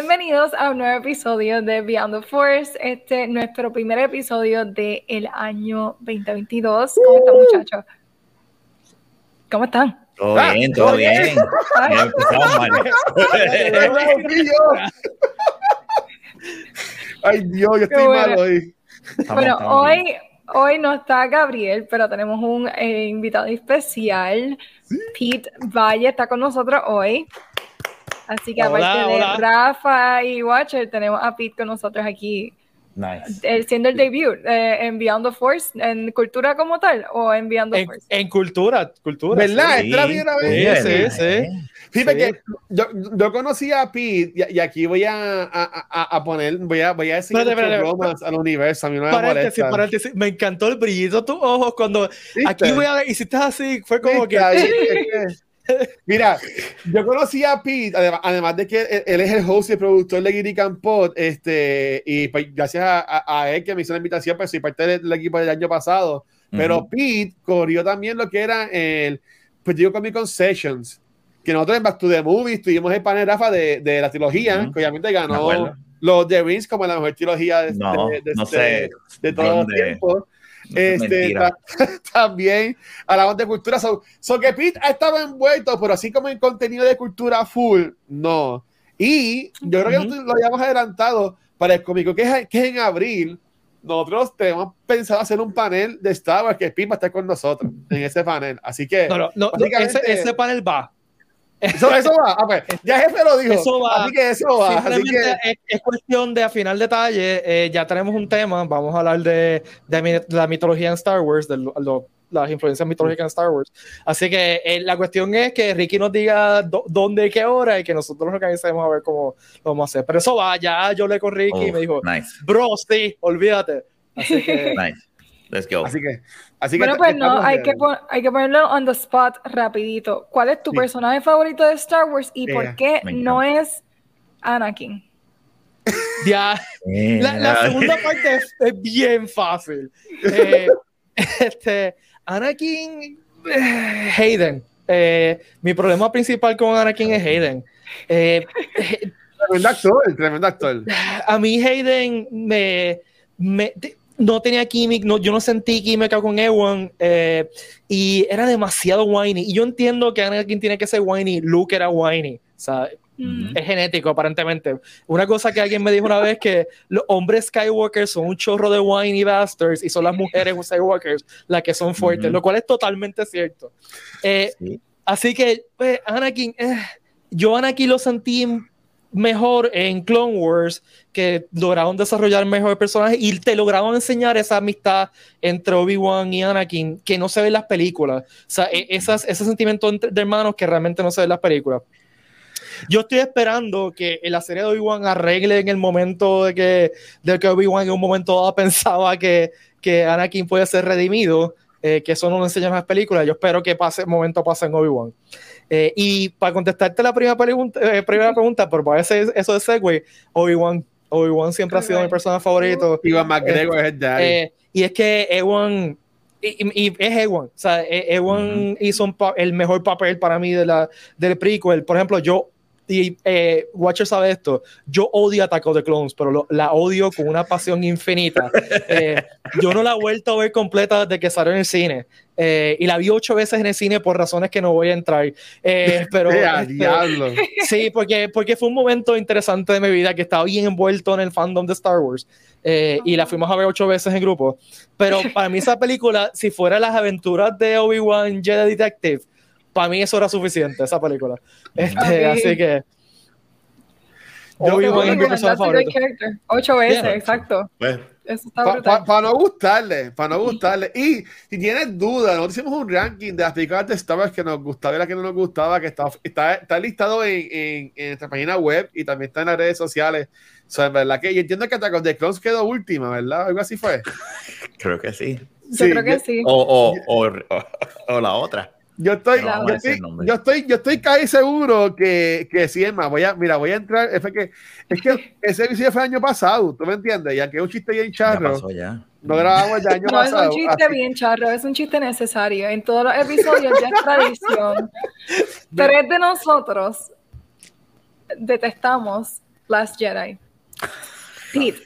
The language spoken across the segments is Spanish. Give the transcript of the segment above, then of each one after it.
Bienvenidos a un nuevo episodio de Beyond the Force. Este es nuestro primer episodio del el año 2022. ¿Cómo están, muchachos? ¿Cómo están? Todo Ah, bien, todo todo bien. bien. Ya empezamos mal. Ay, Dios, yo estoy bueno. mal hoy. Estamos- bueno, estamos bien. hoy, hoy no está Gabriel, pero tenemos un eh, invitado especial. Pete Valle está con nosotros hoy. Así que Hola, aparte de hola. Rafa y Watcher, tenemos a Pete con nosotros aquí. Nice. eh, siendo el debut eh, en Beyond the Force, en cultura como tal o en Beyond the En, Force. en cultura, cultura. ¿Verdad? sí. Esta es la primera vez. Sí, Bien, sí, bien. sí. Fíjate Sí. que yo, yo conocí a Pete y, y aquí voy a, a, a- poner, voy a, voy a decir bromas al universo. A mí no me Paréntesis, molesta. paréntesis. Me encantó el brillito de tus ojos cuando ¿Viste? aquí voy a ver, hiciste así, fue como ¿Viste? que. Mira, yo conocí a Pete, además, además de que él, él es el host y el productor de Guiri Campot, este, y pues, gracias a, a- a él que me hizo la invitación, pues soy parte del, del equipo del año pasado. Pero Ujú. Pete corrió también lo que era el pues digo Comic Con Sessions, que nosotros en Back to the Movies tuvimos el panel Rafa de, de la trilogía, Ujú. que obviamente Me ganó los The Rings como la mejor trilogía de, No, de- de- no de- sé de todos los dónde- tiempos. Este, ta- también hablamos de cultura. So, so que Pete ha estado envuelto, pero así como en contenido de cultura full, no. Y yo creo que lo habíamos adelantado para el cómico que es, que es en abril. Nosotros tenemos pensado hacer un panel de Star Wars que Pete va a estar con nosotros en ese panel. Así que No, no, no, ese, ese panel va. Eso, eso va. Ah, pues, ya jefe lo dijo. Eso va. Así que eso va. Así que es, es cuestión de afinar detalle. eh, ya tenemos un tema. Vamos a hablar de, de la mitología en Star Wars, de lo- lo- las influencias mitológicas en Star Wars. Así que eh, la cuestión es que Ricky nos diga dó- dónde y qué hora y que nosotros nos organicemos a ver cómo lo vamos a hacer. Pero eso va. Ya yo le con Ricky y Uf, me dijo, Nice, bro, sí, olvídate. Así que. nice. Let's go. así que así que Bueno, pues no, hay de- que, hay que ponerlo on the spot rapidito. ¿Cuál es tu Sí. personaje favorito de Star Wars y por qué no es Anakin? Ya. La, segunda parte es, es bien fácil. Eh, este, Anakin, eh, Hayden. Eh, mi problema principal con Anakin es Hayden. Tremendo actor, tremendo actor. a mí Hayden me, me- no tenía química, no, yo no sentí química con Ewan eh, y era demasiado whiny. Y yo entiendo que Anakin tiene que ser whiny, Luke era whiny. O sea, Mm. es genético aparentemente. Una cosa que alguien me dijo una vez que los hombres Skywalker son un chorro de whiny bastards y son las mujeres Skywalkers las que son fuertes, lo cual es totalmente cierto. Eh, Sí. Así que pues, Anakin, eh, yo Anakin lo sentí mejor en Clone Wars, que lograron desarrollar mejor el personaje y te lograron enseñar esa amistad entre Obi-Wan y Anakin que no se ve en las películas. O sea, e- esas, ese sentimiento de hermanos que realmente no se ve en las películas. Yo estoy esperando que la serie de Obi-Wan arregle en el momento de que, de que Obi-Wan en un momento dado pensaba que, que Anakin puede ser redimido, eh, que eso no lo enseñan en las películas. Yo espero que pase, momento pase en Obi-Wan. Eh, y para contestarte la primera pregunta, eh, primera pregunta pero para ese, eso de segue, Obi-Wan. Obi-Wan siempre ha sido mi personaje favorito. Ivan McGregor es el daddy. Eh, y es que Ewan, y, y- y es Ewan, o sea, E- Ewan hizo un el mejor papel para mí de la, del prequel. Por ejemplo, yo, y eh, Watcher sabe esto, yo odio Attack of the Clones, pero lo- la odio con una pasión infinita. Eh, yo no la he vuelto a ver completa desde que salió en el cine. Eh, y la vi ocho veces en el cine por razones que no voy a entrar. Eh, pero este, diablo. Sí, porque, porque fue un momento interesante de mi vida que estaba bien envuelto en el fandom de Star Wars eh, y la fuimos a ver ocho veces en grupo. Pero para mí esa película, si fuera las aventuras de Obi-Wan Jedi Detective, para mí eso era suficiente, esa película. Este. Así que... Yo- Obi-Wan es mi. Ocho veces, Yeah. exacto. Pues, Eso está Para brutal. no gustarle, para no gustarle. Y si tienes dudas, nosotros hicimos un ranking de las películas de Star Wars que nos gustaba y las que no nos gustaba, que está, está, está listado en, en, en nuestra página web y también está en las redes sociales. O sea, en verdad que yo entiendo que Attack of the Clones quedó última, ¿verdad? Algo así fue. Creo que sí. Yo Sí, creo que sí. O, o, o, o la otra. Yo estoy, No, yo, estoy, yo estoy, yo estoy casi seguro que, que sí, es más, voy a, mira, voy a entrar, es que, es que ese episodio fue el año pasado, ¿tú me entiendes? Ya que es un chiste bien Ya charro, pasó ya. no grabamos el año No es pasado. un chiste así- bien charro, es un chiste necesario. En todos los episodios ya es tradición. Tres de nosotros detestamos Last Jedi. Pete,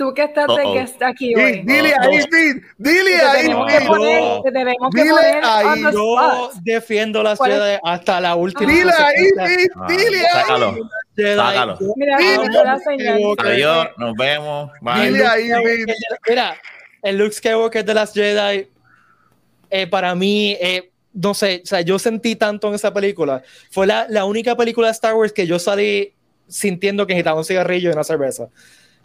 tú que estás de Uh-oh. guest aquí Sí, hoy, dile No, ahí. Pete, dile ahí, que Pete. tenemos que Dile poner ahí. Yo defiendo las ¿Cuál es? Jedi hasta la última. Dile ahí, Pete, Ah, dile sácalo. ahí. Jedi. Sácalo. Mira, Dile la. Adiós, nos vemos. Dile ahí, Pete. Mira, el Luke Skywalker de las Jedi, eh, para mí, eh, no sé, o sea, yo sentí tanto en esa película. Fue la, la única película de Star Wars que yo salí sintiendo que necesitaba un cigarrillo y una cerveza.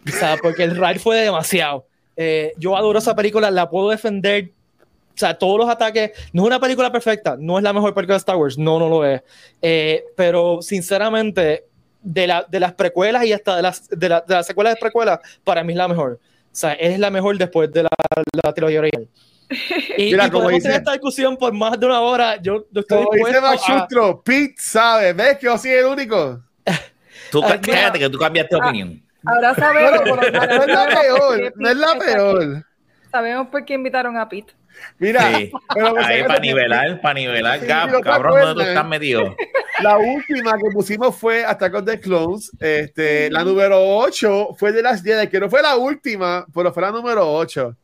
O sea, porque el ride fue demasiado. Eh, yo adoro esa película, la puedo defender. O sea, todos los ataques. No es una película perfecta, no es la mejor película de Star Wars, no, no lo es. Eh, pero sinceramente, de, la, de las precuelas y hasta de las, de, la- de las secuelas de precuelas, para mí es la mejor. O sea, es la mejor después de la, la trilogía original. Y, Mira, y como podemos dice- tener esta discusión por más de una hora. Yo, yo estoy Como dice dispuesto a- Machustro, Pete sabe, ¿ves que yo soy el único? Tú cá- cállate que tú cambiaste de Ah. opinión. Ahora sabemos, no, no es la peor, no es la peor. Sabemos por qué invitaron a Pete. Mira, Sí. pero me Ahí saca- para nivelar, para nivelar, Sí, Gab, ¿no te cabrón, ¿dónde tú estás metido? La última que pusimos fue Attack of the Clones. Este, la número 8 fue de las 10, que no fue la última, pero fue la número 8.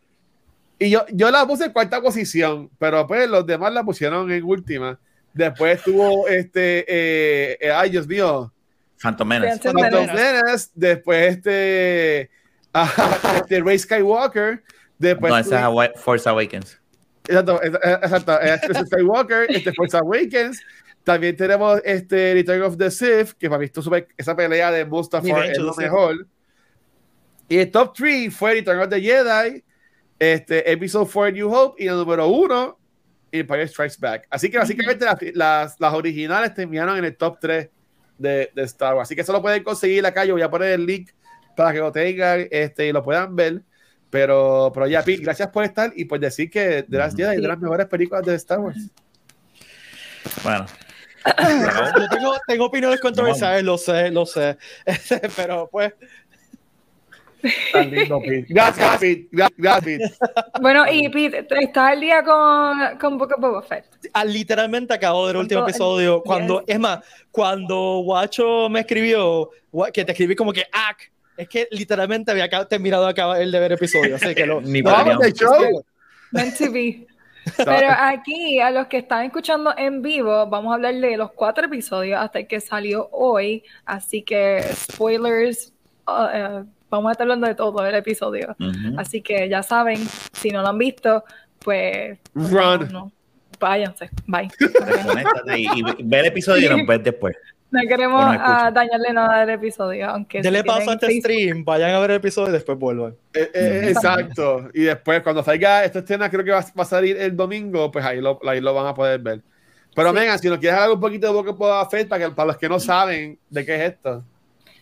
Y yo, yo la puse en cuarta posición, pero pues los demás la pusieron en última. Después tuvo este, eh, eh, ay Dios mío, Phantom Menace. Phantom Phantom Menace. Menace, después este, ah, este Ray Skywalker, después No, esa es Awa- Force Awakens. Exacto, exacto. Este es Skywalker, este Force Awakens. También tenemos este Return of the Sith, que para mí esto sube- esa pelea de Mustafa Revenge es of lo mejor. Y el top 3 fue Return of the Jedi, este Episode 4 New Hope y el número 1 Empire Strikes Back. Así que básicamente las, las, las originales terminaron en el top 3 de, de Star Wars. Así que eso lo pueden conseguir acá. Yo voy a poner el link para que lo tengan este, y lo puedan ver. Pero, pero ya, Pete, gracias por estar y por decir que de las Jedi es de las mejores películas de Star Wars. Bueno, Yo tengo, tengo opiniones controversiales, lo sé, lo sé. Pero pues, Tan lindo, Pete. Gracias, Pete. Gra- Gracias, Pete. Bueno, y Pete, ¿estás al día con, con Book of Boba Fett? ah, literalmente acabo de ver el último episodio. Cuando, Yes. es más, cuando Guacho me escribió, que te escribí como que ¡ac! Es que literalmente había terminado de acabar el de ver episodio. Así que lo. Ni Vamos de show. Meant to be. Pero aquí, a los que están escuchando en vivo, vamos a hablar de los cuatro episodios hasta el que salió hoy. Así que, spoilers, uh, eh, vamos a estar hablando de todo el episodio. Así que ya saben, si no lo han visto, pues Run. no, váyanse, bye. Y, y ve el episodio y nos ves después. No queremos dañarle nada del episodio, aunque Dele si paso a tienen este Facebook- stream, vayan a ver el episodio y después vuelvan. Eh, eh, exacto. Y después, cuando salga esta escena, creo que va, va a salir el domingo, pues ahí lo, ahí lo van a poder ver. Pero, Sí. Megan, si nos quieres hablar un poquito de para, que, para los que no saben de qué es esto.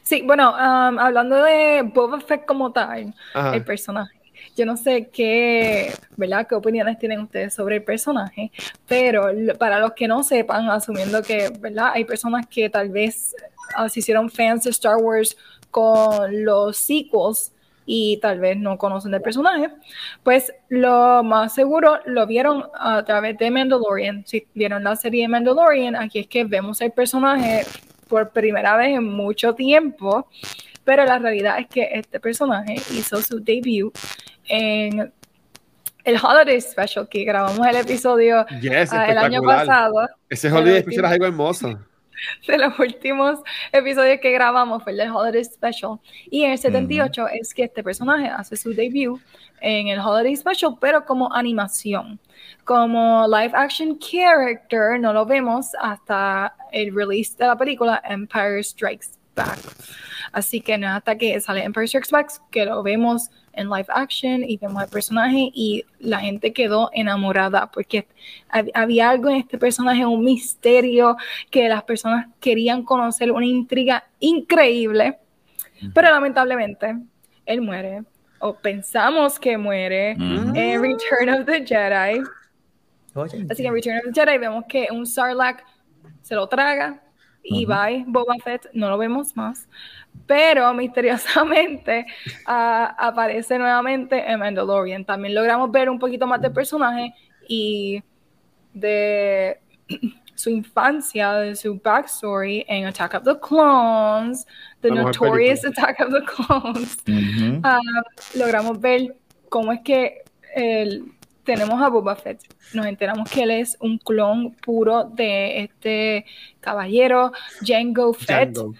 Sí, bueno, um, hablando de Boba Fett como tal, Ajá. el personaje. Yo no sé qué, ¿verdad? ¿Qué opiniones tienen ustedes sobre el personaje? Pero para los que no sepan, asumiendo que, ¿verdad? Hay personas que tal vez ah, se hicieron fans de Star Wars con los sequels y tal vez no conocen del personaje, pues lo más seguro lo vieron a través de Mandalorian. Si vieron la serie de Mandalorian, aquí es que vemos el personaje por primera vez en mucho tiempo, pero la realidad es que este personaje hizo su debut en el Holiday Special que grabamos el episodio Yes, ah, el año pasado. Ese Holiday. Special es algo hermoso. de los últimos episodios que grabamos fue el del Holiday Special. Y en el 78 es que este personaje hace su debut en el Holiday Special, pero como animación. Como live action character no lo vemos hasta el release de la película Empire Strikes Back. Así que no hasta que sale Empire Strikes Back que lo vemos en live action y vemos el personaje y la gente quedó enamorada porque hab- había algo en este personaje, un misterio que las personas querían conocer, una intriga increíble, pero lamentablemente él muere o pensamos que muere Ujú. en Return of the Jedi. Oye, Así que en Return of the Jedi vemos que un Sarlacc se lo traga y Ujú. bye, Boba Fett, no lo vemos más. Pero misteriosamente ah, aparece nuevamente en Mandalorian. También logramos ver un poquito más del personaje y de su infancia, de su backstory en Attack of the Clones, The Notorious. Attack of the Clones ah, logramos ver cómo es que el- tenemos a Boba Fett. Nos enteramos que él es un clon puro de este caballero, Jango Fett. Django.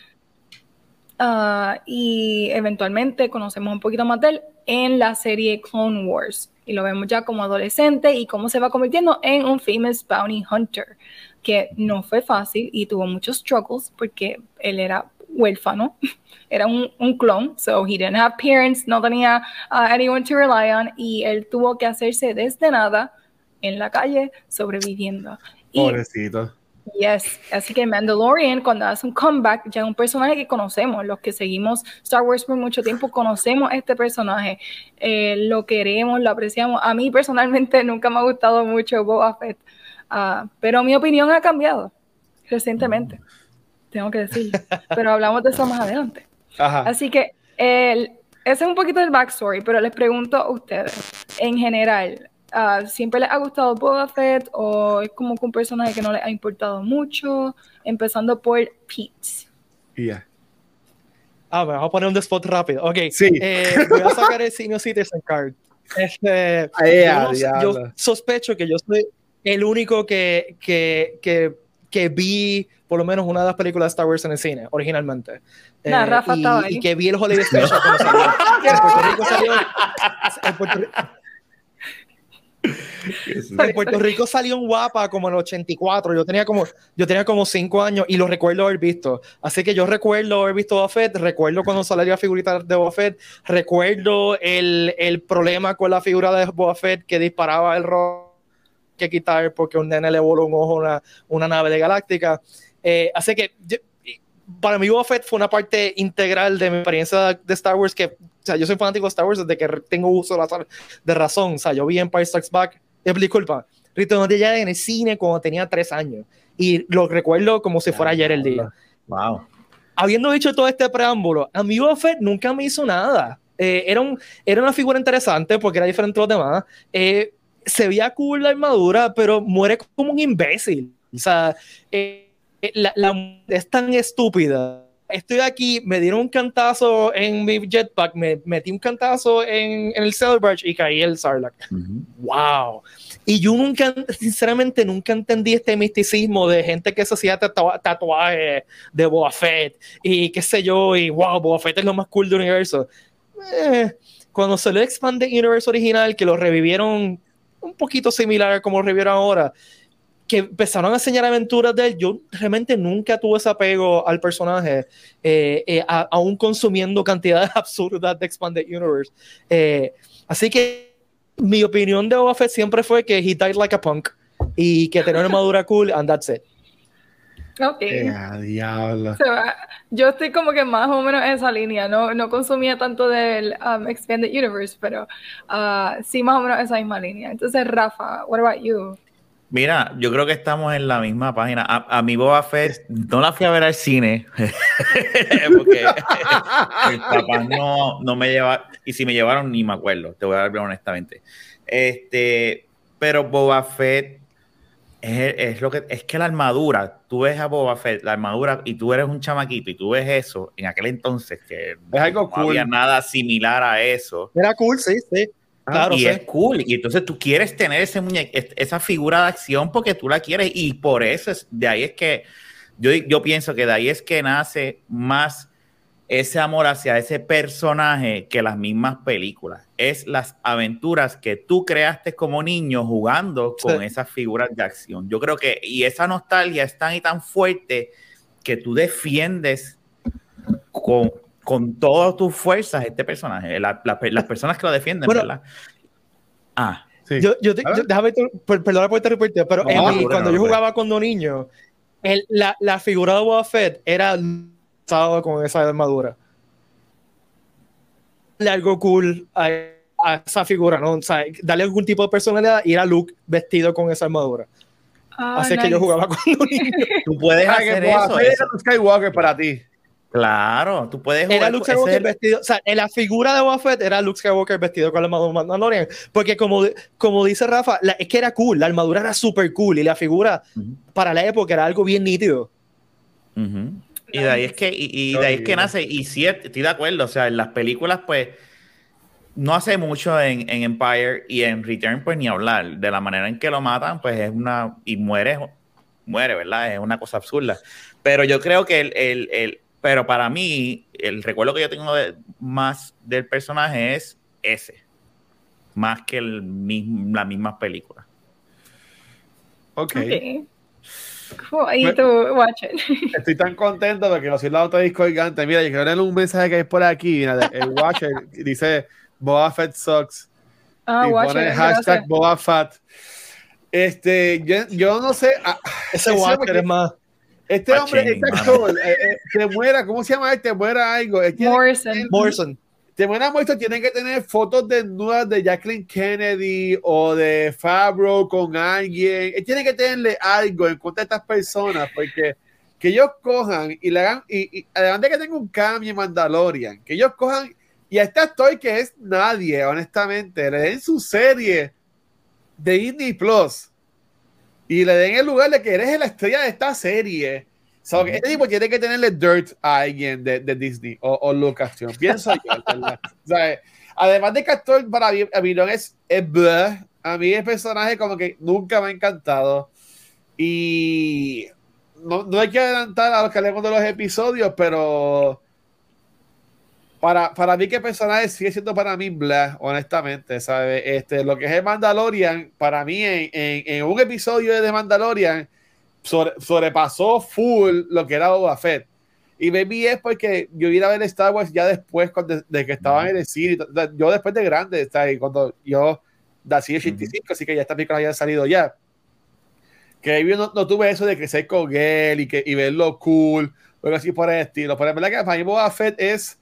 Ah, y eventualmente conocemos un poquito más de él en la serie Clone Wars. Y lo vemos ya como adolescente y cómo se va convirtiendo en un famous bounty hunter, que no fue fácil y tuvo muchos struggles porque él era huérfano, era un, un clon, so he didn't have parents, no tenía uh, anyone to rely on y él tuvo que hacerse desde nada en la calle sobreviviendo. Pobrecito. Yes, así que Mandalorian cuando hace un comeback ya es un personaje que conocemos, los que seguimos Star Wars por mucho tiempo conocemos este personaje, eh, lo queremos, lo apreciamos. A mí personalmente nunca me ha gustado mucho Boba Fett, ah, pero mi opinión ha cambiado recientemente, tengo que decir, pero hablamos de eso más adelante. Ajá. Así que el- ese es un poquito del backstory, pero les pregunto a ustedes, en general, ah, ¿siempre les ha gustado Boba Fett o es como que un personaje que no les ha importado mucho? Empezando por Pete. Y ya. Ah, me vas a poner un spot rápido. Ok. Sí. Eh, voy a sacar el Senior Citizen Card. Este, Ay, yo, sé- yo sospecho que yo soy el único que, que, que, que vi por lo menos una de las películas de Star Wars en el cine, originalmente. Eh, Nah, Rafa y, estaba ahí. y que vi el Holiday Special cuando salió. En Puerto Rico salió. En Puerto, en Puerto Rico salió en Guapa como en el 84. Yo tenía como, yo tenía como 5 años y lo recuerdo haber visto. Así que yo recuerdo haber visto Boba Fett, recuerdo cuando salió la figurita de Boba Fett, recuerdo el, el problema con la figura de Boba Fett que disparaba el rojo que quitar porque un nene le voló un ojo a una, una nave de galáctica. Eh, así que yo- para mí Boba Fett fue una parte integral de mi experiencia de Star Wars que, o sea, yo soy fanático de Star Wars desde que tengo uso de razón. O sea, yo vi Empire Strikes Back, eh, disculpa, Return of the Jedi en el cine cuando tenía tres años. Y lo recuerdo como si fuera ayer el día. Wow. Habiendo dicho todo este preámbulo, a mí Boba Fett nunca me hizo nada. Eh, era, un, era una figura interesante porque era diferente de los demás. Eh, se veía cool la armadura, pero muere como un imbécil. O sea, eh, la, la- es tan estúpida. Estoy aquí, me dieron un cantazo en mi jetpack, me metí un cantazo en, en el Celebrate y caí el Sarlacc Ujú. wow. Y yo nunca, sinceramente, nunca entendí este misticismo de gente que se hacía tatua- tatuajes de Boba Fett y qué sé yo, y wow, Boba Fett es lo más cool del universo. Eh, cuando salió el Expanded Universe original, que lo revivieron un poquito similar a como lo revivieron ahora, que empezaron a enseñar aventuras de él, yo realmente nunca tuve ese apego al personaje, eh, eh, a- aún consumiendo cantidades absurdas de Expanded Universe. Eh, así que mi opinión de Boba Fett siempre fue que he died like a punk y que tenía una armadura cool and that's it. Ok. Eh, a diablo. Ah, yo estoy como que más o menos en esa línea, no, no consumía tanto del um, Expanded Universe, pero ah, sí más o menos esa misma línea. Entonces, Rafa, what about you? Mira, yo creo que estamos en la misma página. A, a mi Boba Fett no la fui a ver al cine porque mis papás no, no me llevaron, y si me llevaron ni me acuerdo, te voy a hablar honestamente. Este, pero Boba Fett es, es lo que es que la armadura, tú ves a Boba Fett, la armadura, y tú eres un chamaquito y tú ves eso en aquel entonces que Es algo no cool. había nada similar a eso. Era cool, sí, sí. Claro, y sí. es cool. Y entonces tú quieres tener ese esa figura de acción porque tú la quieres. Y por eso es, de ahí es que yo, yo pienso que de ahí es que nace más ese amor hacia ese personaje que las mismas películas. Es las aventuras que tú creaste como niño jugando con Sí. esas figuras de acción. Yo creo que, y esa nostalgia es tan y tan fuerte que tú defiendes con, con todas tus fuerzas este personaje, la- la- las personas que lo defienden, Bueno. ¿verdad? Ah, Sí. Yo, yo, te- déjame, per- perdona por interrumpirte, pero No, no, cuando no, yo no. jugaba cuando niño, el- la, la figura de Boba Fett era con esa armadura. Darle algo cool a, a esa figura, ¿no? O sea, darle algún tipo de personalidad y era Luke vestido con esa armadura. Ah, Así es que yo jugaba cuando niño. tú puedes que hacer Boba eso. Eso- Skywalker para ti. Claro, tú puedes Era jugar Luke con- ese Skywalker el- vestido, o sea, en la figura de Boba Fett era Luke Skywalker vestido con la armadura Mandalorian, porque como, como dice Rafa, la- es que era cool, la armadura era súper cool y la figura para la época era algo bien nítido. Y de ahí es que, y, y de ahí es que nace, y sí, estoy de acuerdo, o sea, en las películas, pues, no hace mucho en, en Empire y en Return, pues ni hablar. De la manera en que lo matan, pues es una, y muere, muere, ¿verdad? Es una cosa absurda. Pero yo creo que el, el, el- pero para mí, el recuerdo que yo tengo de- más del personaje es ese, más que el, mismo, las mismas películas. Ok. Ok. Cool. Y Me- tú, watch it. Estoy tan contento porque no soy la otra disco gigante. Mira, yo quiero leer un mensaje que hay por aquí. Mira, el Watcher dice Boba Fett sucks. Ah, y watch pone it. hashtag. Boba Fett. Este, yo, yo no sé. ah, Ese ese porque es más. Este Está hombre, este actor, eh, eh, te muera, ¿cómo se llama este? Te muera algo. Morrison. Morrison. te muera muerto, tienen que tener fotos desnudas de Jacqueline Kennedy o de Fabro con alguien. Él tiene que tenerle algo en contra de estas personas, porque que ellos cojan y le hagan, y, y además de que tenga un cambio en Mandalorian, que ellos cojan y a este actor que es nadie, honestamente, le den su serie de Disney Plus y le den el lugar de que eres la estrella de esta serie. So, que este tipo tiene que tenerle dirt a alguien de, de Disney o, o Lucasfilm. Pienso yo, ¿verdad? O sea, además de que actor para mí, a mí no es, es bleh. A mí el personaje como que nunca me ha encantado. Y no, no hay que adelantar a los que hablemos de los episodios, pero para, para mí que personaje sigue siendo para mí blah, honestamente, ¿sabes? Este, lo que es el Mandalorian, para mí en, en, en un episodio de The Mandalorian sobre- sobrepasó full lo que era Boba Fett. Y maybe es porque yo iba a ver Star Wars ya después cuando, de que estaba en el cine. de- Yo después de grande, ¿sabes? cuando yo nací en 85, así que ya estas películas habían salido ya. Que yo no, no tuve eso de crecer con él y, que, y verlo cool, o algo así por el estilo. Pero en verdad que para mí Boba Fett es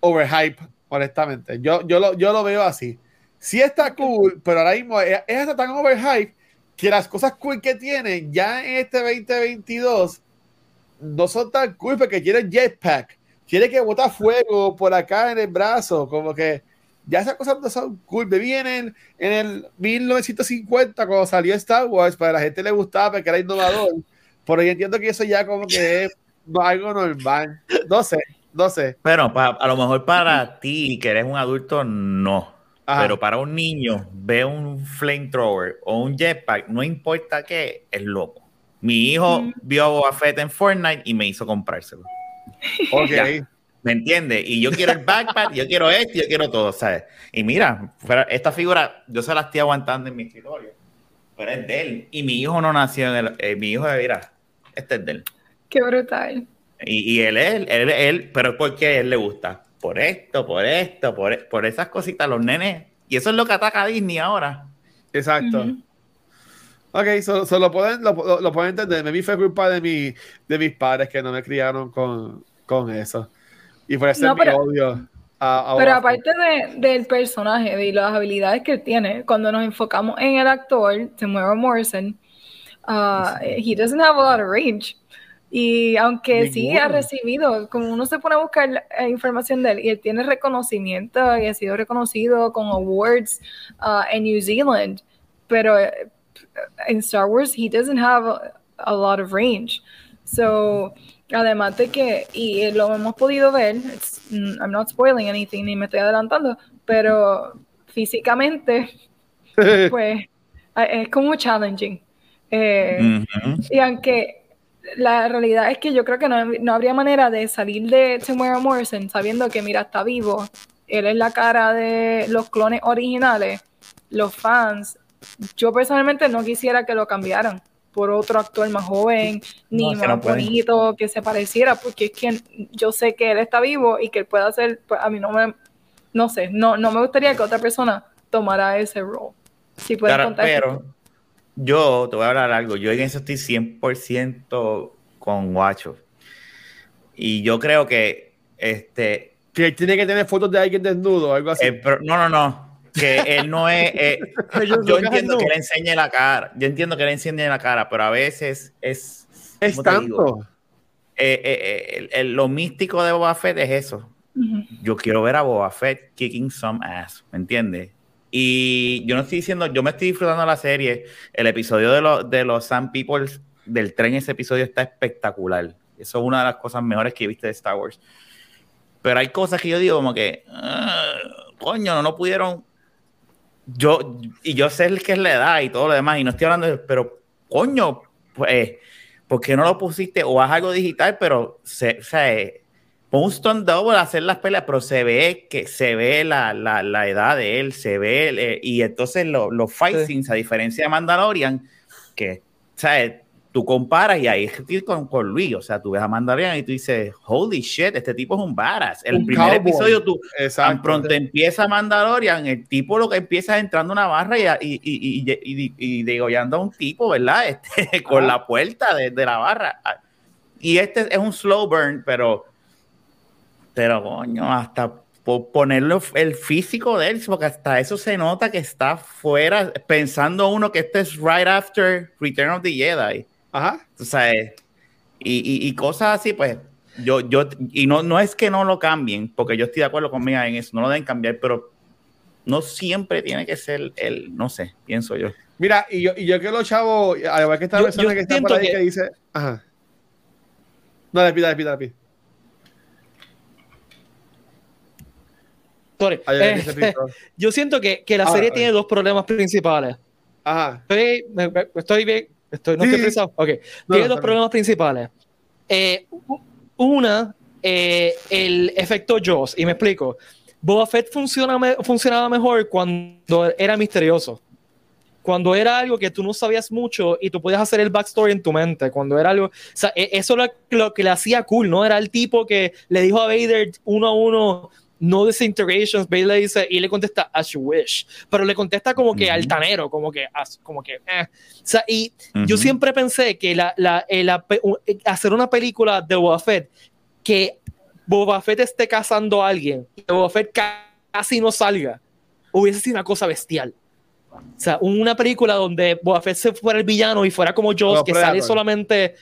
overhype, honestamente. Yo, yo, lo, yo lo veo así. Sí está cool, pero ahora mismo es, hasta tan overhype que las cosas cool que tiene ya en este 2022 no son tan cool porque quiere jetpack, quiere que bota fuego por acá en el brazo, como que ya esas cosas no son cool. Me vi en el, en el 1950 cuando salió Star Wars, para la gente le gustaba porque era innovador, pero yo entiendo que eso ya como que es algo normal. No sé, no sé. Pa- a lo mejor para ti, que eres un adulto, no. Ajá. Pero para un niño, ve un flamethrower o un jetpack, no importa qué, es loco. Mi hijo Mm. vio a Boba Fett en Fortnite y me hizo comprárselo. Ok. Ya. ¿Me entiendes? Y yo quiero el backpack, yo quiero esto, yo quiero todo, ¿sabes? Y mira, fuera- esta figura, yo se la estoy aguantando en mi escritorio, pero es de él. Y mi hijo no nació en el. eh, mi hijo, mira, este es de él. Qué brutal. Y, y él es él, él, él, pero es porque a él le gusta. Por esto, por esto, por, e- por esas cositas, los nenes. Y eso es lo que ataca a Disney ahora. Exacto. Ujú. Ok, so, so lo, pueden, lo, lo- lo pueden entender. Me fue culpa de, mi, de mis padres que no me criaron con, con eso. Y por eso No, mi pero- odio. A, a Pero aparte de- del personaje y las habilidades que tiene, cuando nos enfocamos en el actor, Temuera Morrison, uh, he doesn't have a lot of range. Y aunque sí ha Ninguno. recibido, como uno se pone a buscar eh, información de él, y él tiene reconocimiento y ha sido reconocido con awards uh, en New Zealand, pero eh, en Star Wars he doesn't have a, a lot of range. So, además de que, y lo hemos podido ver, it's- mm, I'm not spoiling anything ni me estoy adelantando, pero físicamente, pues, es como challenging. Eh, y aunque la realidad es que yo creo que no, no habría manera de salir de Temuera Morrison sabiendo que, mira, está vivo, él es la cara de los clones originales, los fans, yo personalmente no quisiera que lo cambiaran. por otro actor más joven, ni No, más no bonito, que se pareciera, porque es que yo sé que él está vivo y que él puede hacer, pues a mí no me, no sé, no, no me gustaría que otra persona tomara ese rol. Si pueden Claro, contar pero yo te voy a hablar algo. Yo en eso estoy 100% con Guacho. Y yo creo que este. Que tiene que tener fotos de alguien desnudo o algo así. no, no, no. Que él no es. eh, yo entiendo que le enseñe la cara. Yo entiendo que le enseñe la cara, pero a veces es. es tanto. Eh, eh, el- el- lo místico de Boba Fett es eso. Yo quiero ver a Boba Fett kicking some ass, ¿me entiendes? Y yo no estoy diciendo, yo me estoy disfrutando la serie. El episodio de, los de los Sun People del tren, ese episodio está espectacular. Eso es una de las cosas mejores que he visto de Star Wars. Pero hay cosas que yo digo como que, "Ah, coño, no, no pudieron. Yo, y yo sé el que es la edad y todo lo demás, y no estoy hablando de, pero coño, pues, ¿por qué no lo pusiste? O haz algo digital, pero se, eh, pon un stunt double a hacer las peleas, pero se ve que se ve la, la, la edad de él, se ve, eh, y entonces lo- los fight Sí. a diferencia de Mandalorian, que, sea, tú comparas y ahí con, con Luis, o sea, tú ves a Mandalorian y tú dices, holy shit, este tipo es un badass. El Un primer cowboy. episodio tú, Tan pronto empieza Mandalorian, el tipo lo que empieza es entrando a una barra y, y, y, y, y- degollando a un tipo, ¿verdad? Este, con la puerta de, de la barra. Y este es un slow burn, pero, pero coño, hasta po- ponerlo el físico de él, porque hasta eso se nota que está fuera, pensando uno que este es right after Return of the Jedi. Ajá. O sea, eh, y, y, y cosas así, pues, yo, yo, y no, no es que no lo cambien, porque yo estoy de acuerdo con Mía en eso, no lo deben cambiar, pero no siempre tiene que ser el, no sé, pienso yo. Mira, y yo, y yo que los chavos, además que esta Yo- persona yo que está por ahí que, que- dice, ajá. No, le pida, le pida, le pida. Sorry. Ay, Eh, yo siento que, que la Ah, serie tiene dos problemas principales. Ajá. Estoy, estoy bien. Estoy, no Sí, estoy. Ok. No, tiene no, dos problemas principales. Eh, una, eh, el efecto Jaws. Y me explico. Boba Fett funciona me- funcionaba mejor cuando era misterioso. Cuando era algo que tú no sabías mucho y tú podías hacer el backstory en tu mente. Cuando era algo. O sea, e- eso es lo, lo que le hacía cool, ¿no? Era el tipo que le dijo a Vader uno a uno. No disintegrations, Vader le dice y le contesta as you wish, pero le contesta como que Ujú. altanero, como que, as- como que, eh. o sea, y yo siempre pensé que la, la- eh, la hacer una película de Boba Fett que Boba Fett esté cazando a alguien y Boba Fett ca- casi no salga hubiese sido una cosa bestial. O sea, una película donde Boba Fett se fuera el villano y fuera como Como que sale solamente.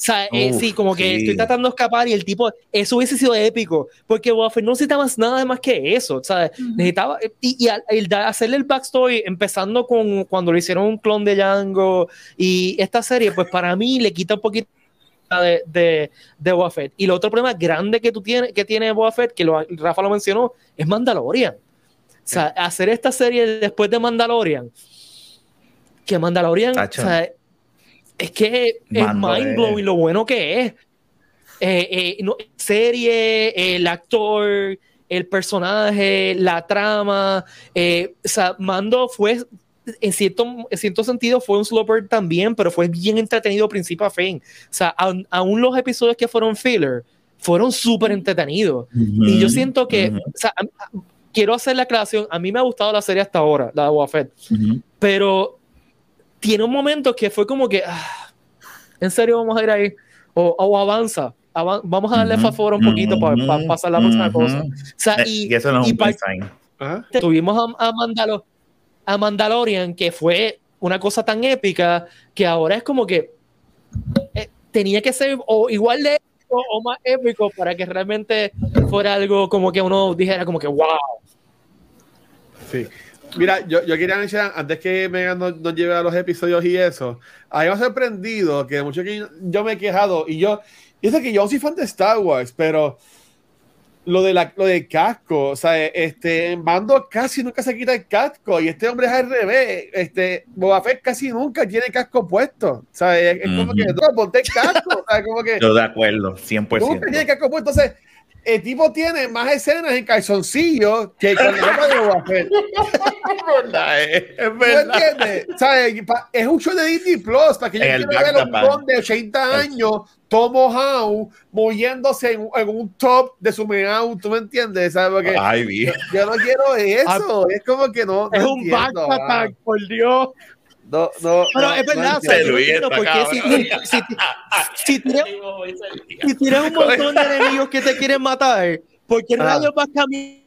O sea, eh, Uf, sí, como que sí. estoy tratando de escapar y el tipo, eso hubiese sido épico, porque Fett no necesitaba más nada más que eso, o sea, Ujú. necesitaba, y, y al- el da- hacerle el backstory, empezando con cuando le hicieron un clon de Django y esta serie, pues para mí le quita un poquito de, de, de Boba Fett. Y el otro problema grande que tú tienes, que tiene Boba Fett, que lo- Rafa lo mencionó, es Mandalorian. O sea, hacer esta serie después de Mandalorian, que Mandalorian, o sea, es que es mind blowing lo bueno que es. Eh, eh, no, serie, el actor, el personaje, la trama. eh, o sea, Mando fue, en cierto, en cierto sentido, fue un slow burn también, pero fue bien entretenido principio a fin. O sea, aun, aun los episodios que fueron filler fueron súper entretenidos. Y yo siento que, o sea, quiero hacer la aclaración. A mí me ha gustado la serie hasta ahora, la de Boba Fett, ujú. pero tiene un momento que fue como que, ah, ¿en serio vamos a ir ahí? O, o avanza, avan- vamos a darle favor un poquito para pasar la próxima ujú. cosa. O sea, Eh, y, y eso no es un. Ajá. tuvimos a, a, Mandalo- a Mandalorian, que fue una cosa tan épica que ahora es como que eh, tenía que ser o igual de épico o más épico para que realmente fuera algo como que uno dijera como que wow. Sí. Mira, yo, yo quería mencionar, antes que Megan nos, nos lleve a los episodios y eso, a mí me ha sorprendido que mucho que yo, yo me he quejado y yo, y es que yo soy fan de Star Wars, pero lo de la, lo del casco, o sea, este, Mando casi nunca se quita el casco y este hombre es al revés, este, Boba Fett casi nunca tiene casco puesto, sea, es, es como Ujú. que, no, ponte el casco, sea, como que Yo de acuerdo, nunca tiene 100%. casco puesto, entonces, el tipo tiene más escenas en calzoncillos que con ropa de Fett. Es verdad, es, es ¿Tú verdad. entiendes? O sea, pa- es un show de Disney Plus para que yo quiera ver a un don de 80 años, Tomo Howe, moviéndose en, en un top de su meow, ¿tú me entiendes? ¿Sabes? Porque Ay, vi. yo no quiero eso, es como que no. Es no un back entiendo, attack, por Dios. No, no, Pero no, es verdad, o sea, entiendo. yo no Luis entiendo está por qué si, cabrón. si, si tienes, un montón de enemigos que te quieren matar, ¿por qué Ah. rayos vas cambiando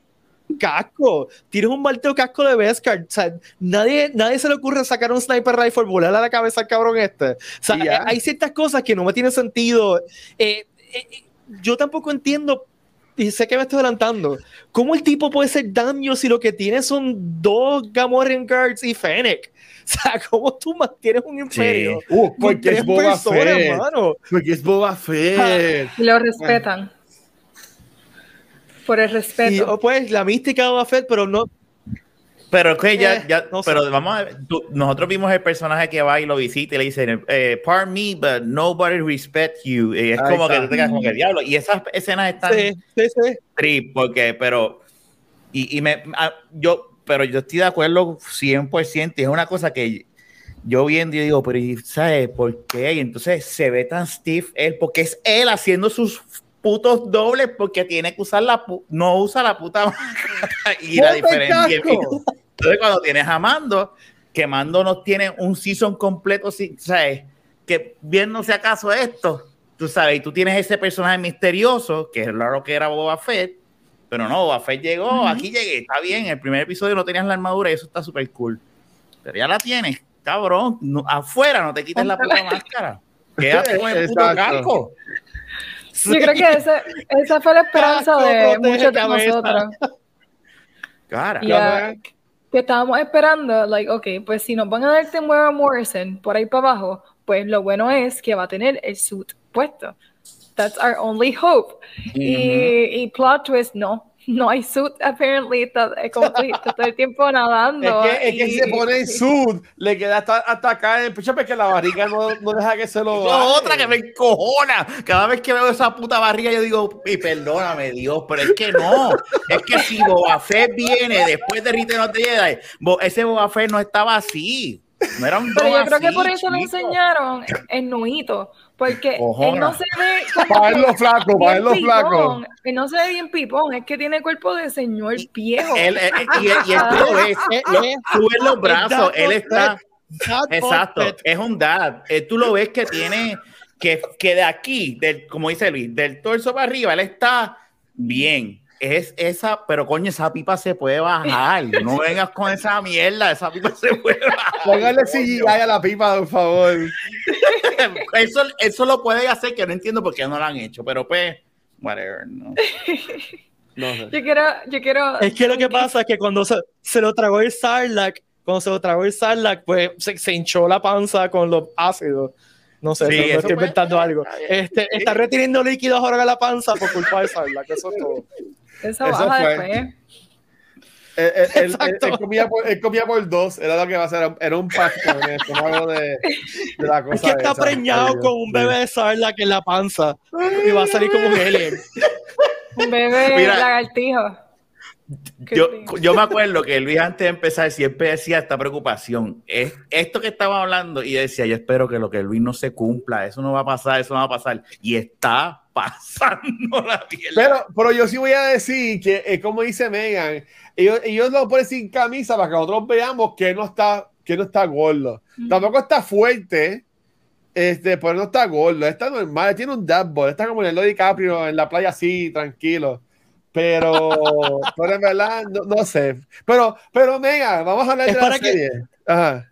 casco? Tienes un malteo casco de Beskar. O sea, nadie, nadie se le ocurre sacar un sniper rifle, volarle a la cabeza al cabrón este. O sea, hay ciertas cosas que no me tienen sentido. Eh, eh, eh, yo tampoco entiendo. Y sé que me estoy adelantando. ¿Cómo el tipo puede ser daño si lo que tiene son dos Gamorrean Guards y Fennec? O sea, ¿cómo tú mantienes un imperio? Uh, con porque es Boba personas, Fett. mano? Porque es Boba Fett. Y lo respetan. Por el Y, respeto. oh, pues la mística de Boba Fett, pero no. Pero es que ya, Eh, ya no sé. pero vamos a ver, tú- nosotros vimos el personaje que va y lo visita y le dicen, eh, pardon me, but nobody respect you. Y es Ahí como está. que tú te quedas como que diablo. Y esas escenas están Sí, sí, sí. trip, porque, pero, y, y me, a- yo, pero yo estoy de acuerdo 100%, y es una cosa que yo viendo y digo, pero, ¿y ¿sabes por qué? Y entonces se ve tan stiff él, porque es él haciendo sus putos dobles, porque tiene que usar la, no usa la puta y la ¡Ponte el diferencia. Entonces, cuando tienes a Mando, que Mando no tiene un season completo, ¿sabes? Que viendo si acaso esto, tú sabes, y tú tienes ese personaje misterioso, que es lo que era Boba Fett, pero no, Boba Fett llegó, aquí llegué, está bien, el primer episodio no tenías la armadura y eso está súper cool. Pero ya la tienes, cabrón, no- afuera no te quites la puta máscara. Quédate con el puto casco. Yo creo que ese- esa fue la esperanza Casco de muchos de cabeza. nosotros. Cara. Ya, que estábamos esperando, like, ok, pues si nos van a dar Temuera Morrison por ahí para abajo, pues lo bueno es que va a tener el suit puesto. That's our only hope. y, y plot twist, no. No hay suit, apparently, está, es como tú dijiste, todo el tiempo nadando. Es que, es que si se pone en sud, le queda hasta, hasta acá en el pecho porque la barriga no, no deja que se lo. Es otra que me encojona. Cada vez que veo esa puta barriga, yo digo, y perdóname, Dios, pero es que no. Es que si Boba Fett viene después de Return of the Jedi, ese Boba Fett no estaba así. No era un Pero yo creo que así, por eso chico. enseñaron el nuito, porque Ojona. él no se ve como Para que verlo flaco, para bien verlo flaco. pipón. Él no se ve bien pipón, es que tiene cuerpo de señor viejo. Él, él- y, y él tú lo ves, Eh, lo- eh, tú ves los brazos, él está. Exacto, es un dad. Eh, tú lo ves que tiene, que, que de aquí, del, como dice Luis, del torso para arriba, él está bien. Es esa, pero coño, esa pipa se puede bajar. No vengas con esa mierda, esa pipa se puede bajar. Póngale CGI a la pipa, por favor. Eso, eso lo puede hacer, que no entiendo por qué no lo han hecho, pero pues, whatever. No. No sé. Yo quiero, yo quiero. Es que lo que pasa es que cuando se, se lo tragó el Sarlacc, cuando se lo tragó el Sarlacc, pues se, se hinchó la panza con los ácidos. No sé, Sí, no, estoy inventando ser, algo. Este, está reteniendo líquidos ahora en la panza por culpa del Sarlacc, eso es todo. Eso Eso baja fue. después. Él, él- él- él- Exacto. él comía por, él comía por dos, era lo que va a ser, era un pacto en el estómago de, de la cosa. Es que está esa. preñado Ay, con un bebé de Sarlacc en la panza y va a salir como un alien. Un bebé Mira. lagartijo. Yo, yo me acuerdo que Luis antes de empezar siempre decía esta preocupación. Es esto que estaba hablando y decía, yo espero que lo que Luis no se cumpla, eso no va a pasar, eso no va a pasar. Y está pasando la mierda. Pero, pero yo sí voy a decir que, eh, como dice Megan, ellos, ellos lo ponen sin camisa para que nosotros veamos que no está, que no está gordo. Mm. Tampoco está fuerte, este, pero no está gordo. Está normal, tiene un dad bod, está como en el Lodi DiCaprio en la playa así, tranquilo. Pero, pero en verdad, no, no sé. Pero, pero Megan, vamos a hablar de la para que- serie. Ajá.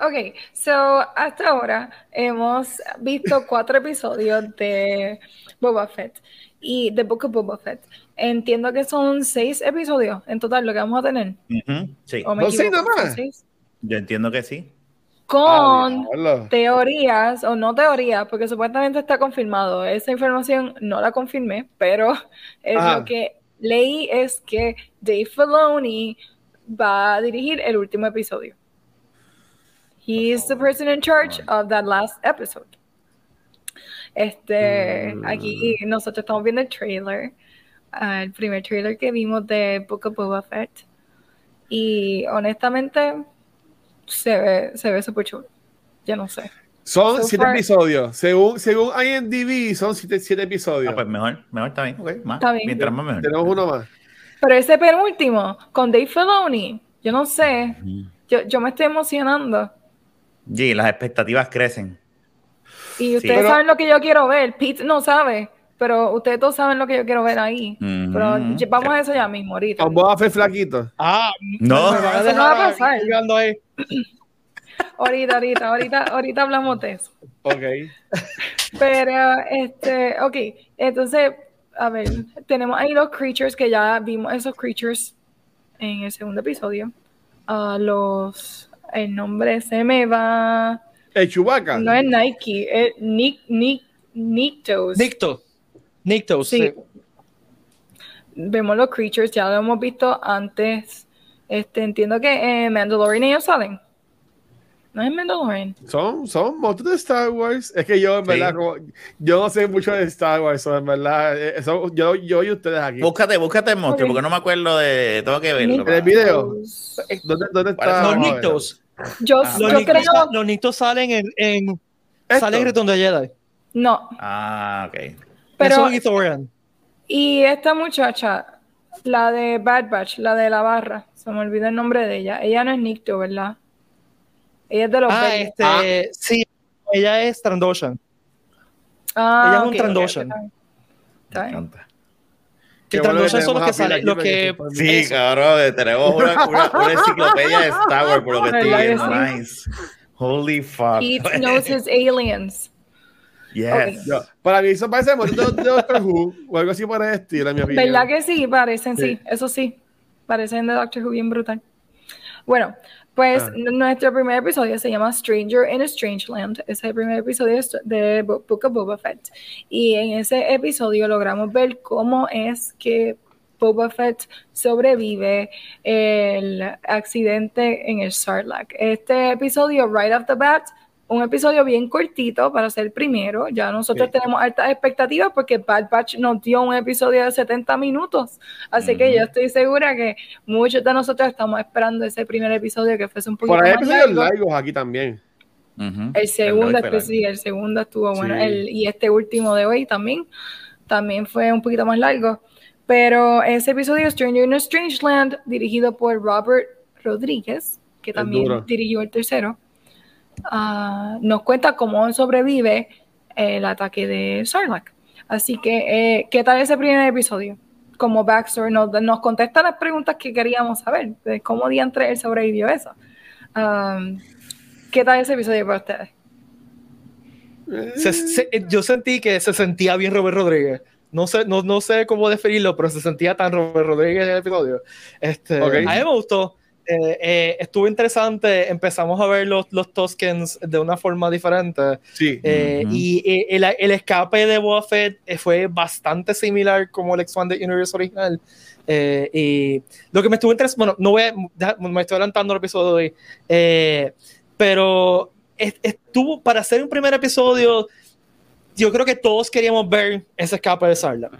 Ok, so hasta ahora hemos visto cuatro episodios de Boba Fett y The Book of Boba Fett. Entiendo que son seis episodios en total lo que vamos a tener. Sí, ¿O me ¿No, sí? ¿Son seis? yo entiendo que sí. Con Ah, teorías, o no teorías, porque supuestamente está confirmado. Esa información no la confirmé, pero es lo que leí es que Dave Filoni va a dirigir el último episodio. He is the person in charge of that last episode. Este, Mm. aquí nosotros estamos viendo el trailer, ah, el primer trailer que vimos de Book of Boba Fett. Y honestamente, se ve, se ve súper chulo. Yo no sé. Son So siete far- episodios. Según, según IMDb, son siete, siete episodios. Ah, pues mejor, mejor está bien. más. Está bien. Mientras más mejor. Tenemos uno más. Pero ese penúltimo, con Dave Filoni, yo no sé. Yo, yo me estoy emocionando. Sí, las expectativas crecen. Y ustedes saben lo que yo quiero ver. Pete no sabe, pero ustedes todos saben lo que yo quiero ver ahí. Pero vamos a eso ya mismo, ahorita. Con Boba Fett flaquito. Ah, No. a Eso no va a pasar. ahí. Ahorita, ahorita, ahorita, ahorita hablamos de eso. Ok. Pero, este, ok, entonces, a ver, tenemos ahí los creatures que ya vimos esos creatures en el segundo episodio. Ah, los, el nombre se me va, El Chewbacca. no es Nike, es Nick, Nick, Nictos. Nicto. Nictos. Sí. sí. Vemos los creatures, ya lo hemos visto antes. Este, entiendo que en Mandalorian ellos salen. No es Mandalorian. Son, son monstruos de Star Wars. Es que yo, en Sí. verdad, como- yo no sé mucho de Star Wars. so, en verdad, eh, so, yo, yo y ustedes aquí. Búscate, búscate el monstruo, porque no me acuerdo de. Tengo que verlo. ¿En el video? Los, ¿Dónde, dónde está? Los. Nictos. yo, Ah. Los yo Nictos, creo, los Nictos salen en, en salen en Retorno de Jedi. no, Ah, ok. Pero Eso es Ithorian. Y esta muchacha, la de Bad Batch, la de la barra, se me olvidó el nombre de ella. Ella no es Nicto, ¿verdad? Ella es de los Ah, este, Ah. sí, ella es Trandoshan. Ah, ella es un ok, ok, Trandoshan. Me encanta. Que Trandoshan son los que salen, los que. Sí, Eso. cabrón, tenemos una, una, una enciclopedia de Star Wars por lo que estoy. Nice. Holy fuck. Pete knows his aliens. Yes. Yo- para mí eso parece de, de Doctor Who o algo así por el estilo, en mi opinión. ¿Verdad que sí? Parecen, sí. Sí. eso sí. Parecen de Doctor Who bien brutal. Bueno, pues Ah. nuestro primer episodio se llama Stranger in a Strange Land. Es el primer episodio de Bo- Book of Boba Fett. Y en ese episodio logramos ver cómo es que Boba Fett sobrevive el accidente en el Sarlacc. Este episodio, right off the bat, un episodio bien cortito para ser el primero. Ya nosotros Sí. tenemos altas expectativas porque Bad Batch nos dio un episodio de 70 minutos. Así que Ujú. yo estoy segura que muchos de nosotros estamos esperando ese primer episodio que fuese un poquito Por ahí hay más episodios largo. largos aquí también. Ujú. El segundo, espe- sí, el segundo estuvo bueno. Sí. El- y este último de hoy también, también fue un poquito más largo. Pero ese episodio, Stranger in a Strange Land, dirigido por Robert Rodríguez, que también dirigió el tercero, ah, nos cuenta cómo sobrevive el ataque de Sarlacc. Así que, eh, ¿qué tal ese primer episodio? Como backstory, nos, nos contesta las preguntas que queríamos saber, de cómo diantre él sobrevivió eso. Um, ¿Qué tal ese episodio para ustedes? Se- se- yo sentí que se sentía bien Robert Rodríguez. No sé, no, no sé cómo definirlo, pero se sentía tan Robert Rodríguez en el episodio. Este. A mí me gustó. Eh, eh, estuvo interesante. Empezamos a ver los, los Toskens de una forma diferente. Sí. Eh. Y eh, el, el escape de Boba Fett eh, fue bastante similar como el Expanded Universe original. Eh, y lo que me estuvo interesante, bueno, no voy a, deja- me estoy adelantando el episodio de hoy, eh, pero es- estuvo, para hacer un primer episodio, yo creo que todos queríamos ver ese escape de Sarla.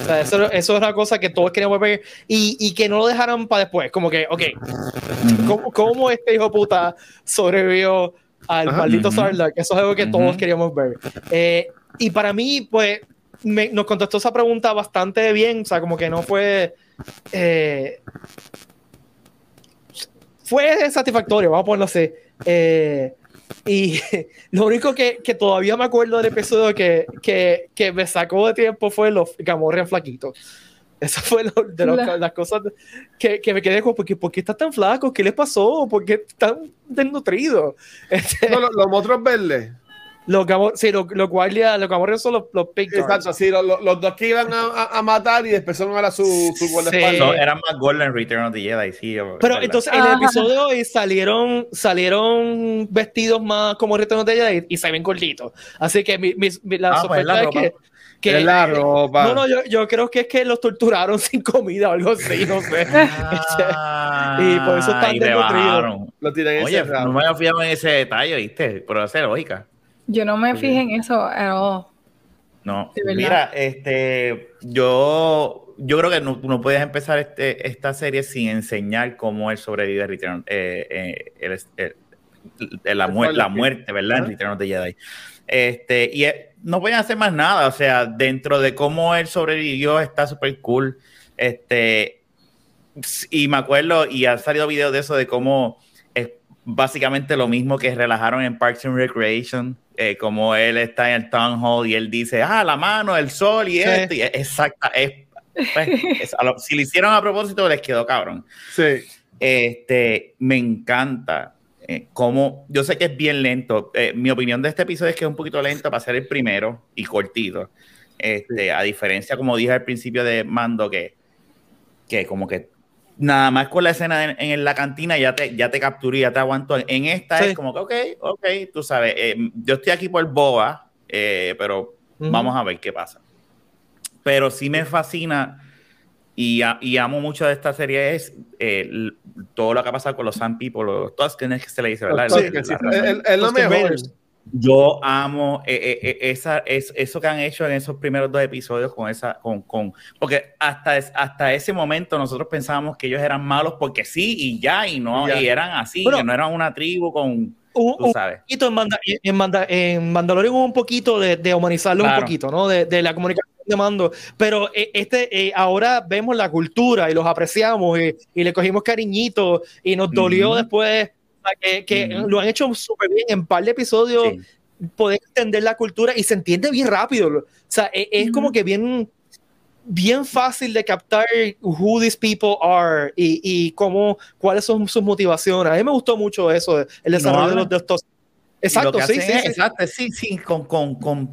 O sea, eso, eso es una cosa que todos queríamos ver y, y que no lo dejaran para después, como que, ok, ¿cómo, cómo este hijo de puta sobrevivió al Ajá. maldito. Sarlacc? Eso es algo que todos queríamos ver. Eh, y para mí, pues, me- nos contestó esa pregunta bastante bien, o sea, como que no fue... eh, fue satisfactorio, vamos a ponerlo así. Eh, y lo único que, que todavía me acuerdo del episodio que, que, que me sacó de tiempo fue los Gamorrean flaquitos. Eso fue lo- de los- La- las cosas que, que me quedé como, ¿por qué, ¿por qué están tan flacos? ¿Qué les pasó? ¿Por qué están desnutridos? Este, No, los, los monstruos verdes. Los, sí, los, los guardias, los son los, los Guards. Exacto, sí, los, los- los dos que iban a, a- a matar y después son ahora su, su guardaespaldas. No, eran más Golden Return of the Jedi, sí. Pero entonces en el episodio de hoy salieron, salieron vestidos más como Retorno de Jedi y se ven cortitos. Así que mi, mi- mi- la Ah, pues sospecha es que, que- es la ropa. No, no, yo, yo creo que es que los torturaron sin comida o algo así, no sé. Ah, Y por eso están desnutridos. Lo Oye, no me había fijado en ese detalle, ¿viste? Pero hace lógica. Yo no me fijé en eso at all. No, mira, este, yo, yo creo que no, no puedes empezar este, esta serie sin enseñar cómo él sobrevive a Return, eh, eh, el- el- el- la, muer- la muerte, ¿verdad? En. Return of the Jedi. Este, y eh, no pueden hacer más nada, o sea, dentro de cómo él sobrevivió está súper cool. Este, y me acuerdo, y han salido videos de eso, de cómo es básicamente lo mismo que relajaron en Parks and Recreation, eh, como él está en el town hall y él dice, ah, la mano, el sol y Sí. esto, y es exacta, es, pues, es- lo- si lo hicieron a propósito les quedó cabrón. Sí. Este, me encanta eh, cómo, yo sé que es bien lento, eh, mi opinión de este episodio es que es un poquito lento para ser el primero y cortito, este, a diferencia, como dije al principio de Mando, que, que como que nada más con la escena en, en la cantina ya te, ya te capturé, ya te aguanto. En esta Sí. es como que, ok, ok, tú sabes, eh, yo estoy aquí por boba, eh, pero vamos a ver qué pasa. Pero sí me fascina y, a- y amo mucho de esta serie es eh, todo lo que ha pasado con los Sun People, los Tuskens que se le dice, ¿verdad? Sí, lo mejor. Raiders. Yo amo eh, eh, eh, esa, es, eso que han hecho en esos primeros dos episodios con esa, con, con porque hasta, hasta ese momento nosotros pensábamos que ellos eran malos porque sí y ya, y no, Y ya. y eran así, Bueno. que no eran una tribu con, Un- tú un sabes. poquito en, Manda- en, Manda- en Mandalorian hubo un poquito de, de humanizarlo Claro. un poquito, ¿no? De, de la comunicación de mando. Pero eh, este, eh, ahora vemos la cultura y los apreciamos y, y le cogimos cariñito y nos dolió después. Que, que Ujú. lo han hecho súper bien en par de episodios. Sí. Poder entender la cultura y se entiende bien rápido. O sea, e- es, Ujú. como que bien, bien fácil de captar who these people are y, y cómo, cuáles son sus motivaciones. A mí me gustó mucho eso, el no desarrollo de hablan. los de estos. Exacto, sí, sí, es- sí. Exacto, sí, sí, con, con, con,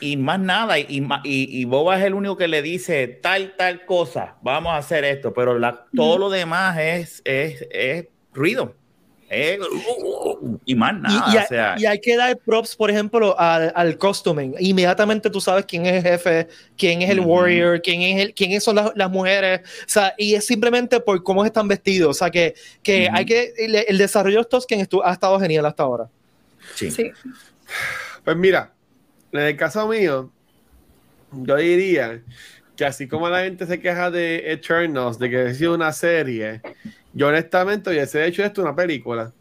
y más nada, y, y, y- Boba es el único que le dice tal, tal cosa, vamos a hacer esto, pero la, todo lo demás es, es, es ruido. Es- y más Y, nada, y o hay- sea, y hay que dar props, por ejemplo, al, al costuming. Inmediatamente tú sabes quién es el jefe, quién es el warrior, quién es el, quiénes son las, las mujeres. O sea, y es simplemente por cómo están vestidos. O sea, que, que hay que. El, el desarrollo de estos que ha estado genial hasta ahora. sí. Sí. Pues mira, en el caso mío, yo diría que así como la gente se queja de Eternals, de que ha sido una serie, yo honestamente hubiese hecho esto una película.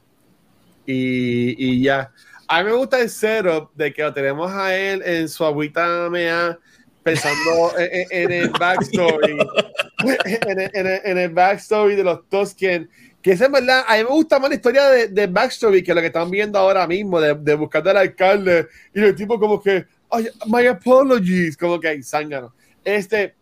Y, y ya. A mí me gusta el setup de que lo tenemos a él en su agüita mea pensando en, en- en el backstory. en, el, en el- en el backstory de los Tusken. Que es verdad, a mí me gusta más la historia de, de backstory que lo que están viendo ahora mismo, de, de buscar al alcalde y el tipo como que, "Ay, my apologies, como que, zángano. Este,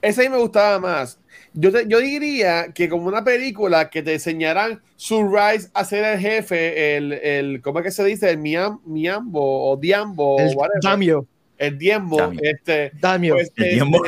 ese a mí me gustaba más. Yo, te- yo diría que como una película que te enseñaran su rise a ser el jefe, el, el ¿cómo es que se dice? El miam, miambo o diambo, El o. Damio. el diembo, Damio. este, Damio. pues, El este, diembo.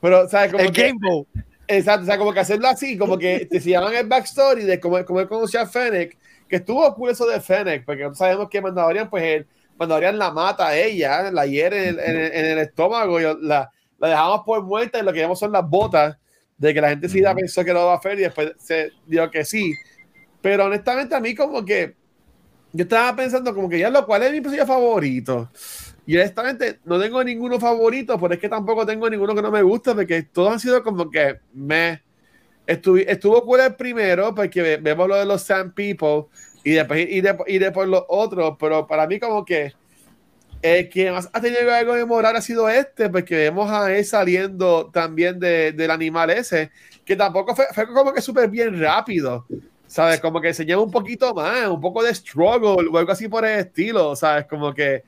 pero, ¿sabes? Como el que, Game Boy. Exacto, o sea, como que hacerlo así, como que te se llaman el backstory de cómo, cómo él conocía a Fennec, que estuvo cool eso de Fennec, porque no sabemos que Mandalorian, pues él, Mandalorian la mata a ella, la hiere en el, en en el estómago y la, la dejamos por muerta y lo que vemos son las botas de que la gente sí la pensó que no va a hacer y después se dio que sí. Pero honestamente a mí como que yo estaba pensando como que ya lo cual es mi personaje favorito. Y honestamente no tengo ninguno favorito, pero es que tampoco tengo ninguno que no me guste, porque todos han sido como que me estuvo, estuvo cool el primero, porque ve- vemos lo de los Sand People y después iré, iré por los otros, pero para mí como que el que más ha tenido algo de moral ha sido este, porque vemos a él saliendo también de- del animal ese, que tampoco fue, fue como que súper bien rápido. ¿Sabes? Como que enseñaba un poquito más, un poco de struggle o algo así por el estilo, ¿sabes? Como que.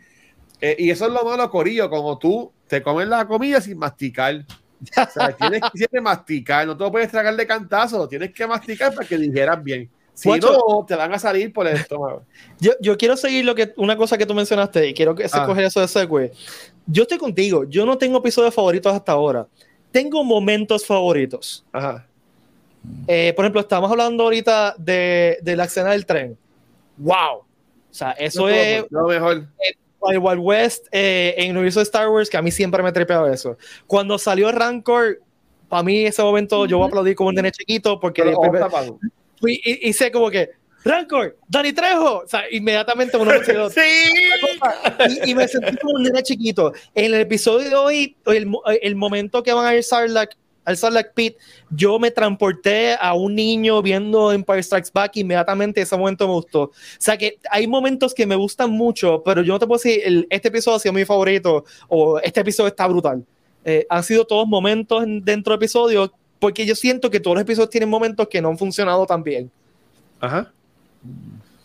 eh, y eso es lo malo, Corillo, como tú te comes la comida sin masticar. O sea, tienes que masticar, no te lo puedes tragar de cantazo, tienes que masticar para que dijeras bien. Si Guacho. no, te van a salir por el estómago. Yo, yo quiero seguir lo que una cosa que tú mencionaste y quiero que se Ah. coger eso de segue. Yo estoy contigo. Yo no tengo episodios favoritos hasta ahora. Tengo momentos favoritos. Ajá. Eh, por ejemplo, estamos hablando ahorita de, de la escena del tren. ¡Wow! O sea, eso No, es Lo mejor. el Wild West eh, en el universo de Star Wars, que a mí siempre me ha trepeado eso. Cuando salió Rancor, para mí ese momento yo voy a aplaudir como un nene chiquito porque Pero, y, sé como que, Rancor, Dani Trejo. O sea, inmediatamente uno se lo- Sí. y, y me sentí como un nene chiquito. En el episodio de hoy, el, el momento que van a ir Sarlacc, al Sarlacc Pit, yo me transporté a un niño viendo Empire Strikes Back. Inmediatamente ese momento me gustó. O sea que hay momentos que me gustan mucho, pero yo no te puedo decir, el- este episodio ha sido mi favorito o este episodio está brutal. Eh, han sido todos momentos en- dentro del episodio, porque yo siento que todos los episodios tienen momentos que no han funcionado tan bien. Ajá.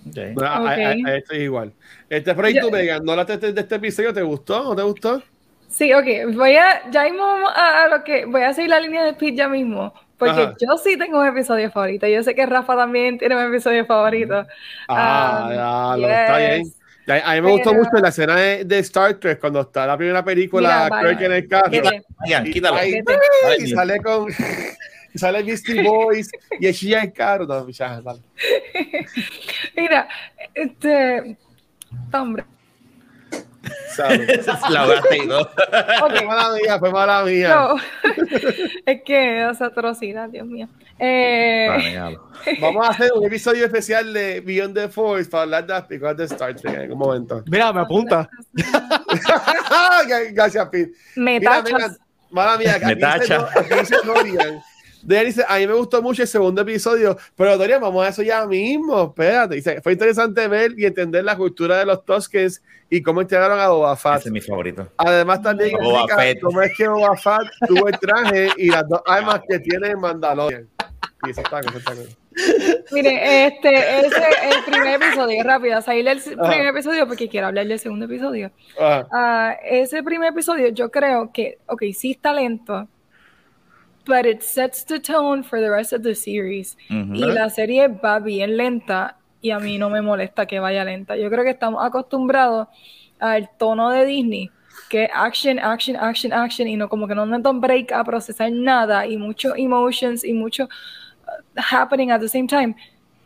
Ok. No, a- a- a- a esto es igual. Este proyecto, Ya- Megan, ¿no la de, de este episodio? ¿Te gustó? ¿No te gustó? Sí, ok, voy a, ya mismo a, a lo que, voy a seguir la línea de Pete ya mismo, porque Ajá. yo sí tengo un episodio favorito, yo sé que Rafa también tiene un episodio favorito. Ah, Um, ya, lo- está yes. bien. A, a mí me gustó mucho la escena de, de Star Trek cuando está la primera película, Mira, Kirk en el carro. Ay, vete. y sale con y sale Misty Boys y ella el carro. No, ya. Mira, este, hombre, Salud. La ahogaste y todo. Fue mala mía, fue mala mía. no, es que esa atrocidad, Dios mío. Eh, Vale. Vamos a hacer un episodio especial de Beyond the Force para hablar de las películas de Star Trek en algún momento. Mira, me apunta. Gracias, Pete. me Mira, tachas. mira, mala mía, Me aquí dice. Do- aquí dice. Dorian dice, a mí me gustó mucho el segundo episodio, pero Dorian, vamos a eso ya mismo, espérate. Dice, fue interesante ver y entender la cultura de los Tuskens y cómo integraron a Boba Fett. Ese es mi favorito. Además también Boba explica Fett. cómo es que Boba Fett tuvo el traje y las dos armas que tiene en Mandalorian. Y eso está, eso está. Mire, este, ese el primer episodio, rápido, a salir del Ajá. primer episodio porque quiero hablar del segundo episodio. Ah, ese primer episodio, yo creo que, ok, sí está lento, but it sets the tone for the rest of the series. Y la serie va bien lenta y a mí no me molesta que vaya lenta. Yo creo que estamos acostumbrados al tono de Disney, que action, action, action, action, y no como que no nos dan break a procesar nada y mucho emotions y mucho uh, happening at the same time.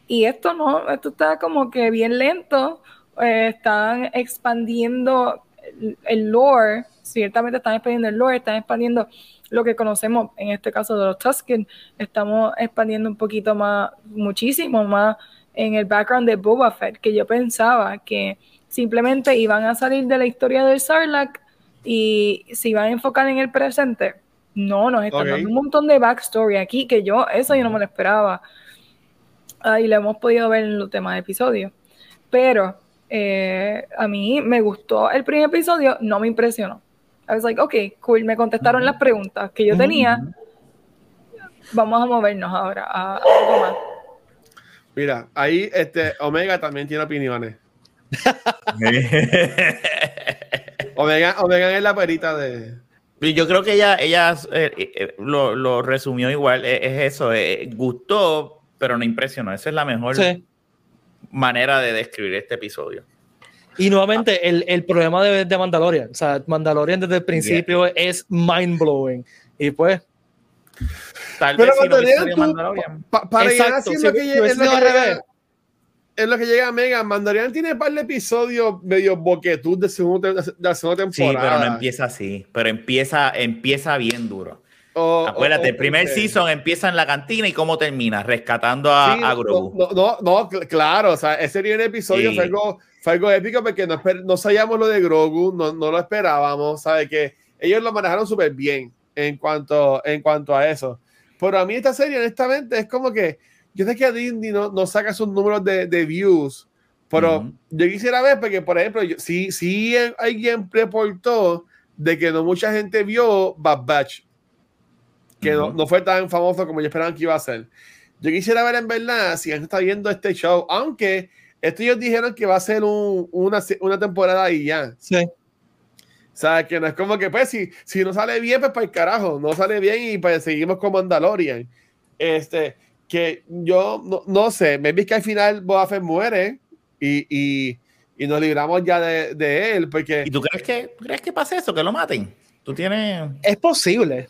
Y esto no, esto está como que bien lento. eh, están expandiendo el, el lore, ciertamente están expandiendo el lore, están expandiendo lo que conocemos, en este caso de los Tusken, estamos expandiendo un poquito más, muchísimo más en el background de Boba Fett, que yo pensaba que simplemente iban a salir de la historia del Sarlacc y se iban a enfocar en el presente. No, nos están dando un montón de backstory aquí, que yo, eso yo no me lo esperaba. Ah, y lo hemos podido ver en los demás episodios. Pero eh, a mí me gustó el primer episodio, no me impresionó. I was like, ok, cool, me contestaron las preguntas que yo tenía. Vamos a movernos ahora a, a algo más. Mira, ahí este, Omega también tiene opiniones. Omega, Omega es la perita de. Y Yo creo que ella, ella eh, eh, lo, lo resumió igual. eh, Es, eso, eh, gustó, pero no impresionó. Esa es la mejor Sí. manera de describir este episodio. Y nuevamente, el, el problema de, de Mandalorian. O sea, Mandalorian desde el principio es mind blowing. Y pues, Tal Pero vez si no tú- Mandalorian. Pa- para Exacto, llegar si lo que hubiese llega, es lo que llega- es lo que llega a Mega. Mandalorian tiene un par de episodios medio boquetú de, segundo, de la segunda Sí, temporada. pero no empieza así. Pero empieza, empieza bien duro. O- Acuérdate, o- el primer este, season empieza en la cantina y cómo termina, rescatando a, sí, a no, Grogu. No, no, no, cl- claro, o sea, ese primer episodio Sí. fue, algo, fue algo épico porque no, no sabíamos lo de Grogu, no, no lo esperábamos, ¿sabes? Que ellos lo manejaron súper bien en cuanto, en cuanto a eso. Pero a mí esta serie, honestamente, es como que yo sé que Disney no, no saca sus números de, de views, pero Ujú. yo quisiera ver, porque por ejemplo, yo, sí, sí alguien reportó de que no mucha gente vio Bad Batch, que no, Ujú. no fue tan famoso como yo esperaba que iba a ser. Yo quisiera ver en verdad si alguien está viendo este show, aunque esto ellos dijeron que va a ser un- una, una temporada y ya. sí. O sea, que no es como que, pues, si, si no sale bien, pues para el carajo, no sale bien y pues seguimos con Mandalorian. Este, que yo no, no sé, me vi que al final Boba Fett muere y, y, y nos libramos ya de, de él, porque ¿Y tú crees que, crees que pase eso, que lo maten? Tú tienes... Es posible.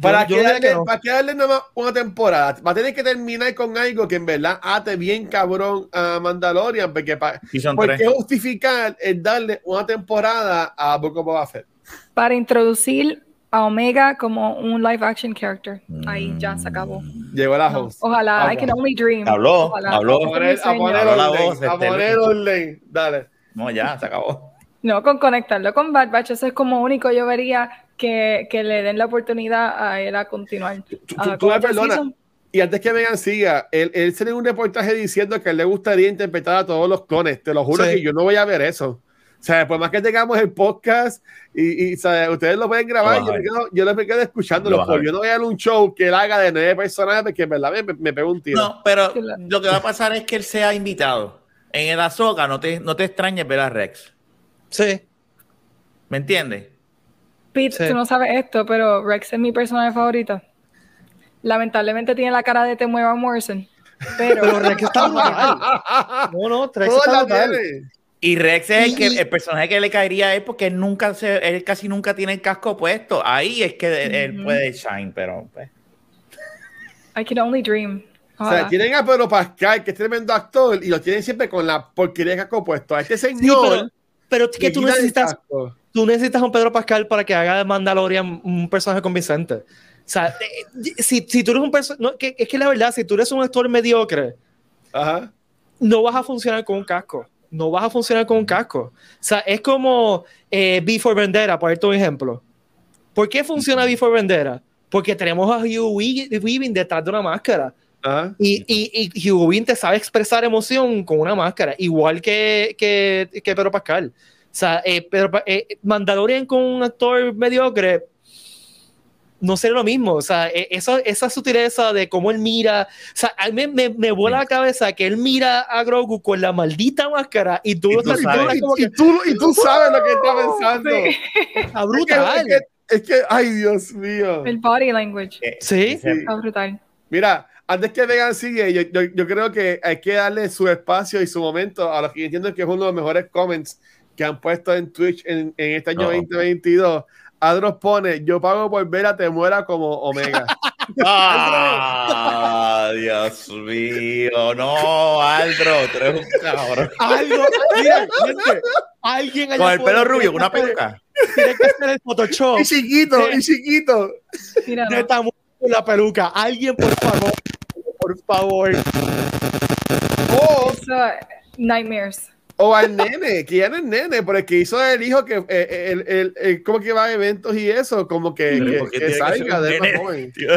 Para, yo que diría darle, que no. para que darle nada más una temporada, va a tener que terminar con algo que en verdad ate bien cabrón a Mandalorian, porque para Season ¿por 3. qué justificar el darle una temporada a Book Boba Fett? Para introducir a Omega como un live action character. Ahí ya se acabó. Llegó la No, host. ojalá, Ah, I can only dream. Habló, Ojalá. habló. A poner, a poner Habló la orden, voz, a este, poner orden. Dale. No, ya, se acabó. No, con conectarlo con Bad Batch, eso es como único. Yo vería que, que le den la oportunidad a él a continuar. Tú, Ah, tú- me perdonas. Y antes que Megan siga, él, él salió en un reportaje diciendo que a él le gustaría interpretar a todos los clones. Te lo juro Sí. que yo no voy a ver eso. O sea, por más que tengamos el podcast y, y, ¿sabes? ustedes lo pueden grabar, Lo yo, a me ver. quedo, yo me quedo escuchándolo. A ver. yo no voy a dar un show que él haga de nueve personajes porque en verdad me, me, me pega un tiro. No, pero lo que va a pasar es que él sea invitado. En el Azoka no te, no te extrañes ver a Rex. Sí. ¿Me entiendes? Pete, Sí. tú no sabes esto, pero Rex es mi personaje favorito. Lamentablemente tiene la cara de Temuera Morrison. Pero, Pero Rex está brutal. No, no, Rex está la brutal. Y Rex es el, que, Y- el personaje que le caería a él porque él nunca se, él casi nunca tiene el casco puesto. Ahí es que él puede shine, pero pues, I can only dream. O sea, tienen a Pedro Pascal, que es tremendo actor, y lo tienen siempre con la porquería de casco puesto. A este Sí, señor. pero, pero que tú necesitas, casco. Tú necesitas a un Pedro Pascal para que haga de Mandalorian un personaje convincente. O sea, si, si tú eres un personaje, que, es que la verdad, si tú eres un actor mediocre, Ajá. no vas a funcionar con un casco. No vas a funcionar con un casco. O sea, es como eh, Before Vendetta, por darte un ejemplo. ¿Por qué funciona Before Vendetta? Porque tenemos a Hugh Wea- Weaving detrás de una máscara. Ajá. Y, y, y Hugo Weaving te sabe expresar emoción con una máscara, igual que, que, que Pedro Pascal. O sea, eh, Pedro Pa- eh, Mandalorian con un actor mediocre no sería lo mismo. O sea, eh, esa, esa sutileza de cómo él mira. O sea, a mí me, me, me vuela la cabeza que él mira a Grogu con la maldita máscara y tú Y lo tú estás sabes. Y, que y tú, y tú sabes lo que está pensando. Sí. está Es brutal. que, es, que, es que, ay, Dios mío. El body language. eh, Sí. ese- Está brutal. Mira, antes que Vegan sigue, yo, yo, yo creo que hay que darle su espacio y su momento a los que entiendo que es uno de los mejores comments que han puesto en Twitch en, en este año No. 2022. Adros pone, yo pago por ver a Te Muera como Omega. Ah, Dios mío, no, Aldro, tú eres un cabrón. Algo, mira, gente, alguien allá Con el pelo rubio, una peluca. Tiene que hacer el Photoshop. y chiquito, y chiquito. Mira, no. con la peluca. Alguien, por favor, por favor. O, Eso, nightmares. O al nene, que ya no es nene, pero el que hizo el hijo que eh, el, el, el- como que va a eventos y eso, como que, que, ¿por qué que salga de nene? joven. Tío.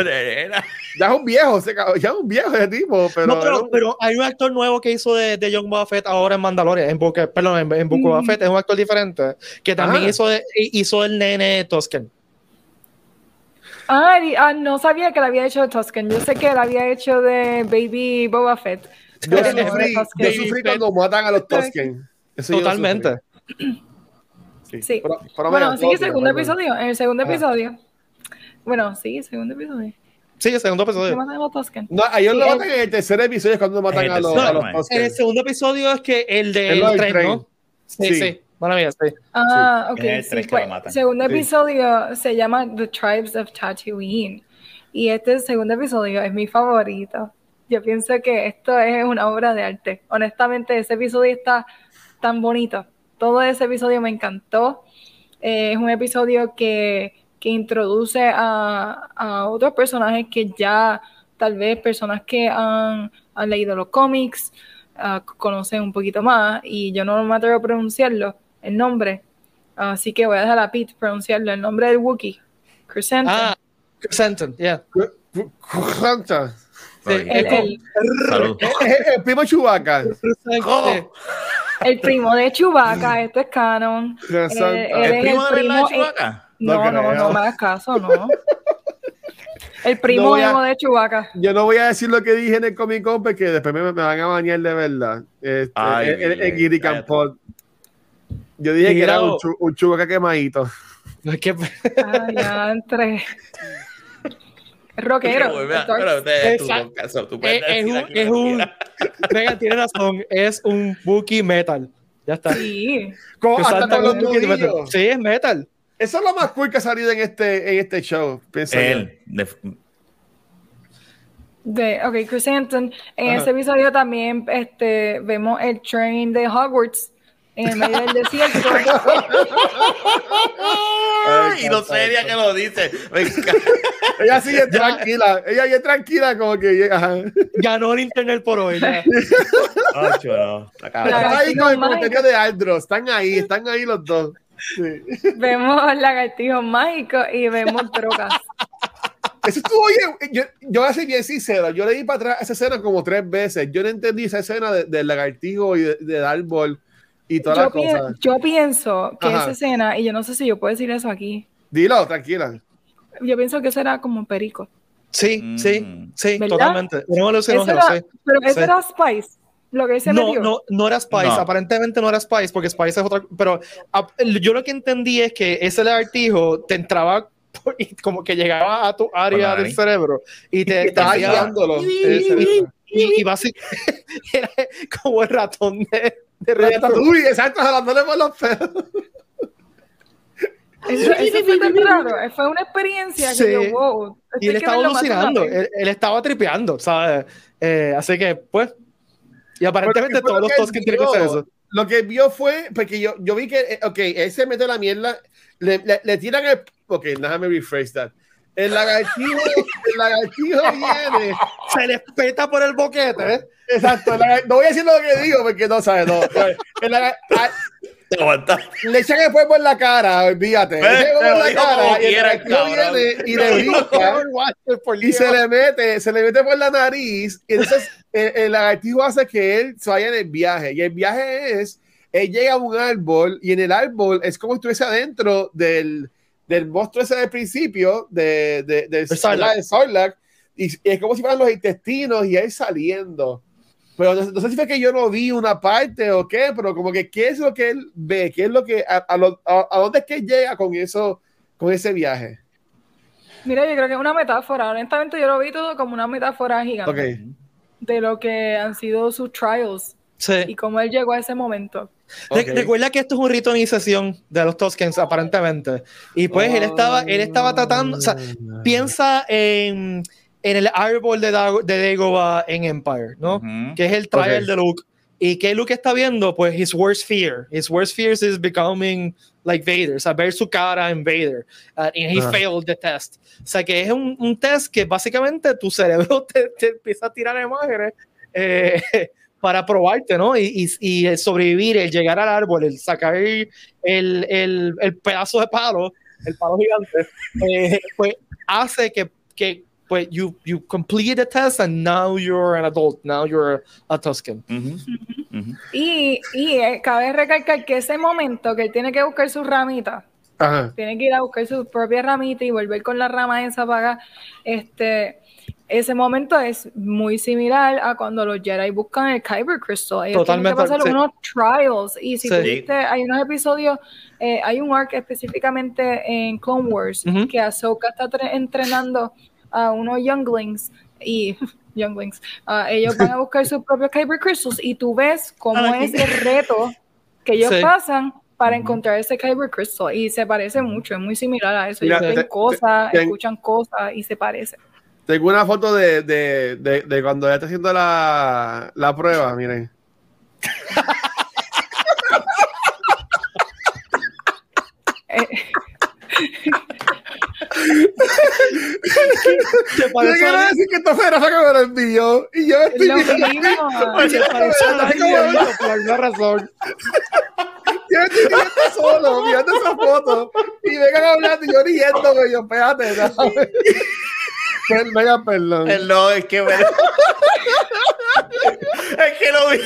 Ya es un viejo, ya es un viejo ese tipo, pero, no, pero, pero hay un actor nuevo que hizo de, de John Boba Fett ahora en Mandalorian, en Boca, perdón, en, en Book of Boba Mm. Fett, es un actor diferente, que también Ah. hizo, de- hizo el nene Tosken. Ah, y- ah, no sabía que lo había hecho de Tusken. Yo sé que lo había hecho de Baby Boba Fett. Yo no de sufrí, yo sufrí cuando matan a los lo Totalmente. Sí. Sí. Pero- pero Bueno, mira, sigue otro, segundo episodio. En el segundo Ajá. episodio. Bueno, sí, segundo episodio. Sí, el segundo ¿Qué episodio. matan a los Tusken? No, a ellos Sí, lo el- matan en el tercer episodio es cuando matan En el a los, tercero, a los el segundo episodio es que el del del tren, tren. ¿no? Sí, Sí. sí. Mala mía, sí. Ah, ok. En el sí, tres que pues, lo matan. segundo Sí. episodio se llama The Tribes of Tatooine. Y este segundo episodio es mi favorito. Yo pienso que esto es una obra de arte. Honestamente, ese episodio está tan bonito. Todo ese episodio me encantó. Eh, es un episodio que, que introduce a, a otros personajes que ya, tal vez personas que han, han leído los cómics, ah, conocen un poquito más. Y yo no me atrevo a pronunciarlo, el nombre. Así que voy a dejar a Pete pronunciarlo. El nombre del Wookiee. Crescent. Ah, Senton, yeah. El, primo Chewbacca. Oh, el primo de Chewbacca, esto es canon. Eh, ¿El primo de verdad de eh, Chewbacca? No No, no, me hagas caso, no. El primo de Chewbacca. Yo no voy a decir lo que dije en el Comic Con porque después me, me van a bañar de verdad. Este, Ay, el, el, el Miguel, Guiri cállate. Campot. Yo dije que era un, chu- un Chewbacca quemadito. Es que- Ay, entre. Rockero. Es un. Megan tiene razón, es un Wookiee metal. Ya está. Sí. Hasta con los metal. Sí, es metal. Eso es lo más cool que ha salido en este, en este show. Él, de- ok, Chrysanthemum. En Ajá. ese episodio también este, vemos el train de Hogwarts. En el medio del desierto. Ay, y lo seria que lo dice. Ella sigue tranquila. Ella sigue tranquila, como que. Ajá. Ganó el internet por hoy. ya. Ocho, no. Está cabrón. Están ahí con el comentario de Aldros. Están ahí, están ahí los dos. Sí. vemos lagartijos mágicos y vemos drogas. Eso estuvo bien. Yo, yo voy a ser bien sincero. Yo le di para atrás esa escena como tres veces. Yo no entendí esa escena de- del lagartijo y de- del árbol y todas Yo, las cosas. yo pienso que Ajá. esa escena, y yo no sé si yo puedo decir eso aquí, Dilo, tranquila. yo pienso que eso era como perico. Sí, Mm. sí, sí, ¿Verdad? totalmente. Un Eso alucinógeno, era- sí. pero eso Sí. era Spice, lo que se No, no, no era Spice, No. aparentemente no era Spice, porque Spice es otra. Pero a- yo lo que entendí es que ese lagartijo te entraba por- y como que llegaba a tu área del cerebro y te, te Estaba ayudándolo. y, sí. y, y básicamente era como el ratón de, de Ratatouille. Exacto, jalándole por los pelos. Eso, eso fue tan raro, fue una experiencia Sí. que yo, wow. Y él estaba alucinando, él, él estaba tripeando, ¿sabes? Eh, así que, pues. Y aparentemente todos lo los que Tosken tienen que hacer vio. eso. Lo que vio fue, porque yo, yo vi que, eh, ok, él se mete la mierda, le, le, le tiran el, ok, déjame rephrase that. El lagartijo, el lagartijo viene, Se les peta por el boquete, ¿eh? exacto, no voy a decir lo que digo porque no sabes, no. El ah, Te aguanta. le echan el polvo en la cara, olvídate. Le echan el en la como cara y el lagartijo viene y le brinca. y se le mete, se le mete por la nariz, y entonces el, el lagartijo hace que él se vaya en el viaje, y el viaje es, él llega a un árbol, y en el árbol es como si estuviese adentro del, del monstruo ese del principio, de, de, Sarlacc. del Sarlacc, y, y es como si fueran los intestinos, y él saliendo. Pero no, no sé si fue que yo no vi una parte o qué, pero como que qué es lo que él ve, qué es lo que, a, a, lo- a- a dónde es que llega con eso, con ese viaje. Mira, yo creo que es una metáfora. Honestamente, yo lo vi todo como una metáfora gigante de lo que han sido sus trials y Sí. cómo él llegó a ese momento. Re- Ok. Recuerda que esto es un rito de iniciación de los Toskens, aparentemente. Y pues él estaba, él estaba tratando, o sea, Ah. piensa en, en el árbol de, Dago- de Dagobah en Empire, ¿no? Ujú. Que es el trial Ok. de Luke. ¿Y qué Luke está viendo? Pues his worst fear. His worst fear is becoming like Vader, o sea, ver su cara en Vader. Uh, and he Ah. failed the test. O sea, que es un, un test que básicamente tu cerebro te, te empieza a tirar imágenes eh, para probarte, ¿no? Y, y, y el sobrevivir, el llegar al árbol, el sacar el, el, el pedazo de palo, el palo gigante, eh, pues hace que, que pues you, you completed the test and now you're an adult, now you're a. Ujú. Y, y eh, cabe recalcar que ese momento que él tiene que buscar su ramita, Ajá. tiene que ir a buscar su propia ramita y volver con la rama esa para acá, este, ese momento es muy similar a cuando los Jedi buscan el Kyber Crystal. Ellos Totalmente, tienen que pasar sí. unos trials. Y si Sí. tú viste, hay unos episodios, eh, hay un arc específicamente en Clone Wars Ujú. que Ahsoka está tre- entrenando a unos younglings y younglings, ah, ellos van a buscar sus propios Kyber Crystals y tú ves cómo Ah, es el reto que ellos Sí. pasan para encontrar ese Kyber Crystal y se parece mucho, es muy similar a eso. Mira, Ellos ven cosas, te- escuchan cosas y se parece. Tengo una foto de, de, de, de cuando ella está haciendo la, la prueba, miren. ¿Te Yo parece quiero a- decir que esto fue Rafa que me lo envió y yo es estoy lo mismo. te por alguna razón? yo estoy viendo solo, mirando esa foto y vengan hablando y yo riéndome, yo, espérate, no. Per- Venga, perdón. Eh, es que me... es que lo vi.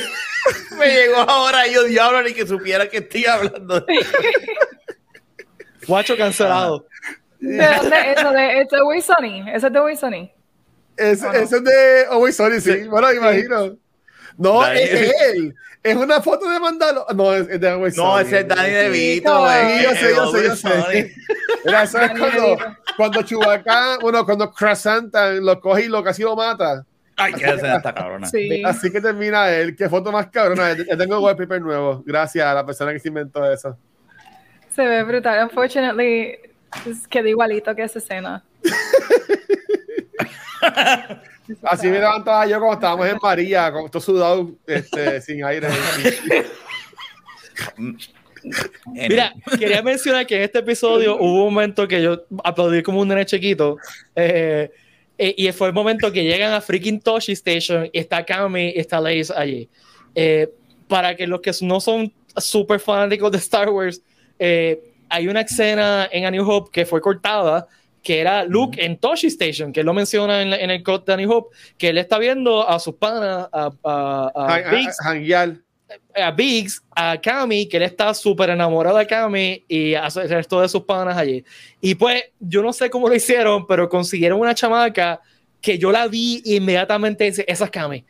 Me llegó ahora y yo diablo ni que supiera que estoy hablando. de- Guacho cancelado. ¿De dónde es eso? ¿De es de Always Sunny? ¿Eso es de Always Sunny? Es, ¿O no? Eso es de Always Sunny, sí. Bueno, imagino. No, Dani. es él. Es una foto de Mandalo. No, es, es de Always No, ese es Danny DeVito. Sí, güey. yo sé, yo sé, yo sé. Mira, eso es cuando, cuando Chewbacca, bueno, cuando Krasantan lo coge y lo casi lo mata. Ay, qué escena esta cabrona. Sí. Así que termina él. Qué foto más cabrona. Ya tengo wallpaper nuevo. Gracias a la persona que se inventó eso. Se ve brutal. Unfortunately, quedó igualito que esa escena. Así me levantaba yo cuando estábamos en María, con todo sudado, este, sin aire. Mira, quería mencionar que en este episodio hubo un momento que yo aplaudí como un nene chiquito. Eh, eh, y fue el momento que llegan a freaking Toshi Station y está Kami y está Lace allí. Eh, para que los que no son súper fanáticos de Star Wars, hay una escena en A New Hope que fue cortada que era Luke en Toshi Station, que él lo menciona en, en el code de A New Hope, que él está viendo a sus panas, a, a, a, a Biggs, a Cami, que él está súper enamorado de Cami y a el resto de sus panas allí. Y pues, yo no sé cómo lo hicieron, pero consiguieron una chamaca que yo la vi inmediatamente, esa es Cami.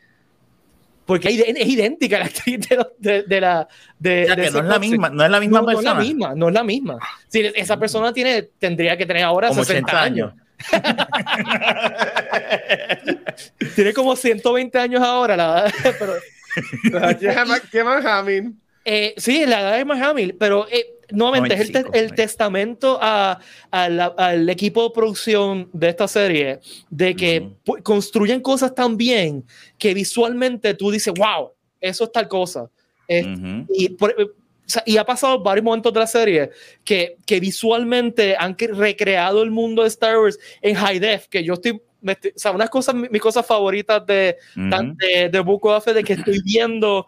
Porque es idéntica a la actriz de, de, la. De, no, es la misma, no es la misma persona. No es la misma, no es la misma. Si esa persona tiene, tendría que tener ahora como 60 años. tiene como 120 años ahora, la pero, ¿Qué más Hamill? Eh, sí, la edad de Mark Hamill, pero eh, nuevamente es el, testamento al equipo de producción de esta serie de que construyen cosas tan bien que visualmente tú dices, wow, eso es tal cosa. y, y, ha pasado varios momentos de la serie que, que visualmente han recreado el mundo de Star Wars en high def, que yo estoy o sea, unas cosas, mis cosas favoritas de, de, de Book of de que estoy viendo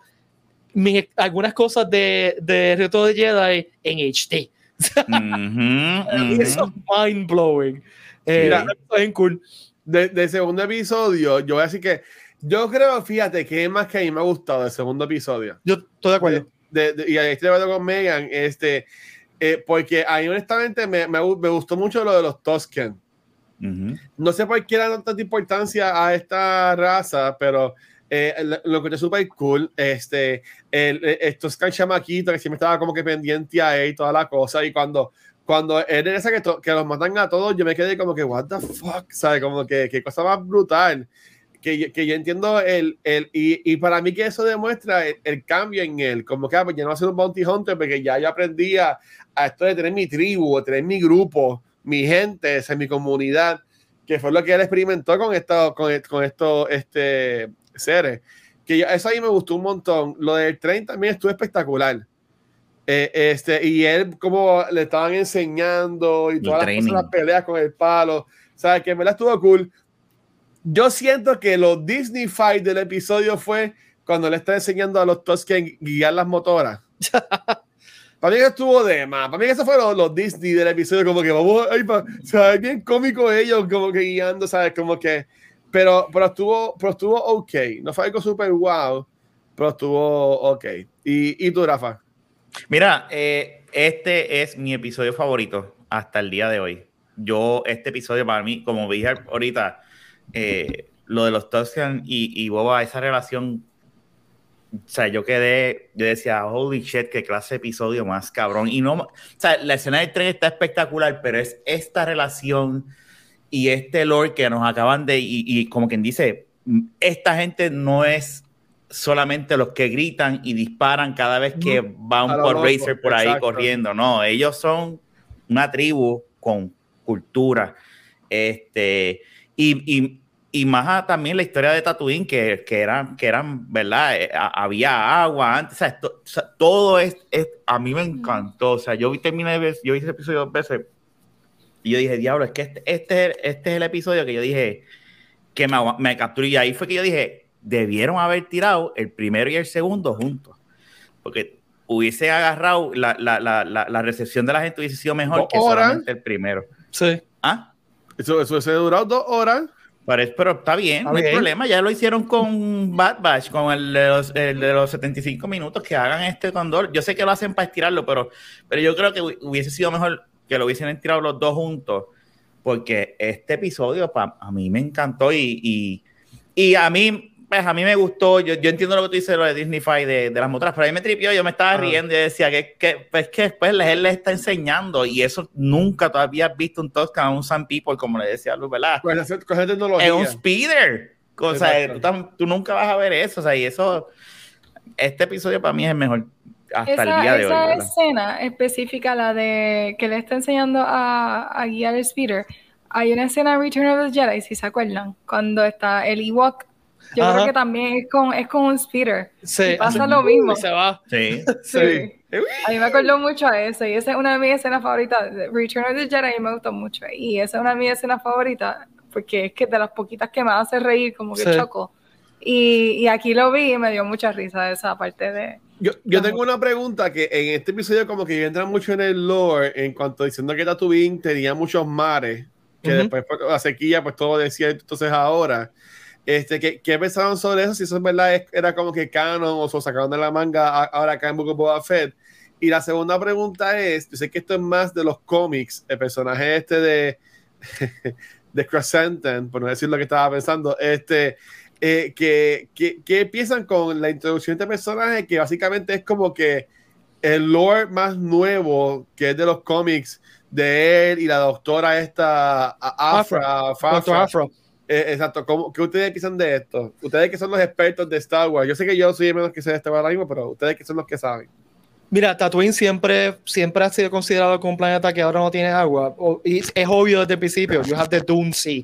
algunas cosas de, de Reto de Jedi en HD. Eso es mind blowing. Eh, Mira, cool. De, segundo episodio, yo voy a decir que yo creo, fíjate, que es más que a mí me ha gustado el segundo episodio. Yo estoy de acuerdo. y ahí estoy de acuerdo con Megan, este, eh, porque a mí honestamente me, me, me, gustó mucho lo de los Tosken. No sé por qué le dan tanta importancia a esta raza, pero eh, lo es súper cool, este, el, eh, estos chamaquitos que siempre estaba como que pendiente a él y toda la cosa, y cuando, cuando él esa que, que los matan a todos, yo me quedé como que, what the fuck, ¿sabes? Como que, qué cosa más brutal. Que, que yo entiendo el, el y, y, para mí que eso demuestra el, cambio en él, como que ah, pues ya no va a ser un bounty hunter porque ya yo aprendí a, a esto de tener mi tribu, tener mi grupo, mi gente, esa es mi comunidad, que fue lo que él experimentó con esto, con, con estos este, seres. Que eso ahí me gustó un montón. Lo del tren también estuvo espectacular. Eh, este, y él como le estaban enseñando y todas las, peleas con el palo. O sea, que me la estuvo cool. Yo siento que lo Disney Fight del episodio fue cuando le está enseñando a los Tusken guiar las motoras. Para mí que estuvo de más. Para mí que eso fue los, Disney del episodio, como que vamos, ay, pa, o sea, es bien cómico ellos, como que guiando, ¿sabes? Como que, pero, pero estuvo, pero estuvo ok. No fue algo súper wow, pero estuvo ok. ¿Y, y tú, Rafa? Mira, eh, este es mi episodio favorito hasta el día de hoy. Yo, este episodio para mí, como dije ahorita, eh, lo de los Tusken y, y Boba, esa relación o sea, yo quedé, yo decía, holy shit, qué clase de episodio más cabrón. Y no, o sea, la escena del tren está espectacular, pero es esta relación y este lore que nos acaban de, y, como quien dice, esta gente no es solamente los que gritan y disparan cada vez que va un por racer por ahí corriendo, no, ellos son una tribu con cultura. Este, y, y y más también la historia de Tatooine, que, que, eran, que eran, ¿verdad? Eh, había agua antes, o sea, todo es, es, a mí me encantó, o sea, yo terminé yo vi ese episodio dos veces, y yo dije, diablo, es que este, este, este es el episodio que yo dije, que me, me capturó, y ahí fue que yo dije, debieron haber tirado el primero y el segundo juntos, porque hubiese agarrado, la, la, la, la recepción de la gente hubiese sido mejor que solamente el primero. Sí. ¿Ah? Eso, eso se durado dos horas. Pero, está bien, no hay problema. Ya lo hicieron con Bad Batch, con el de, los, el de los 75 minutos, que hagan este condor. Yo sé que lo hacen para estirarlo, pero, pero yo creo que hubiese sido mejor que lo hubiesen estirado los dos juntos, porque este episodio a mí me encantó y, y, y a mí pues a mí me gustó, yo, yo entiendo lo que tú dices, lo de Disney de, de las motoras, pero a mí me tripió, yo me estaba ah. riendo y decía que, que, pues que después él les está enseñando y eso nunca todavía has visto un Toscan, un Sun People, como le decía Luz, ¿verdad? Pues es un speeder, o sea, tú, tú, nunca vas a ver eso, o sea, y eso, este episodio para mí es el mejor hasta el día de hoy. Esa escena específica, la de que le está enseñando a, a guiar el speeder, hay una escena en Return of the Jedi, si se acuerdan, cuando está el Ewok Yo Ajá. creo que también es con, es con un speeder. Sí, Y pasa lo mismo. se va. Sí. Sí. Sí. A mí me acuerdo mucho a eso. Y esa es una de mis escenas favoritas. Return of the Jedi me gustó mucho. Y esa es una de mis escenas favoritas. Porque es que de las poquitas que me hace reír, como que Sí. choco. Y, y aquí lo vi y me dio mucha risa esa parte de. Yo, yo tengo una pregunta que en este episodio como que entra mucho en el lore en cuanto diciendo que Tatooine tenía muchos mares, que Ujú. después por la sequía pues todo decía entonces ahora. Este, ¿qué, ¿Qué pensaron sobre eso? Si eso es verdad era como que canon o se sacaron de la manga ahora acá en Book of Boba Fett. Y la segunda pregunta es, yo sé que esto es más de los cómics, el personaje este de, de Crescenten, por no decir lo que estaba pensando, este, eh, que, que, que piensan con la introducción de este personaje que básicamente es como que el lore más nuevo que es de los cómics de él y la doctora esta Afra, Afra, eh, exacto, ¿cómo, ¿qué ustedes piensan de esto? Ustedes que son los expertos de Star Wars, yo sé que yo soy el menos que sé de Star Wars ahora mismo, pero ustedes que son los que saben. Mira, Tatooine siempre, siempre ha sido considerado como un planeta que ahora no tiene agua. O- y es obvio desde el principio. You have the Dune Sea.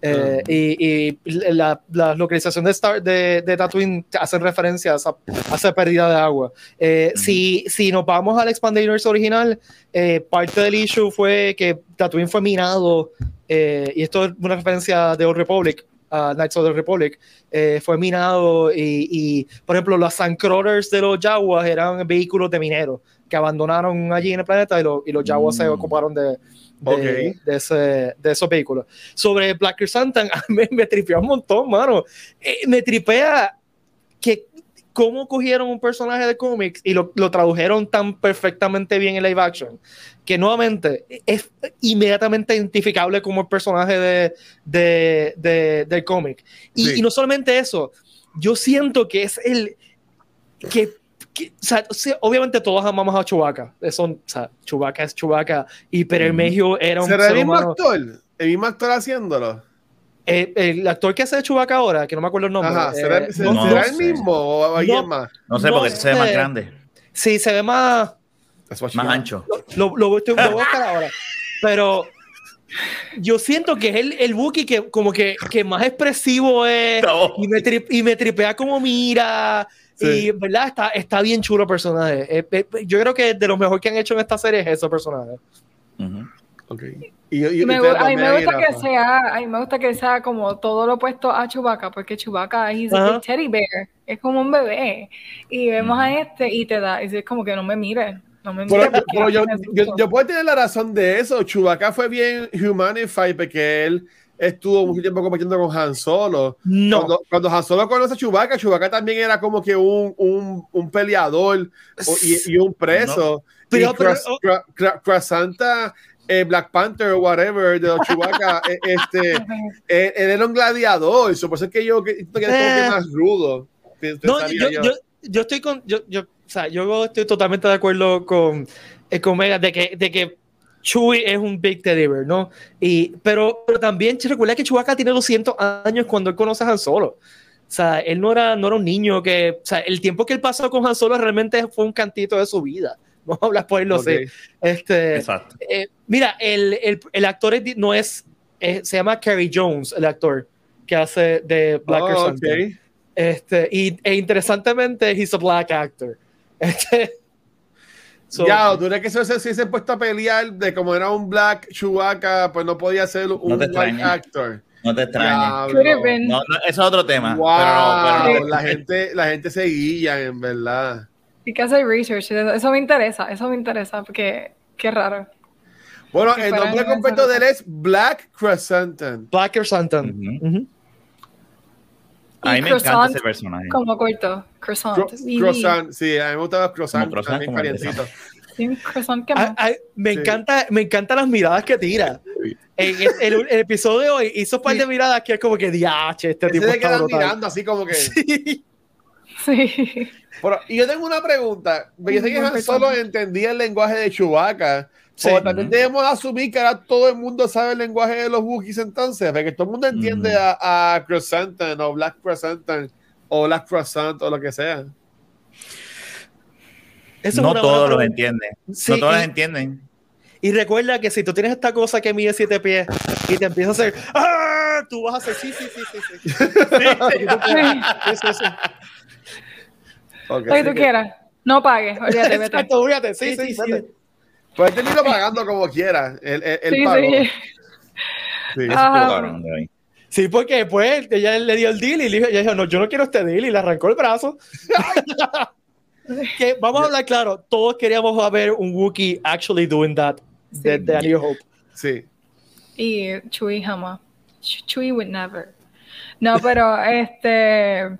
Eh, y, y la, la localización de, Star, de, de Tatooine hace referencia a esa, a esa pérdida de agua. Eh, si, si nos vamos al Expanded Universe original, eh, parte del issue fue que Tatooine fue minado. y esto es una referencia de Old Republic. A Knights of the Republic, eh, fue minado y, y, por ejemplo, los Sandcrawlers de los Jaguars eran vehículos de mineros que abandonaron allí en el planeta y, lo- y los Jaguars se Mm. ocuparon de, de, Ok. de ese- de esos vehículos. Sobre Black Chrysanthemum, mí me tripea un montón, mano. Eh, me tripea que cómo cogieron un personaje de cómics y lo, lo tradujeron tan perfectamente bien en live action, que nuevamente es inmediatamente identificable como el personaje de, de, de- del cómic. Y, Sí. y no solamente eso, yo siento que es el que, que- o sea, obviamente todos amamos a Chewbacca, eso, o sea, Chewbacca es Chewbacca, y pero el. Megio era un ¿Será el mismo actor? ¿El mismo actor haciéndolo? Eh, el actor que hace de Chewbacca ahora, que no me acuerdo el nombre. Ajá, ¿será, eh, se- no será el sé. mismo o alguien No. más? No sé, No porque se ve más grande, Sí, se ve más, más ancho. lo, lo, estoy- lo voy a buscar ahora. Pero yo siento que es el, el Wookiee que como que, que más expresivo es No. y, me tri- y me tripea como mira. Sí. Y verdad, está, está bien chulo el personaje. Eh, eh, yo creo que de los mejores que han hecho en esta serie es ese personaje. Ujú. Ok. Y, y- y Me a mí me gusta que sea, a mí me gusta que sea como todo lo opuesto a Chewbacca, porque Chewbacca Ajá. big teddy bear, es como un bebé. Y vemos a este y te da, y es como que no me mires, no me Pero, mires. porque pero yo, yo, yo puedo tener la razón de eso. Chewbacca fue bien humanified porque él estuvo mucho tiempo compitiendo con Han Solo. No. Cuando, cuando Han Solo conoce a Chewbacca, Chewbacca también era como que un, un, un peleador y, y un preso. Pero- y pero- Eh, Black Panther o whatever de los Chewbacca, eh, este, él, él era un gladiador. so, por eso es que yo que, que Eh. más rudo. No, pensaría yo, yo, yo estoy con. Yo, yo, o sea, yo estoy totalmente de acuerdo con, eh, con Mega de que, de que Chewie es un Big Teddy Bear, ¿no? Y, pero, pero también recuerda que Chewbacca tiene 200 años cuando él conoce a Han Solo. O sea, él no era, no era un niño que. O sea, el tiempo que él pasó con Han Solo realmente fue un cantito de su vida. Vamos a hablar por él, lo sé. Este, Exacto. eh, mira, el, el, el actor no es, es- se llama Kerry Jones, el actor que hace de Black Oh, Chrysanthemum. ok. Este, y, e interesantemente, he's a black actor. Este, so- ya, ¿tú crees que eso se se hubiese puesto a pelear de como era un black Chewbacca, pues no podía ser un No extrañes. actor? No te extrañes. No, no, eso es otro tema. Wow, Pero, pero no- la gente, la gente se guía, en verdad. Hay que hacer research, eso me interesa, eso me interesa, porque qué raro. Bueno, Que el nombre completo de él es Black Crescenten. Black. Ujú. a mí me encanta ese personaje. Como corto, croissant. Cro- y- croissant, sí, a mí me gustan los Como croissant, también como croissant que Ah, ah, me, Sí. encanta, me encantan las miradas que tira. En el, el- el episodio de hoy hizo un par de miradas que es como que diache, este Ese tipo se está mirando así como que. Sí. Sí. Pero, y yo tengo una pregunta. Yo sé que Han Solo entendía el lenguaje de Chewbacca. Sí. Pero también debemos asumir que ahora todo el mundo sabe el lenguaje de los Wookiees entonces, porque todo el mundo entiende a, a Crescenten o Black Crescenten o Black Croissant o lo que sea. Eso no todos los entienden. Sí, no todos los entienden. Y recuerda que si tú tienes esta cosa que mide siete pies y te empieza a hacer ¡Ah! tú vas a hacer. Sí, sí, sí, sí. sí. sí, sí, sí. Ok. Lo que tú quieras. No pagues, olvídate, vete. Exacto, olvídate. Sí, sí, sí. vete. Puedes tenerlo pagando como quiera. Él, él, él Sí, pagó. sí. Sí. Sí, porque después ella le dio el deal y le dijo, ella dijo, no, yo no quiero este deal y le arrancó el brazo. que vamos a hablar claro, todos queríamos ver un Wookiee actually doing that de, Sí. de A New Hope. Sí. Y Chewie jamás. Ch- Chewie would never. No, pero este.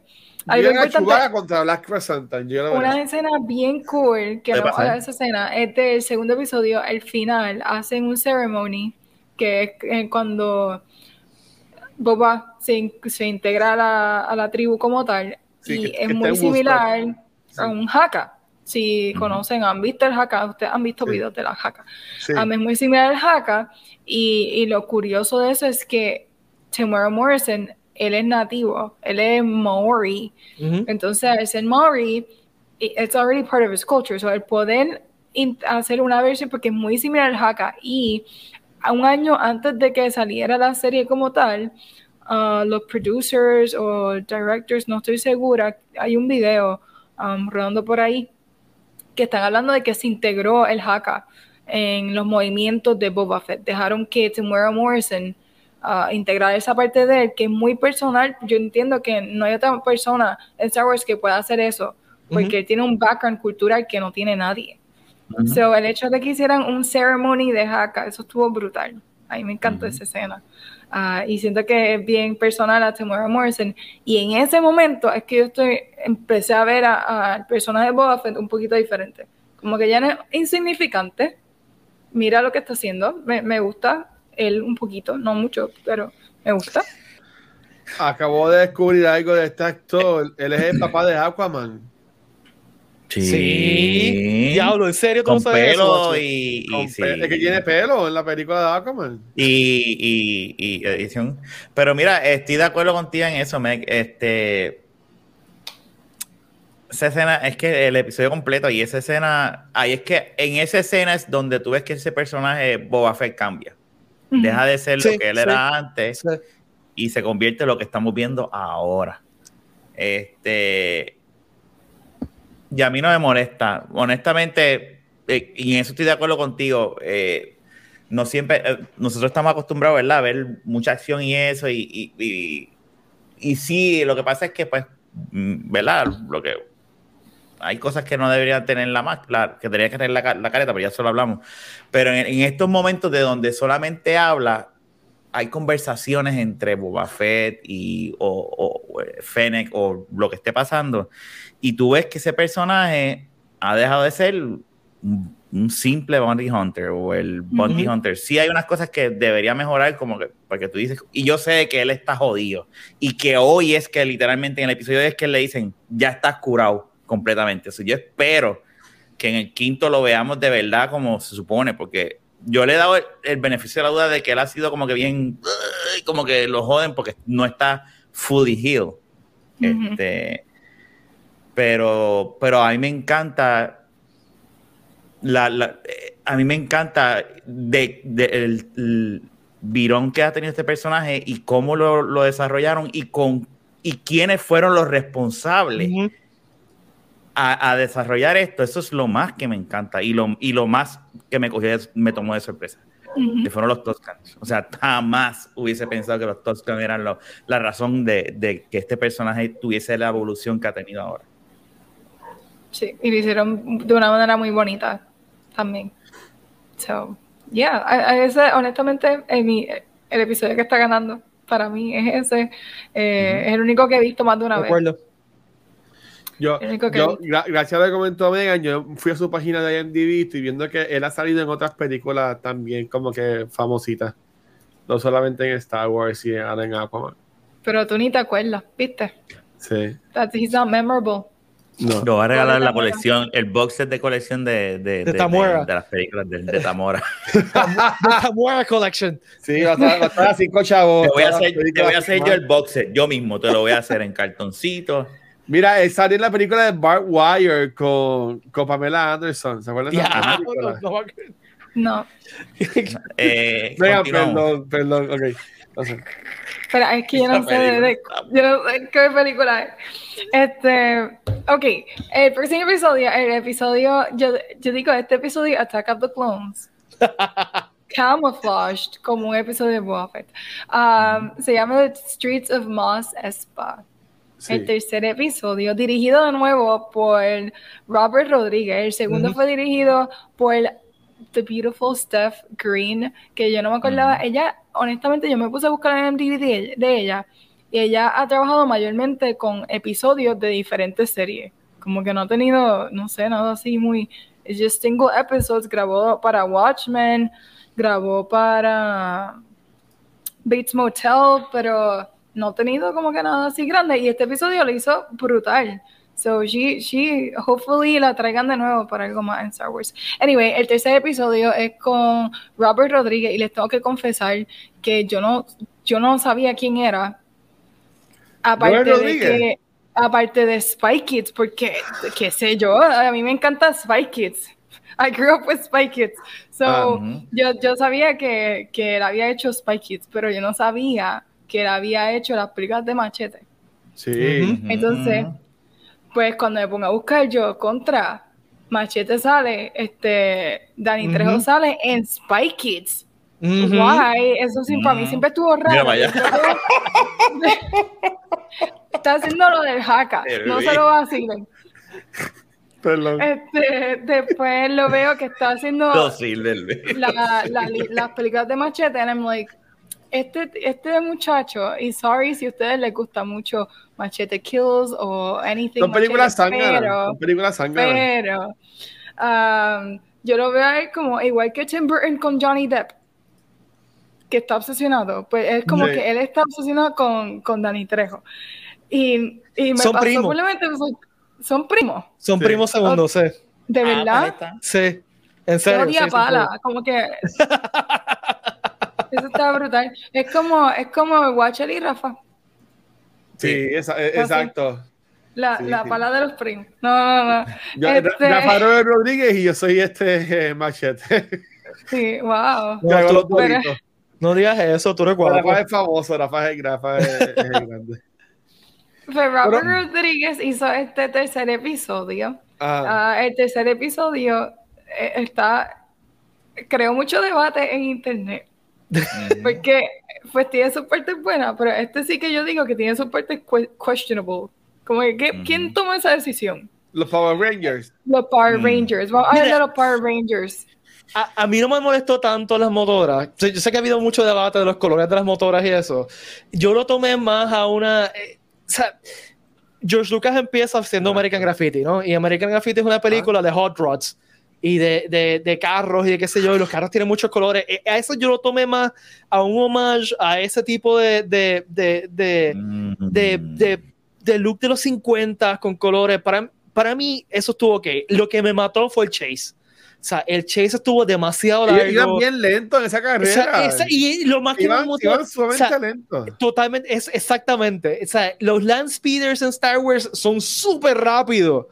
Algo contra Black Crescent. Yo Una escena bien cool que hablar de esa escena es del segundo episodio, al final hacen un ceremony que es eh, cuando Boba se, in- se integra a la, a la tribu como tal Sí, y que- es que muy similar a un haka. Si conocen, han visto el haka, ustedes han visto Sí. videos de la haka. Sí. Um, es muy similar al haka y, y lo curioso de eso es que Tamara Morrison, él es nativo, él es Maori. Entonces, al ser Maori, it's already part of his culture. So, el poder hacer una versión, porque es muy similar al Haka, y a un año antes de que saliera la serie como tal, uh, los producers o directors, no estoy segura, hay un video um, rodando por ahí que están hablando de que se integró el Haka en los movimientos de Boba Fett. Dejaron que Tamara Morrison uh, integrar esa parte de él, que es muy personal. Yo entiendo que no hay otra persona en Star Wars que pueda hacer eso, porque Ujú. él tiene un background cultural que no tiene nadie. Ujú. So, el hecho de que hicieran un ceremony de Haka, eso estuvo brutal. A mí me encantó Ujú. esa escena. Ah, y siento que es bien personal a Tamara Morrison. Y en ese momento es que yo estoy, empecé a ver a- al personaje de Boba Fett un poquito diferente. Como que ya no es insignificante. Mira lo que está haciendo. Me, me gusta él un poquito, no mucho, pero me gusta. Acabo de descubrir algo de este actor. Él es el papá de Aquaman. Sí. Diablo, en serio, tú Con eso, pelo macho? y, sí. Es que tiene pelo en la película de Aquaman. y, y, y edición. Pero mira, estoy de acuerdo contigo en eso, Meg. Este, esa escena es que el episodio completo y esa escena, ahí es que en esa escena es donde tú ves que ese personaje Boba Fett cambia. Deja de ser Sí, lo que él sí. era antes Sí. y se convierte en lo que estamos viendo ahora. Este. Y a mí no me molesta. Honestamente, eh, y en eso estoy de acuerdo contigo. eh, no siempre. eh, nosotros estamos acostumbrados, ¿verdad? A ver mucha acción y eso. Y, y, y, y sí, lo que pasa es que, pues, mm, ¿verdad? Lo que. Hay cosas que no deberían tener la claro, que que tener la, la careta, pero ya solo hablamos. Pero en, en estos momentos de donde solamente habla, hay conversaciones entre Boba Fett y o, o, o, Fennec o lo que esté pasando y tú ves que ese personaje ha dejado de ser un, un simple bounty hunter o el bounty Ujú. hunter. Sí hay unas cosas que debería mejorar como que porque tú dices y yo sé que él está jodido y que hoy es que literalmente en el episodio es que le dicen ya estás curado completamente. Sea, yo espero que en el quinto lo veamos de verdad como se supone porque yo le he dado el, el beneficio de la duda de que él ha sido como que bien, como que lo joden porque no está fully healed. Este, pero, pero a mí me encanta, la, la- eh, a mí me encanta de, de el, el virón que ha tenido este personaje y cómo lo, lo desarrollaron y con y quiénes fueron los responsables. A, a desarrollar esto. Eso es lo más que me encanta y lo, y lo más que me cogió, me tomó de sorpresa que fueron los Toscans. O sea, jamás hubiese pensado que los Toscans eran lo- la razón de, de que este personaje tuviese la evolución que ha tenido ahora. Sí, y lo hicieron de una manera muy bonita también. So, yeah, a- a ese, honestamente, el, mi- el episodio que está ganando para mí es ese. Eh, Es el único que he visto más de una De vez. acuerdo. Yo, yo gra- gracias a lo que comentó Megan, yo fui a su página de IMDb y estoy viendo que él ha salido en otras películas también como que famositas. No solamente en Star Wars y ahora en Aquaman. Pero tú ni te acuerdas, ¿viste? Sí. That he's not memorable. No. Lo va a regalar la colección, el box set de colección de, de, De Tamora. de- de las películas de, de Tamora. Tamora Collection. Sí, va a estar, va a estar a cinco chavos. Te voy a hacer, te voy a hacer yo el box set, yo mismo te lo voy a hacer en cartoncito. Mira, él salió en la película de Bart Wire con, con Pamela Anderson. ¿Se acuerdan Ya, no, no. Eh, continuamos. perdón, perdón, ok. No sé. Pero es que yo no sé de, de- yo no sé qué película es. Este, ok, el próximo episodio, el episodio, yo, yo digo, este episodio, Attack of the Clones, camouflaged como un episodio de Boba Fett. Um, se llama The Streets of Mos Espa. Sí. El tercer episodio, dirigido de nuevo por Robert Rodríguez. El segundo fue dirigido por The Beautiful Steph Green, que yo no me acordaba. Ella, honestamente, yo me puse a buscar en MDB de, de ella. Y ella ha trabajado mayormente con episodios de diferentes series. Como que no ha tenido, no sé, nada así muy. Just single episodes. Grabó para Watchmen, grabó para Bates Motel, pero no ha tenido como que nada así grande. Y este episodio lo hizo brutal. So she, she, hopefully la traigan de nuevo para algo más en Star Wars. Anyway, el tercer episodio es con Robert Rodríguez y les tengo que confesar que yo no, yo no sabía quién era. Aparte Robert de Rodríguez. que, aparte de Spy Kids, porque, qué sé yo, a mí me encanta Spy Kids. I grew up with Spy Kids. So, Ah, yo, yo sabía que, que él había hecho Spy Kids, pero yo no sabía que él había hecho las películas de Machete. Sí. Entonces, pues cuando me pongo a buscar yo contra Machete sale, este, Danny. Trejo sale en Spy Kids. Ujú. Why? Eso sí, para mí siempre estuvo raro. Mira, vaya. Está haciendo lo del haka, no se lo vacilen. Perdón. Este, después lo veo que está haciendo No, sí, del- la, la- las películas de Machete, and I'm like, este, este muchacho, y sorry si a ustedes les gusta mucho Machete Kills o anything. Son películas pero- Son películas zánganas. pero um, yo lo veo a él como igual que Tim Burton con Johnny Depp, que está obsesionado. Pues es como Sí. que él está obsesionado con, con Danny Trejo. Y, y me Son pasó primos. pues, son primos, Son Sí. primos segundos, sí. de Ah, verdad. ahí está. Sí. En Yo serio. odia sí, son pala, como que eso está brutal. Es como, es como Watcher y Rafa, Sí, esa- eh, exacto. la, Sí, la sí. pala de los primos. No, no, no. Yo, Este- Rafa Robert Rodríguez y yo soy este eh, Machete. Sí, wow. Tú- los pero-. No digas eso, tú eres guapo. Rafa es famoso, Rafa es, Rafa es, es el grande. Pues Robert Pero- Rodríguez hizo este tercer episodio. Ah, Ah, el tercer episodio eh, está creó mucho debate en internet. Porque pues tiene sus partes buenas, pero este sí que yo digo que tiene sus partes que- questionable. Como que, ¿qué- Ujú. ¿quién tomó esa decisión? los Power Rangers. Los Power Mm. Rangers. Vamos a hablar de los Power Rangers. A, a mí no me molestó tanto las motoras. Yo, yo sé que ha habido mucho debate de los colores de las motoras y eso. Yo lo tomé más a una. eh, o sea, George Lucas empieza haciendo American Graffiti, ¿no? Y American Graffiti es una película de hot rods y de, de, de carros y de qué sé yo, y los carros tienen muchos colores. Eh, A eso yo lo tomé más a un homage a ese tipo de, de, de, de, de, de, de look de los 50 con colores. Para, para mí, eso estuvo ok. Lo que me mató fue el chase. O sea, el chase estuvo demasiado Ellos largo. iban bien lento en esa carrera. esa- y lo más que me iban, motivó- iban o sumamente sea, lentos. totalmente, es exactamente. O sea, los land speeders en Star Wars son súper rápidos.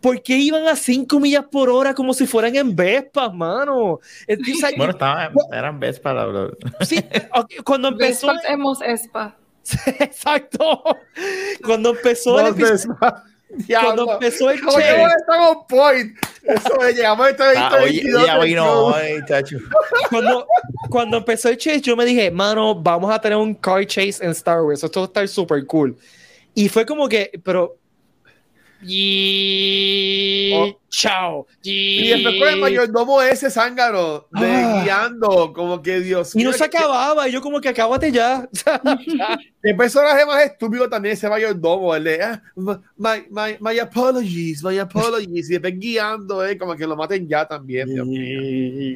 ¿Por qué iban a 5 millas por hora como si fueran en Vespas, mano? Es que, o sea, Bueno, estaban, eran best para los. sí, ok, cuando empezó. Vespas hemos Espa. Exacto. Cuando empezó el episodio- cuando empezó el chase, estamos point. Eso es, llegamos a este Ah, oye, 2022 ya vino del hoy, chacho. cuando, cuando empezó el chase, yo me dije, mano, vamos a tener un car chase en Star Wars. Esto va a estar súper cool. Y fue como que, pero. Y. Oh. Chao. Y después con el mayordomo ese zángaro de Ah. guiando, como que Dios Y no se ¿qué- acababa. Y yo, como que acábate ya. Qué personaje más estúpido también ese mayordomo, el de ah, my, my, my apologies, my apologies, y después guiando, eh, como que lo maten ya también.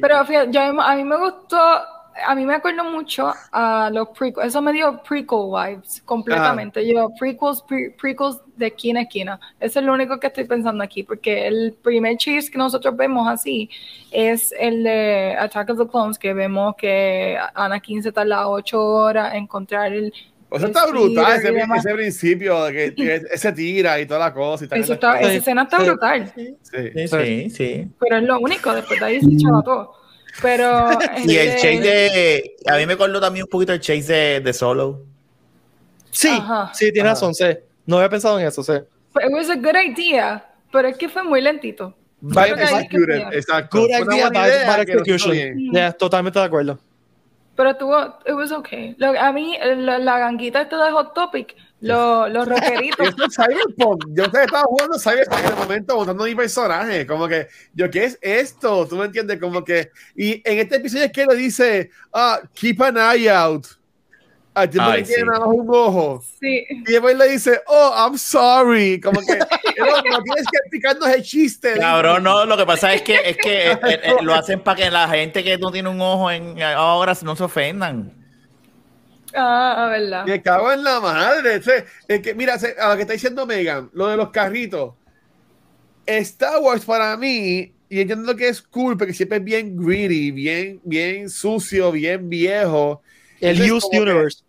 Pero fíjate, yo, a mí me gustó, a mí me acuerdo mucho a los prequels, eso me dio prequel vibes completamente. Yo, prequels, pre- prequels de esquina a esquina. Eso es lo único que estoy pensando aquí, porque el primer chase que nosotros vemos así es el de Attack of the Clones, que vemos que Anakin se tarda ocho horas en encontrar el. O sea, está brutal ese, ese principio, de que, que ese tira y toda la cosa. Y Eso está- esa escena está brutal, Sí. Sí, sí, sí. pero es lo único, después de ahí se echaba todo. Pero. Y el este, chase de. A mí me acordó también un poquito el chase de, de Solo. Sí, Ajá. sí, tienes Ajá. razón, sí. No había pensado en eso, sí. It was a good idea, pero es que fue muy lentito. Ahí executed, exacto. Good idea, bad, que no execution. bien. Yeah, totalmente de acuerdo. Pero tuvo, it was okay. Lo- a mí, la, la ganguita esta de Hot Topic, lo- los rockeritos. Esto es Cyberpunk. Yo estaba jugando Cyberpunk en el momento montando mi personaje. Como que, yo, ¿qué es esto? ¿Tú me entiendes? Como que, y en este episodio es que le dice, ah, keep an eye out. Al tiempo Ay, que tiene sí. nada más un ojo. Sí. Y después le dice, oh, I'm sorry. Como que, no, no tienes que explicarnos el chiste. Cabrón, no, lo que pasa es que, es que eh, eh, lo hacen para que la gente que no tiene un ojo en ahora no se ofendan. Ah, verdad. Me cago en la madre. O sea, es que, mira, a lo que está diciendo Megan, lo de los carritos. Star Wars para mí, y entiendo que es cool, porque siempre es bien greedy, bien, bien sucio, bien viejo. El Entonces, Used Universe.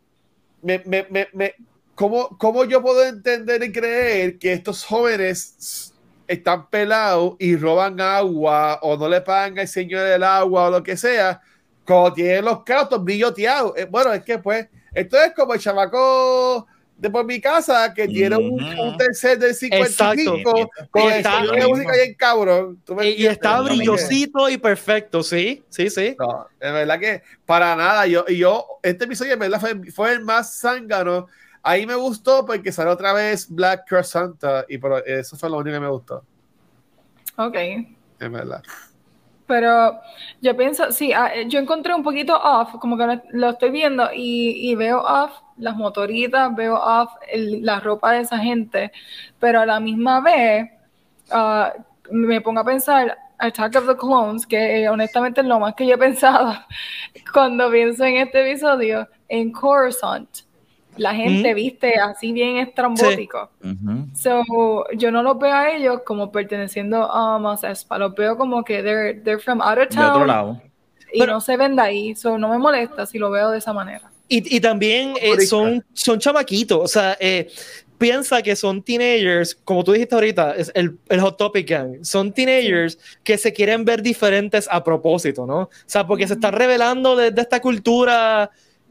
Me, me, me, ¿cómo, ¿Cómo yo puedo entender y creer que estos jóvenes están pelados y roban agua o no le pagan al señor el agua o lo que sea? Cuando tienen los carros brilloteados. Eh, Bueno, es que pues, esto es como el chamaco de por mi casa que tiene un, Ujú. un tercer del 55 con el Está- señor de música bien cabrón. ¿Tú me Y, y está brillosito y perfecto, sí, sí, sí. No, en verdad que para nada. Yo, y yo, este episodio en verdad fue, fue el más zángano. Ahí me gustó porque salió otra vez Black Cross Santa y pero eso fue lo único que me gustó, Ok. en verdad. Pero yo pienso, sí, ah, eh, yo encontré un poquito off, como que lo- lo estoy viendo y, y veo off las motoritas, veo off el- la ropa de esa gente, pero a la misma vez ah, me pongo a pensar Attack of the Clones, que eh, honestamente es lo más que yo he pensado cuando pienso en este episodio, en Coruscant. La gente viste así bien estrambótico. So, yo no los veo a ellos como perteneciendo a Mos Espa, los veo como que they're, they're from out of De otro town lado. y Pero- no se ven de ahí, so no me molesta si lo veo de esa manera. Y, y también eh, son, son chamaquitos, o sea, eh, piensa que son teenagers, como tú dijiste ahorita, es el, el Hot Topic Gang, son teenagers que se quieren ver diferentes a propósito, ¿no? O sea, porque se están revelando de, de esta cultura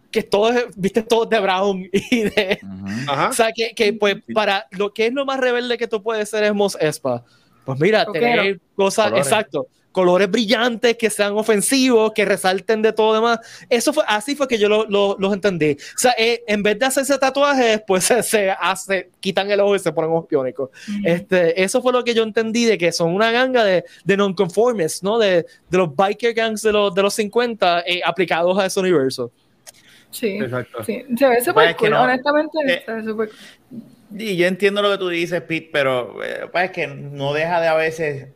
que todo es, viste, todo de brown y de... Ujú. Ajá. O sea, que, que pues para lo que es lo más rebelde que tú puedes ser es Mos Espa. Pues mira, Rockero. tener cosas, Colores. exacto, colores brillantes que sean ofensivos, que resalten de todo demás. Eso fue, así fue que yo lo- lo- los entendí. O sea, eh, en vez de hacerse tatuajes, pues se, se hace, quitan el ojo y se ponen ojos biónicos. Este, eso fue lo que yo entendí de que son una ganga de, de non-conformists, ¿no? De, de los biker gangs de los, de los 50 eh, aplicados a ese universo. Sí, Exacto. sí, se ve Pues súper es que cool, no, honestamente eh, se ve súper cool. Y yo entiendo lo que tú dices, Pete, pero eh, pues es que no deja de a veces.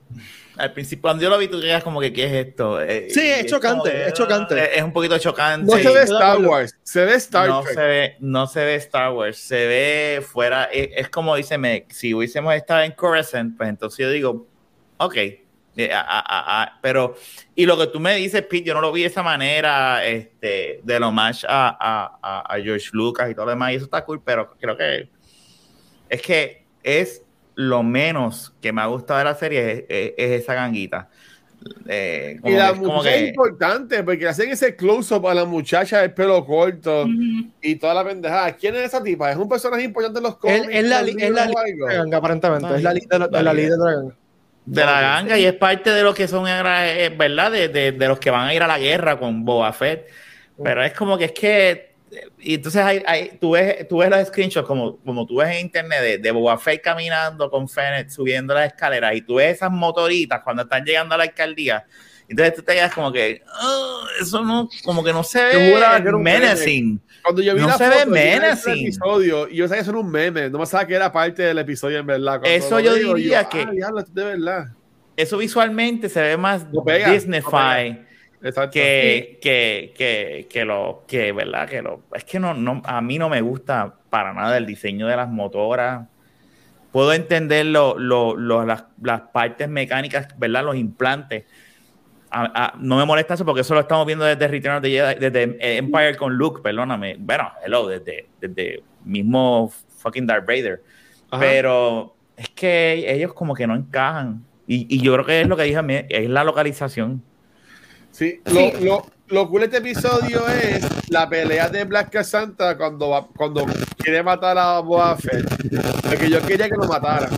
Al principio, cuando yo lo vi, tú quedas como que, ¿qué es esto? Eh, Sí, y es chocante, como es chocante. Es un poquito chocante. No se ve Star. Wars, se ve Star no Trek. se ve, no se ve Star Wars, se ve fuera, es, es como dice Meg, si hubiésemos estado en Coruscant, pues entonces yo digo, ok, eh, a- a- a- a- pero, y lo que tú me dices, Pete, yo no lo vi de esa manera, este, de lo más a, a, a- a George Lucas y todo lo demás, y eso está cool, pero creo que es que es lo menos que me ha gustado de la serie, es, es- es esa ganguita. Eh, como Y la que- es importante porque hacen ese close-up a la muchacha del pelo corto y toda la pendejada. ¿Quién es esa tipa? ¿Es un personaje importante en los cómics? es la, li- es la ganga, aparentemente. Es la líder de la, de la La líder de la ganga. De la ganga y es parte de lo que son, eh, ¿verdad? De, de- de los que van a ir a la guerra con Boba Fett. Pero es como que es que. Y entonces hay, hay- tú, ves, tú ves los screenshots como, como tú ves en internet de, de Boba Fett caminando con Fennec subiendo las escaleras y tú ves esas motoritas cuando están llegando a la alcaldía. Entonces tú te quedas como que. "Ah, eso no. Como que no se que ve menacing. Cuando yo vi No la se foto, ve yo el menacing. episodio y yo sabía que eso era un meme. No me sabía que era parte del episodio en verdad. Cuando Eso yo digo, diría yo, que- Ah, de verdad. Eso visualmente se ve más No pega, no. Exacto. que, que, que, que lo que verdad que lo es que no, no a mí no me gusta para nada el diseño de las motoras. Puedo entender lo, lo- lo- las, las partes mecánicas verdad los implantes. A- a- no me molesta eso porque eso lo estamos viendo desde Return of the Jedi, desde Empire con Luke perdóname. Bueno hello desde, desde mismo fucking Darth Vader. Ajá. pero es que ellos como que no encajan. Y, y yo creo que es lo que dije a mí, es la localización Sí. Lo, lo, lo cool de este episodio es la pelea de Black Cassandra cuando, va- cuando quiere matar a Fett. Porque yo quería que lo matara.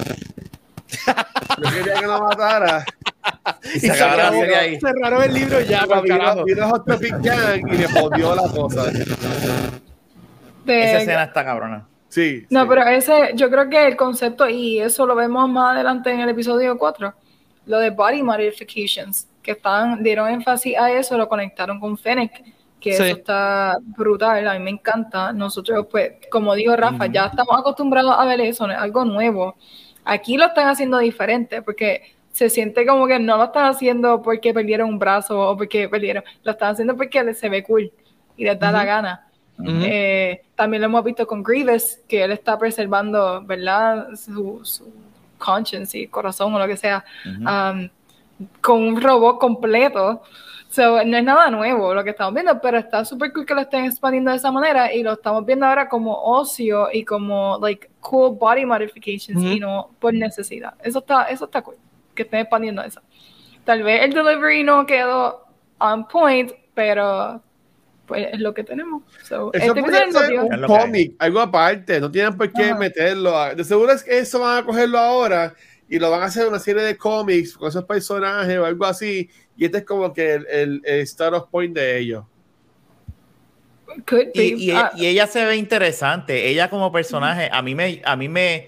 Yo quería que lo matara. Y se acaba la serie ahí. Cerraron el libro ya, carajo. vino, vino Hot Topic Gang y le jodió la cosa. De- Esa escena está cabrona. Sí. No, sí. pero ese, yo creo que el concepto, y eso lo vemos más adelante en el episodio 4, lo de body modifications, que están, dieron énfasis a eso, lo conectaron con Fennec, que Sí. eso está brutal, a mí me encanta. Nosotros, pues, como dijo Rafa, ya estamos acostumbrados a ver eso, no es algo nuevo. Aquí lo están haciendo diferente, porque se siente como que no lo están haciendo porque perdieron un brazo o porque perdieron, lo están haciendo porque se ve cool y les da la gana. Eh, también lo hemos visto con Grievous, que él está preservando, ¿verdad? Su, su conscience y corazón o lo que sea, um, con un robot completo. So, no es nada nuevo lo que estamos viendo, pero está súper cool que lo estén expandiendo de esa manera y lo estamos viendo ahora como ocio y como like cool body modifications Ujú. y no por necesidad. Eso está, eso está cool, que estén expandiendo eso. Tal vez el delivery no quedó on point, pero pues es lo que tenemos. So, Eso este puede ser un cómic, algo aparte. No tienen por qué Ajá. meterlo. a- De seguro es que eso van a cogerlo ahora y lo van a hacer una serie de cómics con esos personajes o algo así. Y este es como que el, el, el start of point de ellos. Y, y- Ah, y ella se ve interesante. Ella como personaje, a mí me, a mí me,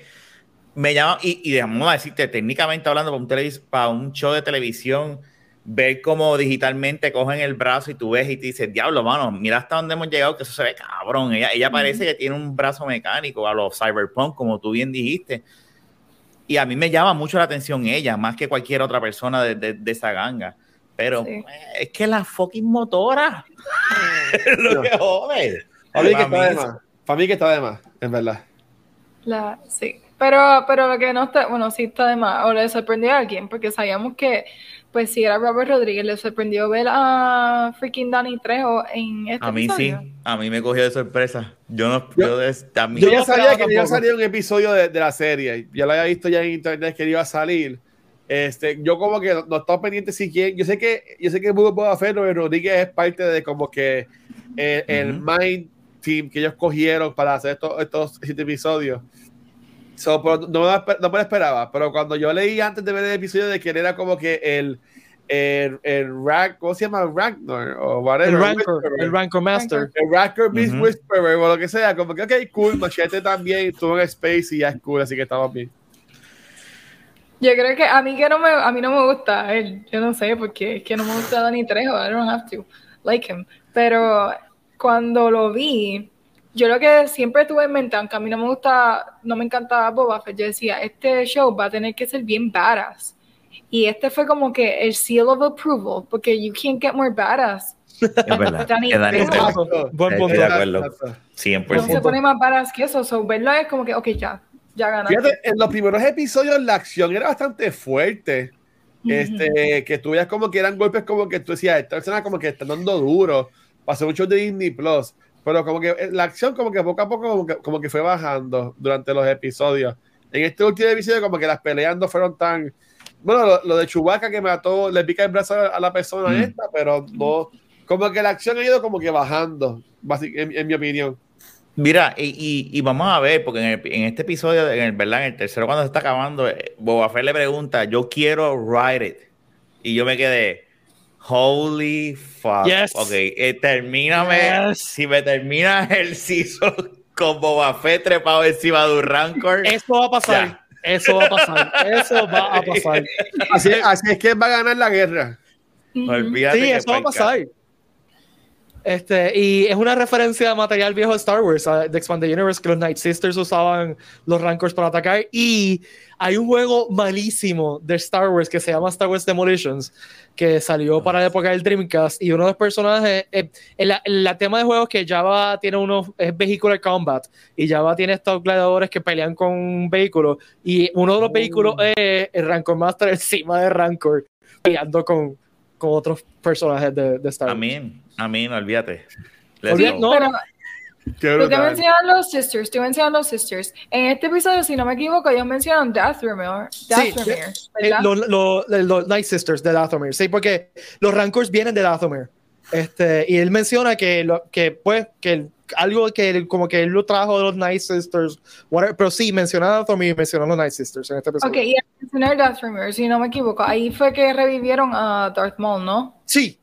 me llama, y, y dejamos decirte, técnicamente hablando, para un, televis- para un show de televisión, ver cómo digitalmente cogen el brazo y tú ves y te dices, diablo, mano, mira hasta dónde hemos llegado, que eso se ve cabrón. Ella, ella parece que tiene un brazo mecánico a los cyberpunk, como tú bien dijiste. Y a mí me llama mucho la atención ella, más que cualquier otra persona de, de- de esa ganga. Pero Sí. eh, es que la fucking motora es lo que jode. Para mí que está de más. Para mí que está de más, en verdad. La, sí, pero, pero lo que no está, bueno, sí está de más, o le sorprendió a alguien, porque sabíamos que, pues si era Robert Rodríguez, le sorprendió ver a freaking Danny Trejo en este A mí sí, a mí me cogió de sorpresa. Yo no, Yo- yo, des- a mí- Yo ya no sabía que iba a salir un episodio de, de la serie. Ya lo había visto ya en internet que iba a salir. Este, yo como que no, no estaba pendiente si quién. Yo sé que yo sé que Boba Fett Robert Rodríguez es parte de como que eh, el mind team que ellos cogieron para hacer estos, estos siete episodios. So, pero no, me no me lo esperaba, pero cuando yo leí antes de ver el episodio de que él era como que el el, el Rack, ¿cómo se llama? Ragnor o whatever. El Rancor, el Rancor Master. El Racker Beast. Whisperer o lo que sea, como que ok, cool, Machete también estuvo en Space y ya es cool, así que estamos bien. Yo creo que a mí que no me, a mí no me gusta él, yo no sé, porque es que no me gusta Danny Trejo, I don't have to like him, pero cuando lo vi, yo lo que siempre tuve en mente, aunque a mí no me gusta, no me encanta Boba Fett, yo decía, este show va a tener que ser bien badass, y este fue como que el seal of approval, porque you can't get more badass, es verdad. Buen punto. de acuerdo. Exacto. no 100%. se pone más badass que eso, so verlo es como que, ok, ya, ya ganaste. Fíjate, en los primeros episodios la acción era bastante fuerte. Este, que tú veías como que eran golpes como que tú decías, esta persona como que está dando duro. Pasó mucho de Disney Plus. Pero como que eh, la acción como que poco a poco como que, como que fue bajando durante los episodios. En este último episodio como que las peleas no fueron tan... Bueno, lo, lo de Chewbacca que mató, le pica el brazo a la persona Mm. esta, pero no... Como que la acción ha ido como que bajando, en, en mi opinión. Mira, y, y- y vamos a ver, porque en, el- en este episodio, en el, ¿verdad? En el tercero, cuando se está acabando, eh, Boba Fett le pregunta, yo quiero ride it. Y yo me quedé, holy fuck. Yes. Ok, eh, termíname, Yes. si me terminas el season con Boba Fett trepado encima de un Rancor. Eso va a pasar. Ya. Eso va a pasar. Eso va a pasar. Así, así es que va a ganar la guerra. Olvídate Sí, eso va a pasar. Este, y es una referencia a material viejo de Star Wars, de Expanded Universe, que los Night Sisters usaban los Rancors para atacar. Y hay un juego malísimo de Star Wars que se llama Star Wars Demolitions, que salió para la época del Dreamcast. Y uno de los personajes, eh, el, el tema de juegos que Java tiene unos, es Vehicular Combat, y Java tiene estos gladiadores que pelean con un vehículo. Y uno de los Oh. vehículos es el Rancor Master encima de Rancor, peleando con, con otros personajes de, de Star Wars. Amén, amén, olvídate. Let's Olvídate, no, pero Tú te brutal. mencionan los sisters, tú mencionas los sisters. En este episodio, si no me equivoco, ellos mencionan Dathomir, Dathomir, Eh, ¿verdad? Los lo, los Night Sisters de Dathomir, sí, porque los Rancors vienen de Dathomir. Este, y él menciona que, lo, que pues, que el- algo que él- como que él lo trajo de los Night Sisters, whatever, pero sí, menciona a Dathomir y menciona a los Night Sisters en este episodio. Ok, y al mencionar Dathomir, si no me equivoco, ahí fue que revivieron a Darth Maul, ¿no? Sí.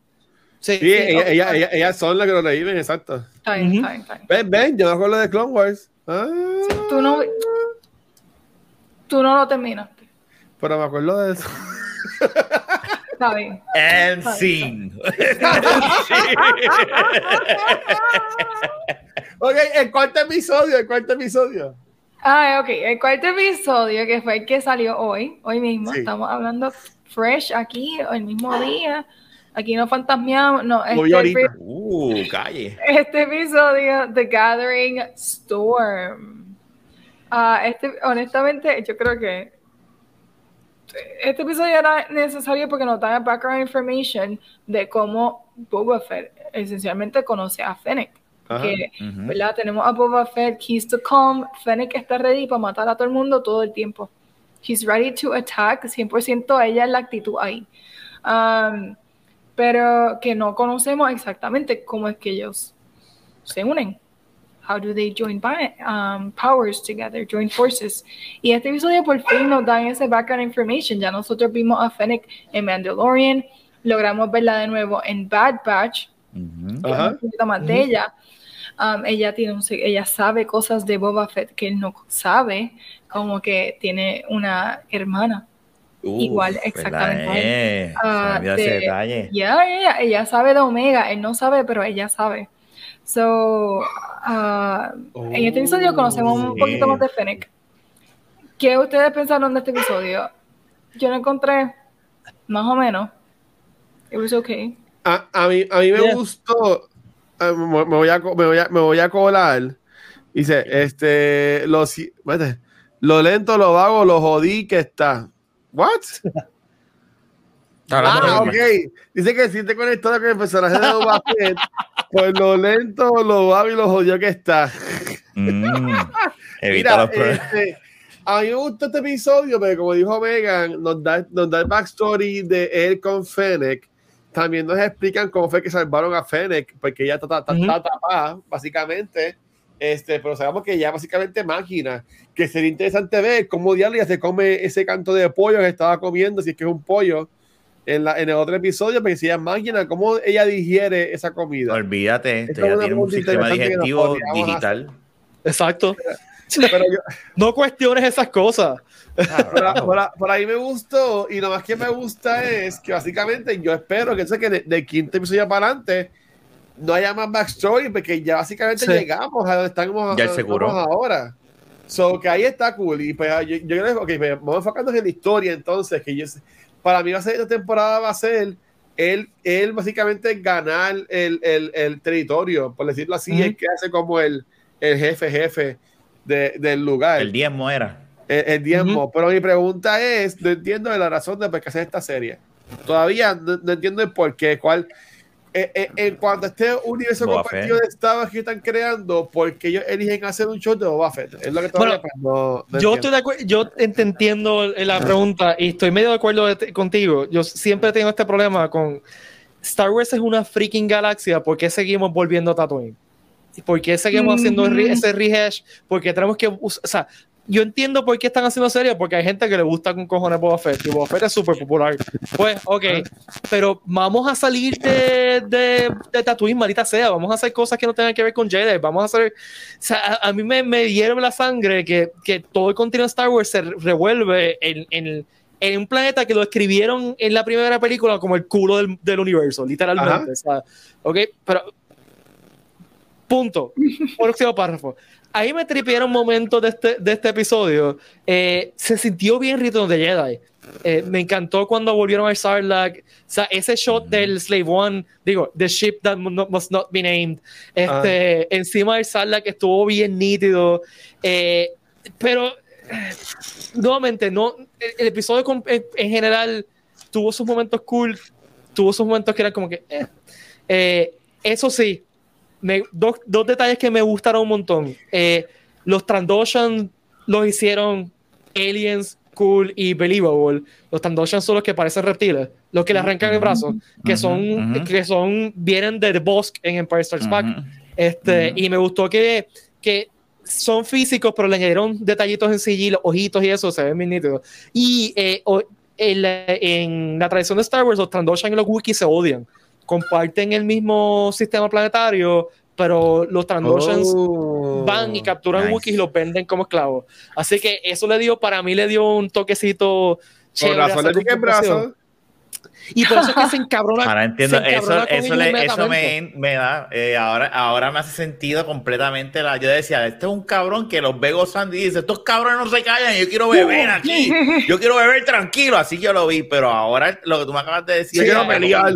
Sí. Sí, ella- ella- ella- ellas son las que lo reviven, exacto. Está bien, Ujú. está bien, está bien. Ven, ven, yo me acuerdo de Clone Wars. Ah, Tú no, tú no lo terminaste. pero me acuerdo de eso. Está bien. And scene. Ok, el cuarto episodio, el cuarto episodio. Ah, ok. El cuarto episodio, que fue el que salió hoy, hoy mismo, Sí. estamos hablando fresh aquí, el mismo día. Aquí no fantasmeamos, no. Este, ahorita. Uh, calle. este episodio, The Gathering Storm. Ah, este, honestamente, yo creo que este episodio era necesario porque nos da background information de cómo Boba Fett esencialmente conoce a Fennec. Ajá. Que, Ujú. ¿verdad? Tenemos a Boba Fett, he's to come, Fennec está ready para matar a todo el mundo todo el tiempo. He's ready to attack, 100% ella es la actitud ahí. Um, pero que no conocemos exactamente cómo es que ellos se unen. How do they join um, powers together, join forces? Y este episodio por fin nos dan ese background information. Ya nosotros vimos a Fennec en Mandalorian, logramos verla de nuevo en Bad Batch, Ujú. Ajá. un poquito más de ella. Um, ella tiene un ella sabe cosas de Boba Fett que él no sabe, como que tiene una hermana. Uh, Igual, ¿verdad? exactamente. Eh, Ah, ese de- detalle. Ya, ella, ella sabe de Omega, él no sabe, pero ella sabe. So, ah, en este episodio conocemos un Oh, poquito más de Fennec. ¿Qué ustedes pensaron de este episodio? Yo lo encontré más o menos. It was okay. A, a mí, a mí me Yeah. gustó. ah, Me, me voy a, me, voy a, me voy a colar. Dice, este, lo, lo lento, lo vago, lo jodí que está. ¿What? Ah, ok. Dice que siente conectado con el personaje de Boba Fett por lo lento, lo vago y lo jodido que está. Mm, evita Mira, los problemas. este, a mí me gustó este episodio, pero como dijo Megan, nos da, nos da el backstory de él con Fennec. También nos explican cómo fue que salvaron a Fennec, porque ella está, está- está Ujú. tapada, básicamente. Este, pero sabemos que ya básicamente máquina. Que sería interesante ver cómo diablos ya se come ese canto de pollo que estaba comiendo, si es que es un pollo, en, la, en el otro episodio, porque si ella es máquina, cómo ella digiere esa comida. Olvídate, esto una tiene un sistema digestivo digital. Exacto. Pero yo, No cuestiones esas cosas. por, por ahí me gustó y lo más que me gusta es que básicamente yo espero que, que de, de quinto episodio para adelante no haya más backstory porque ya básicamente Sí. llegamos a donde estamos, Ya a él donde se curó. estamos ahora. So que ahí está cool y pues yo, yo creo que me vamos enfocando en la historia entonces que yo para mí va a ser esta temporada va a ser él, él básicamente ganar el, el, el territorio por decirlo así Ujú. es que hace como el, el jefe jefe de- del lugar El diezmo era. el, el diezmo. Pero mi pregunta es, no entiendo de la razón de por qué hacer esta serie. Todavía no, no entiendo el por qué, cuál. Eh, eh, en cuanto a este universo Boba compartido de Star Wars que están creando, ¿por qué ellos eligen hacer un show de Boba Fett? Es lo que Bueno, no, no Yo entiendo. estoy de acuerdo, yo te entiendo la pregunta y estoy medio de acuerdo de- contigo. Yo siempre tengo este problema con Star Wars es una freaking galaxia, ¿por qué seguimos volviendo a Tatooine? ¿Por qué seguimos haciendo ese rehash? Porque tenemos que, o sea, yo entiendo por qué están haciendo serie, porque hay gente que le gusta con cojones Boba Fett, y Boba Fett es súper popular. Pues, ok, pero vamos a salir de, de, de Tatooine, maldita sea, vamos a hacer cosas que no tengan que ver con Jedi, vamos a hacer, o sea, a, a mí me, me hierve la sangre que, que todo el contenido de Star Wars se revuelve en, en, en un planeta que lo escribieron en la primera película como el culo del, del universo, literalmente. o sea, ok, pero punto. Próximo párrafo. Ahí me tripearon momentos de este, de este episodio. Eh, se sintió bien Return of the Jedi. Eh, me encantó cuando volvieron al Sarlacc. O sea, ese shot del Slave One, digo, the ship that must not be named, este, encima del Sarlacc estuvo bien nítido. Eh, pero, nuevamente, no, el, el episodio con- en, en general tuvo sus momentos cool, tuvo sus momentos que eran como que, eh. Eh, eso sí, me, dos, dos detalles que me gustaron un montón. Eh, los Trandoshan los hicieron aliens cool y believable. Los Trandoshan son los que parecen reptiles, los que le arrancan el brazo, que son, que son, vienen de The Bosk en Empire Strikes Back. Este. Y me gustó que, que son físicos, pero le añadieron detallitos en CG, los ojitos y eso se ven bien nítidos. Y eh, o- en, la, en la tradición de Star Wars, los Trandoshan y los Wookiees se odian. Comparten el mismo sistema planetario, pero los Trandoshans Oh. van y capturan nice. Wookiees y los venden como esclavos. Así que eso le dio, para mí le dio un toquecito Por chévere brazo. Y por eso es que se encabrona. Ahora entiendo, eso, eso, le- eso me, me da, eh, ahora, ahora me hace sentido completamente. La, yo decía, este es un cabrón que los ve gozando y dice, estos cabrones no se callan, yo quiero beber aquí, yo quiero beber tranquilo, así yo lo vi, pero ahora lo que tú me acabas de decir, Yo quiero pelear.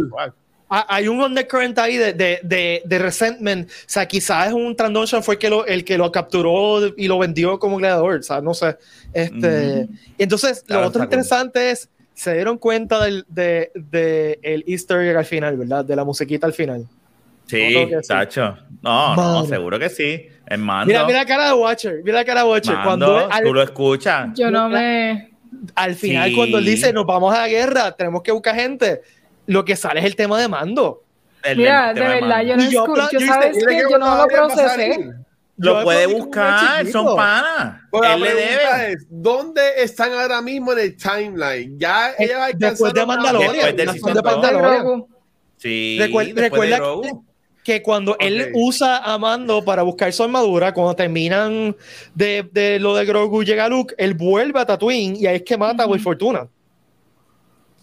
Hay un undercurrent ahí de, de, de, de resentment. O sea, quizás un Trandoshan fue el que, lo, el que lo capturó y lo vendió como gladiador. O sea, no sé. Este, Ujú. Entonces, Claro, lo otro está cool. interesante es, se dieron cuenta del de, de el easter egg al final, ¿verdad? De la musiquita al final. Sí. Tacho. No, no, Mano. seguro que sí. El mando. Mira, mira la cara de Watcher. Mira la cara de Watcher. mando, Cuando al, tú lo escuchas. Yo no me. al final, Sí. cuando él dice, nos vamos a la guerra, tenemos que buscar gente, lo que sale es el tema de mando. El- Mira, de verdad, yo no yo escucho. yo ¿Sabes que Yo no lo procesé. Lo Yo puede buscar, son panas. Pero la pregunta es, ¿dónde están ahora mismo en el timeline? Ya Eh, ellos después de Mandalorian. Después de. Mandalorian. Sí, Recuer- después de recuerda Grogu. que cuando él usa a Mando para buscar su armadura, cuando terminan de, de lo de Grogu llega Luke, él vuelve a Tatooine y ahí es que mata a Will Fortuna.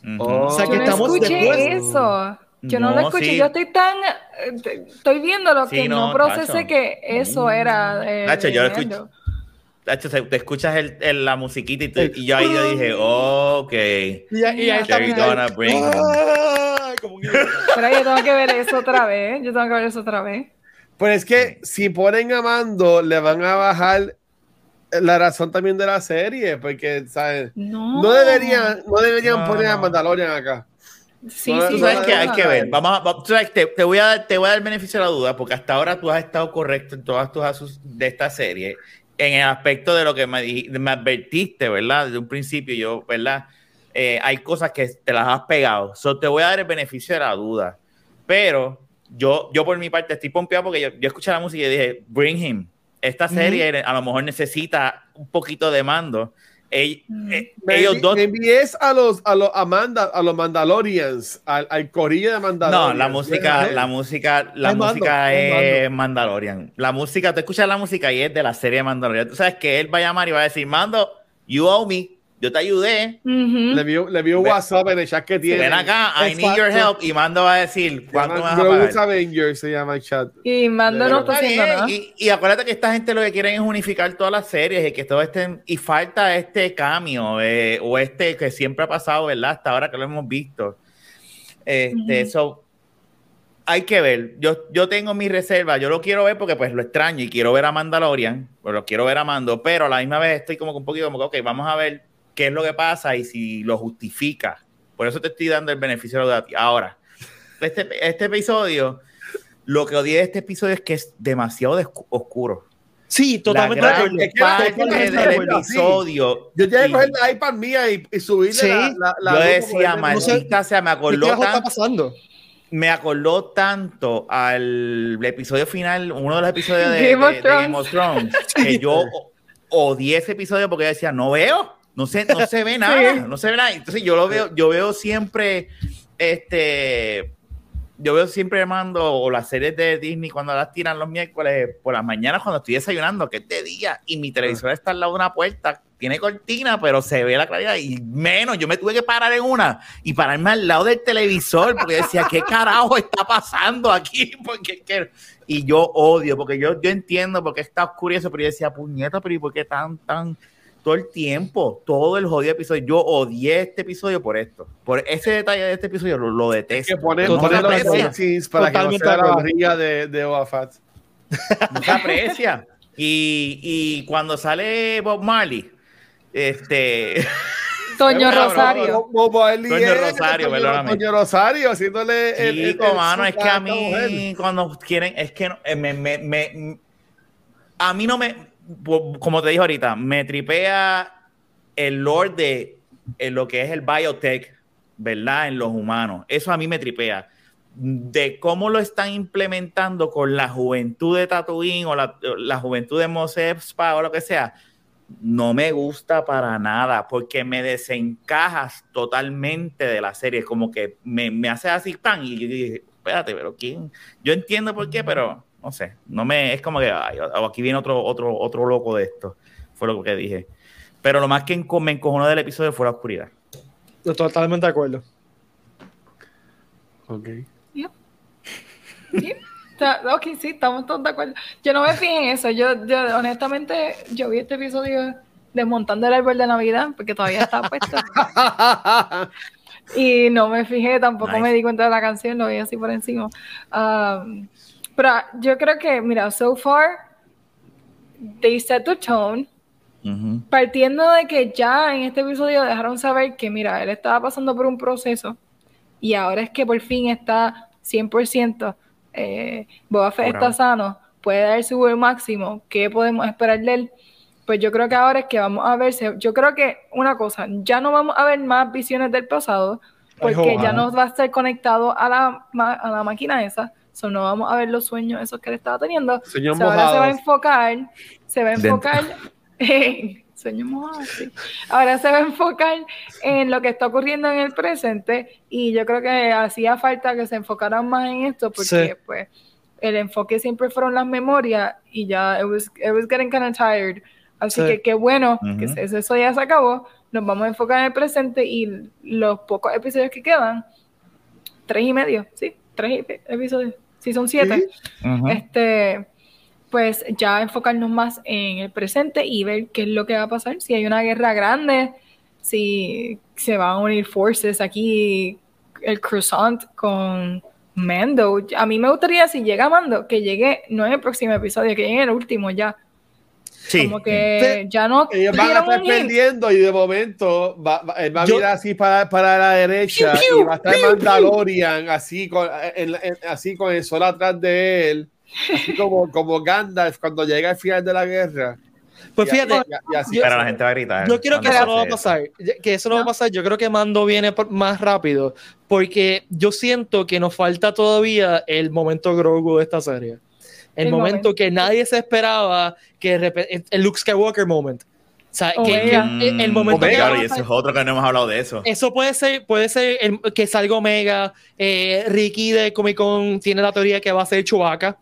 Ujú. Oh. O sea, que Yo no estamos escuché después. eso. Yo no, lo No, escuché. sí. Yo estoy tan. eh, Estoy viendo lo Sí, que no, no, procesé tacho. que eso era. de- Tacho, yo lo escuché. Tacho, te escuchas el, el- la musiquita y, tú- y yo ahí yo dije, ok. Y, ahí- y ahí está gonna bring. ¡Ah! Como Pero yo tengo que ver eso otra vez. Yo tengo que ver eso otra vez. Pues es que si ponen a Mando, le van a bajar la razón también de la serie, porque, ¿sabes? No. No deberían, no deberían No, poner a. Mandalorian acá. Sí, No, sí. Tú sabes no, que hay que ver. Vamos a, va- tú sabes, te, te voy a dar, te voy a dar el beneficio de la duda, porque hasta ahora tú has estado correcto en todas tus asus de esta serie, en el aspecto de lo que me, dij- me advertiste, ¿verdad? Desde un principio, yo, ¿verdad? Eh, hay cosas que te las has pegado. So, te voy a dar el beneficio de la duda. Pero yo, yo por mi parte estoy pompeado porque yo, yo escuché la música y dije, bring him. Esta serie a lo mejor necesita un poquito de mando. Ell- Mm. eh, Me, ellos dos envíes a los a los a, Manda- a los Mandalorians, al, al corillo de Mandalorian. No, la música, ¿Eh? la música, la Es Mando, música es Mandalorian. La música, tú escuchas la música y es de la serie Mandalorian. Tú sabes que él va a llamar y va a decir, Mando, you owe me, yo te ayudé. Le vio, le vio WhatsApp en el chat que tiene. Ven acá, I need your help. Y Mando va a decir, ¿cuánto me vas a pagar? Avengers se llama el chat. Y Mando no nada. Y, y acuérdate que esta gente lo que quieren es unificar todas las series y que todo estén y falta este cambio eh, o este que siempre ha pasado, ¿verdad? Hasta ahora que lo hemos visto. Este, Ujú. so, hay que ver. Yo, yo tengo mi reserva. Yo lo quiero ver porque pues lo extraño y quiero ver a Mandalorian, pues lo quiero ver a Mando, pero a la misma vez estoy como que un poquito como que, ok, vamos a ver qué es lo que pasa y si lo justifica. Por eso te estoy dando el beneficio de la. Ahora, este, este episodio, lo que odié de este episodio es que es demasiado descu- oscuro. Sí, totalmente de la gran que- parte totalmente de del acuerdo, sí. episodio. Yo tenía que y coger la iPad mía y, y subirle Sí. la, la, la yo decía, como que- maldita sea, me ¿Qué acordó, carajo está pasando? me acordó tanto al episodio final, uno de los episodios de, Game of de- de Game of Thrones, que yo odié ese episodio porque yo decía, no veo, no se, no se ve nada, no se ve nada. Entonces yo lo veo, yo veo siempre, este, yo veo siempre mando o las series de Disney cuando las tiran los miércoles por las mañanas cuando estoy desayunando, que es de día, y mi televisor está al lado de una puerta, tiene cortina, pero se ve la claridad, y menos, yo me tuve que parar en una y pararme al lado del televisor, porque decía, ¿qué carajo está pasando aquí? Porque, y yo odio, porque yo, yo entiendo porque está oscuro y eso, pero yo decía, puñeta, pero ¿y por qué tan, tan, todo el tiempo, todo el jodido episodio? Yo odié este episodio por esto, por ese detalle de este episodio, lo, lo detesto. que poner, no, se poner los para que no Totalmente sea la barriga de, de Boba Fett. no se aprecia. Y, y cuando sale Bob Marley, este, Toño Rosario. Como él Toño es, Rosario, perdóname. Toño Rosario haciéndole el- el- Chico, el- mano, es que a esta mujer. mí cuando quieren, es que no- eh, me, me, me- a mí no me, como te dije ahorita, me tripea el lore de eh, lo que es el biotech, ¿verdad? En los humanos. Eso a mí me tripea. De cómo lo están implementando con la juventud de Tatooine o la, la juventud de Mos Espa o lo que sea, no me gusta para nada porque me desencajas totalmente de la serie. Como que me, me hace así pan y yo dije, espérate, pero ¿quién? Yo entiendo por qué, pero no sé. No me, es como que ay, aquí viene otro, otro, otro loco de esto. Fue lo que dije. Pero lo más que enco- me encojonó del episodio fue la oscuridad. Totalmente de acuerdo. Ok. Sí, está- ok, sí, estamos todos de acuerdo. Yo no me fijé en eso. Yo, yo honestamente, yo vi este episodio desmontando el árbol de Navidad porque todavía está puesto. Y no me fijé, tampoco Nice. me di cuenta de la canción, lo vi así por encima. Um, pero yo creo que, mira, so far, they set the tone. Ujú. Partiendo de que ya en este episodio dejaron saber que, mira, él estaba pasando por un proceso y ahora es que por fin está 100%, eh, Boba Fett está sano, puede dar su buen máximo, ¿qué podemos esperar de él? Pues yo creo que ahora es que vamos a verse, yo creo que una cosa, ya no vamos a ver más visiones del pasado, Ay, porque ya ojalá. no va a estar conectado a la, ma- a la máquina esa, so no vamos a ver los sueños esos que él estaba teniendo, Señor So, ahora se va a enfocar, se va a enfocar en sueños mojados, sí. Ahora se va a enfocar en lo que está ocurriendo en el presente y yo creo que hacía falta que se enfocaran más en esto porque Sí. pues el enfoque siempre fueron las memorias y ya it was, it was getting kind of tired. Así Sí. que qué bueno Ujú. que eso eso ya se acabó. Nos vamos a enfocar en el presente y los pocos episodios que quedan, tres y medio, sí, tres epi- episodios, sí son siete este, pues ya enfocarnos más en el presente y ver qué es lo que va a pasar, si hay una guerra grande, si se van a unir forces aquí, el croissant con Mando. A mí me gustaría si llega Mando, que llegue, no en el próximo episodio, que llegue en el último ya. Sí. Como que ya no Ellos van a estar perdiendo y de momento va, va, él va a Yo- mirar así para, para la derecha Piu, piu, y va a estar piu, Mandalorian así con, en- en- así con el sol atrás de él, así como, como Gandalf cuando llega al final de la guerra. Pues Y- fíjate, y- y así. yo- Pero la gente va a gritar. Yo creo que eso no va a pasar. Que eso no, va a No. pasar. Yo creo que Mando viene por- más rápido. Porque yo siento que nos falta todavía el momento Grogu de esta serie. El, El momento, momento. que nadie se esperaba que el Luke Skywalker moment. O sea, que- que Omega. el, el momento Omega, que Claro, y eso es otro que no hemos hablado de eso. eso puede ser, puede ser el- que salga Omega. eh, Ricky de Comic Con tiene la teoría que va a ser Chewbacca.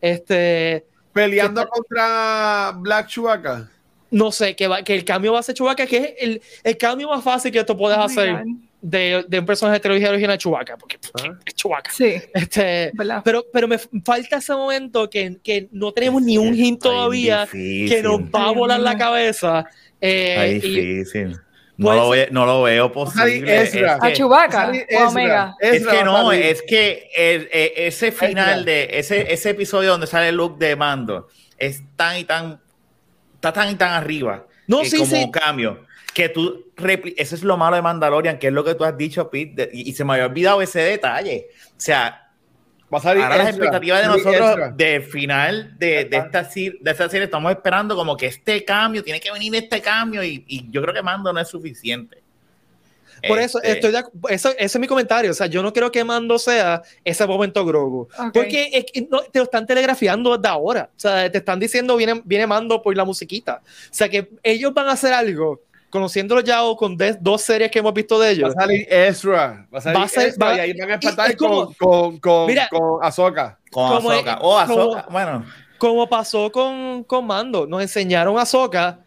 Este, Peleando contra Black Chewbacca. no sé, que, va, que el cambio va a ser Chewbacca, que es el, el cambio más fácil que tú puedes Oh hacer God. De, de un personaje de trilogía original Chewbacca, porque Ah. es Chewbacca. Sí, Este, pero, pero me falta ese momento que, que no tenemos ni un hint todavía difícil. que nos va a volar la cabeza. eh, difícil. No Puede lo, ve- no lo veo posible. Es. A que, Sale o Ezra. Omega. es Ezra que a no, es que el- eh, ese final Ezra. de ese, ese episodio donde sale Luke de mando es tan y tan está tan y tan arriba No, que sí, como sí. cambio que tú eso es lo malo de Mandalorian que es lo que tú has dicho Pete de- y, y se me había olvidado ese detalle o sea Va a salir ahora las expectativas de nosotros del final de, de, esta, de esta serie estamos esperando como que este cambio tiene que venir este cambio y, y yo creo que Mando no es suficiente Por eso, Este, estoy de eso, ese es mi comentario. O sea, yo no quiero que Mando sea ese momento Grogu. Ok. Porque es que no, te lo están telegrafiando desde ahora. O sea, te están diciendo, viene, viene Mando por la musiquita. O sea, que ellos van a hacer algo, conociéndolo ya o con de- dos series que hemos visto de Va ellos. a salir Ezra. Va a salir Va a ser- Ezra va- y ahí van a y empatar es como- con, con, con, Mira. con Ahsoka. con como- Ahsoka o Ahsoka como- bueno Como pasó con, con Mando. Nos enseñaron a Ahsoka.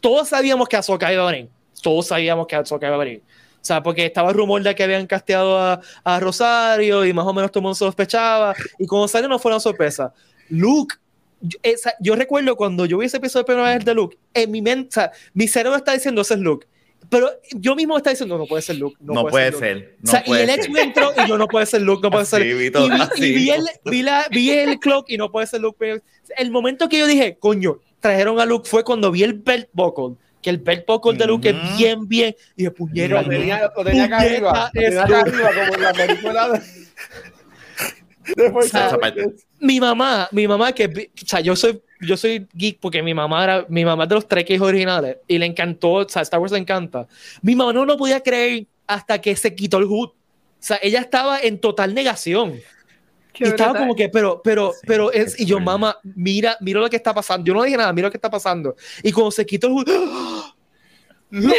Todos sabíamos que Ahsoka iba a venir. Todos sabíamos que Ahsoka iba a venir. O sea, porque estaba el rumor de que habían casteado a, a Rosario y más o menos todo el mundo sospechaba. Y cuando salió no fue una sorpresa. Luke, yo, esa- yo recuerdo cuando yo vi ese episodio de primera vez de Luke, en mi mente, o sea, mi cerebro está diciendo ese es Luke. Pero yo mismo estaba diciendo, no puede ser Luke. No, no, puede Luke". ser no o sea, y puede el ser. ex entró y yo no puede ser Luke, no puede ser. Así, vi Y vi, así. y vi el, vi, la- vi el clock y no puede ser Luke. pero El momento que yo dije, coño, trajeron a Luke fue cuando vi el belt buckle, que el belt buckle de Luke es bien, bien. Y de puñero, Lo tenía, lo tenía acá arriba. Lo tenía acá arriba, como en la película de. Force sea, mi mamá, mi mamá que, o sea, yo soy, yo soy geek porque mi mamá era, mi mamá es de los Trekkies originales y le encantó, o sea, Star Wars le encanta. Mi mamá no lo podía creer hasta que se quitó el hood. O sea, ella estaba en total negación. Qué y estaba como que, pero, pero, Sí, pero es, y yo, mamá, mira, mira lo que está pasando. Yo no dije nada, mira lo que está pasando. Y cuando se quitó el hood, ¡ah! ¡No!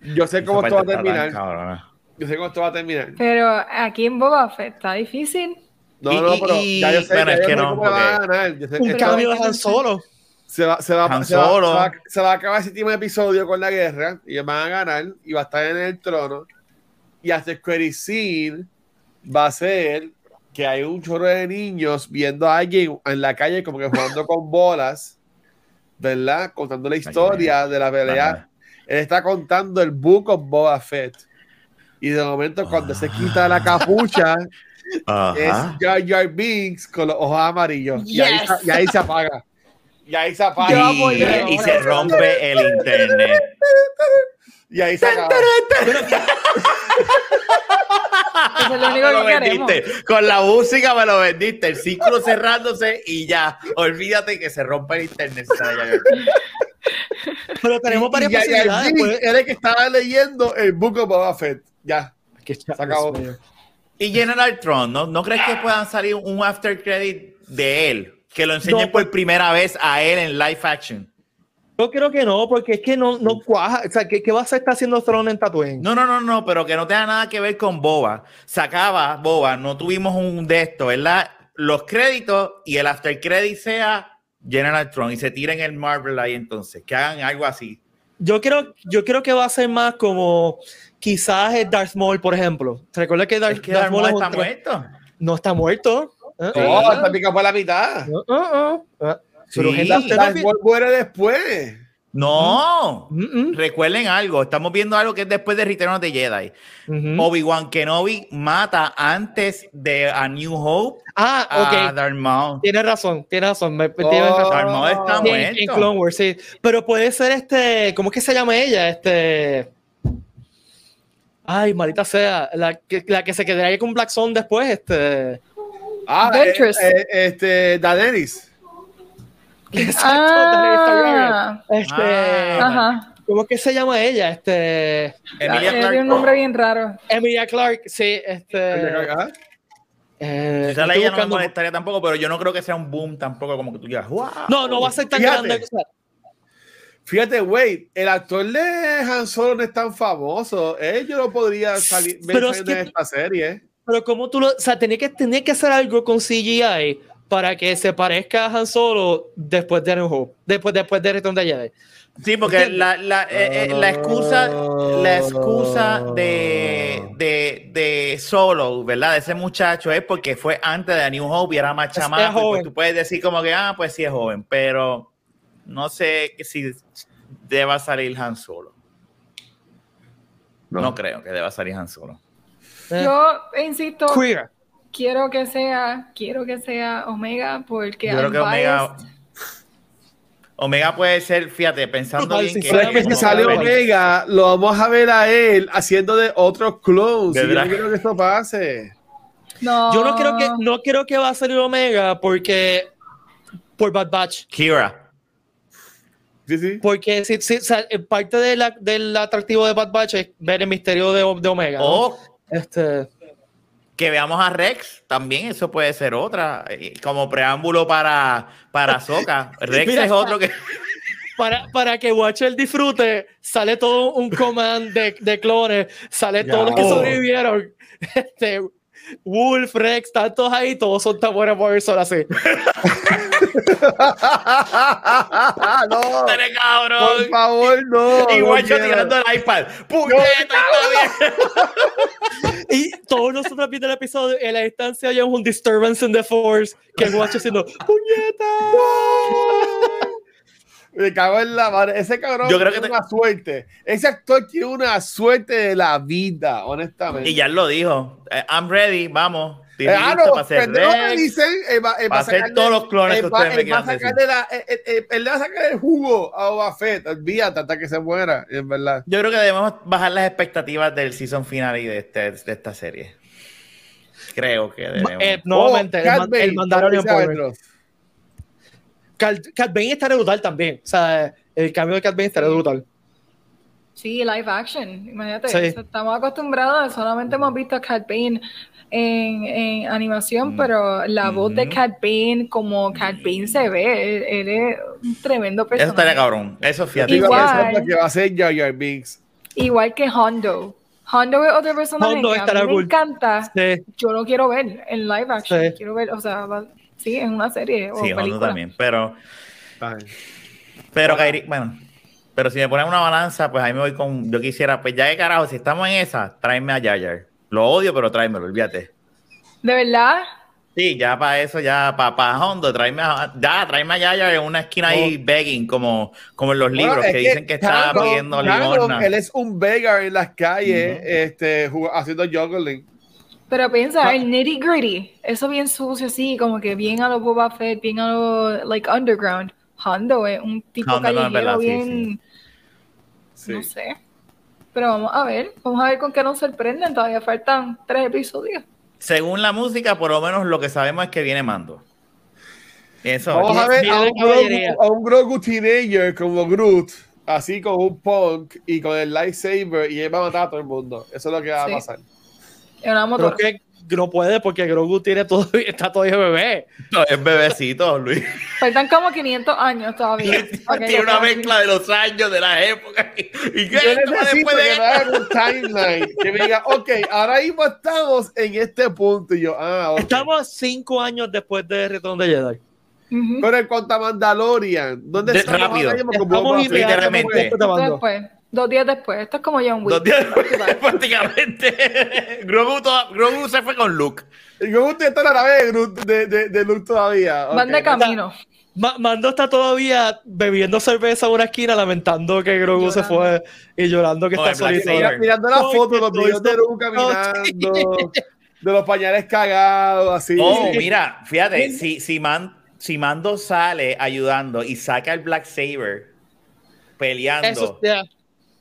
Yo sé cómo esto va a terminar. Yo sé cómo esto va a terminar. Pero aquí en Boba Fett está difícil. No, Y- no, pero y- ya yo sé, bueno, ya es que no, le van a porque- ganar. Yo sé- un cambio de Han Solo. se va, se va, se va- va- se va a acabar ese último episodio con la guerra y van a ganar y va a estar en el trono y hasta scene va a ser que hay un chorro de niños viendo a alguien en la calle como que jugando con bolas ¿verdad? contando la historia de la pelea él está contando el book of Boba Fett y de momento cuando se quita la capucha es. Jar Jar Binks con los ojos amarillos y, ahí, se- y ahí se apaga y ahí se apaga Y, se rompe el internet. Y ahí se acaba. Eso es lo único Me lo que queremos. vendiste. Con la música me lo vendiste. El círculo cerrándose y ya. Olvídate que se rompe el internet. Pero tenemos varias Y- y- y posibilidades. pues. Era el que estaba leyendo el Book of Boba Fett. Ya. Que Se acabó. Y General Tron, ¿no, ¿no crees que puedan salir un after credit de él? Que lo enseñen No, por primera vez a él en live action. Yo creo que no, porque es que no, no cuaja. O sea, ¿qué, qué va a hacer está haciendo Throne en Tatooine? No, no, no, no, pero que no tenga nada que ver con Boba. Sacaba Boba, no tuvimos un de esto, ¿verdad? Los créditos y el after credit sea General Tron y se tiren el Marvel ahí entonces, que hagan algo así. Yo creo, yo creo que va a ser más como quizás el Darth Maul, por ejemplo. Recuerda que Darth, Es que Darth Darth Maul es un está muerto. No está muerto. Eh, Sí. eh, Oh, está picado por la mitad. Pero Sí. no Darth Maul muere después. No. Mm, mm. Recuerden algo, estamos viendo algo que es después de Return of the Jedi. Obi-Wan Kenobi mata antes de A New Hope Ah, a ok. Darth Maul. Tienes razón, tienes razón. me- tienes Oh. razón. Darth Maul está Sí, en, en muerto. Clone Wars, sí. Pero puede ser este. ¿Cómo es que se llama ella? Este. Ay, maldita sea. La que, la que se quedaría con Black Zone después. Este. Ah, eh, eh, este, Daenerys. Exacto, Daenerys. Ah, Este. Ah. ajá. ¿Cómo es que se llama ella? Este. Emilia Eh, Tiene un nombre bien raro. Emilia Clark, sí. Este. Eh, ella no me molestaría tampoco, pero yo no creo que sea un boom tampoco, como que tú digas, wow. No, no va a ser tan grande. o sea, Fíjate, güey, el actor de Han Solo no es tan famoso. Él yo lo podría salir Pero es que- en esta serie. Pero como tú lo, o sea, tenía que, tenía que hacer algo con CGI para que se parezca a Han Solo después de New Hope, después, después de Return de Jedi. Sí, porque la, la, eh, eh, la excusa, la excusa de, de, de Solo, ¿verdad? De ese muchacho es porque fue antes de A New Hope y era más chamaco. pues tú puedes decir como que, ah, pues sí es joven, pero no sé que si deba salir Han Solo. No, creo que deba salir Han Solo. Eh, Yo insisto, queer. quiero que sea, quiero que sea Omega porque Yo creo que Omega. Omega puede ser, fíjate, pensando bien que... Es que si sale Omega, lo vamos a ver a él haciendo de otros clones. Y yo no quiero que esto pase. No. Yo no creo que no creo que va a salir Omega porque por Bad Batch. Kira. Sí, sí. Porque si, si- o sea, eh, parte de la- del atractivo de Bad Batch es ver el misterio de, de Omega. ¿no? O Este, que veamos a Rex, también eso puede ser otra, eh, como preámbulo para, para Soca. Rex Mira, es otro que... para, para que Watcher disfrute, sale todo un command de, de clones, sale Ya. todos los que Oh. sobrevivieron. Este, Wolf, Rex, están todos ahí, todos son tan buenos por eso así. no, ¡Dale, por favor, no. Igual no yo quiero. tirando el iPad. ¡Puñeta! Y todos nosotros viendo el episodio, en la distancia hay un disturbance in the force, que el Watcher haciendo ¡Puñeta! Me cago en la madre. Ese cabrón Yo creo que tiene te- una suerte. Ese actor tiene una suerte de la vida, honestamente. Y ya lo dijo. Eh, I'm ready, vamos. Eh, ah, no, para hacer me Rex, dicen, él va, para a hacer sacarle- todos los clones que él va- ustedes me a quieran decir. la- él- le va a sacar el jugo a Boba Fett, olvídate hasta que se muera, en verdad. Yo creo que debemos bajar las expectativas del season final y de, este, de esta serie. Creo que debemos. Eh, nuevamente, Oh, el, Bane, el Mandalorian Cat Bane estaría brutal también. O sea, el cambio de Cat Bane estaría brutal. Sí, live action, imagínate. Sí. o sea, estamos acostumbrados, solamente hemos visto a Cat Bane en, en animación, Mm. pero la voz de. Cat Bane, como Cat Bane se ve, él, él es un tremendo Eso personaje. estaría cabrón. Eso fíjate. Igual. eso es lo que va a ser Jar Jar Binks. Igual que Hondo. Hondo es otro personaje Hondo que a mí me cool. encanta. Sí. Yo lo quiero ver en live action. Sí. Quiero ver, o sea, va- sí, en una serie o Sí, Hondo película. también. Pero, pero Kairi- bueno. Pero si me ponen una balanza, pues ahí me voy con. Yo quisiera, pues ya de carajo, si estamos en esa, tráeme a Jar. Lo odio, pero tráemelo, olvídate. ¿De verdad? Sí, ya para eso, ya para pa Hondo, tráeme a, ya, tráeme a Jar en una esquina ahí begging, como, como en los libros Bueno, es que dicen que está Canon- pidiendo limosna. Él es un beggar en las calles, este, haciendo juggling. Pero piensa, Ah. el nitty gritty, eso bien sucio así, como que bien a lo Boba Fett, bien a lo like underground. Hondo es un tipo Hondo callejero verdad, bien, Sí. no sé. Pero vamos a ver, vamos a ver con qué nos sorprenden. Todavía faltan tres episodios. Según la música, por lo menos lo que sabemos es que viene Mando. Eso. Vamos a ver a un. Grogu, a un Grogu teenager como Groot, así con un punk y con el lightsaber, y él va a matar a todo el mundo. Eso es lo que va Sí. a pasar. Una motora. es que no puede porque Grogu tiene todo, está todavía bebé. No, es bebecito, Luis. Faltan como 500 años todavía. Tiene una mezcla de los años, de las épocas. ¿Y qué? Yo ¿Cómo necesito después de que me hagan un timeline que me diga, ok, ahora mismo estamos en este punto. Y yo, ah, ok. Estamos cinco años después de Retorno de Jedi. Ujú. Pero en cuanto a Mandalorian, ¿dónde De- estamos rápido. Estamos literalmente. después. Dos días después. Esto es como John Wick. Dos días después, prácticamente. Grogu, to- Grogu se fue con Luke. Usted está en la nave de, de, de, de Luke todavía. Van Ok. de camino. Ma- Mando está todavía bebiendo cerveza en una esquina, lamentando que Grogu se fue y llorando que está solito. Mirando las Ay, fotos de los videos de Luke caminando, de los pañales cagados, así. Oh, mira, fíjate, si, si, Man- si Mando sale ayudando y saca el Black Saber peleando. Eso.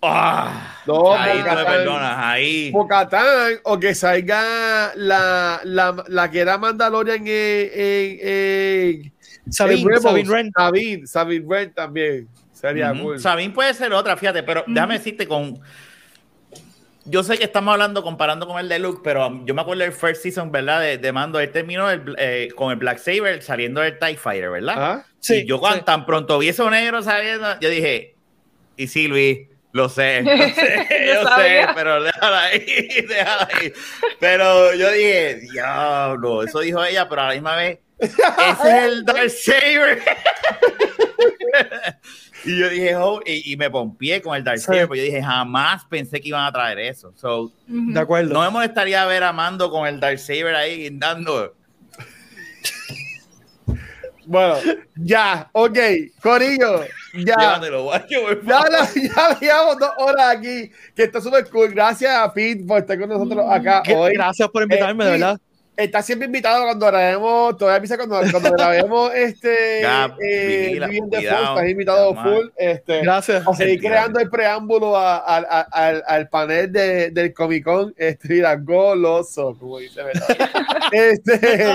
¡Ah! No, ahí tú me perdonas, ahí. O que salga la, la, la que era Mandalorian en, en, en, Sabine, en Rebels. Sabine Wren. Sabine, Sabine Wren también. Sería Ujú. cool. Sabine puede ser otra, fíjate, pero déjame decirte con. Yo sé que estamos hablando, comparando con el de Luke, pero yo me acuerdo del first season, ¿verdad? De, de Mando, él terminó el, eh, con el Black Saber saliendo del TIE Fighter, ¿verdad? ¿Ah? Sí, y yo cuando sí. tan pronto vi eso negro saliendo, yo dije, y sí, Luis, lo sé, lo sé, Yo yo sé, pero déjala ahí, déjala ahí. Pero yo dije, diablo, eso dijo ella, pero a la misma vez, ese es el Dark Saber. y yo dije, oh, y, y me pompié con el Dark Sí. Saber, pero yo dije, jamás pensé que iban a traer eso. So. De acuerdo. no me molestaría ver a Mando con el Dark Saber ahí guindando. Bueno, ya, ok, Corillo, ya. Llévatelo, guacho, Ya, llevamos dos horas aquí, que está súper cool. Gracias a Pete por estar con nosotros acá Que- hoy. Gracias por invitarme, Eh, de verdad. Está siempre invitado cuando grabemos, todavía avisa cuando, cuando grabemos este Gab, eh, vigila, Living the cuidado, Force, estás invitado full. Este, Gracias. a seguir creando el preámbulo a- a- a- al, al panel de, del Comic Con, este, mira, goloso, como dice, ¿verdad? este,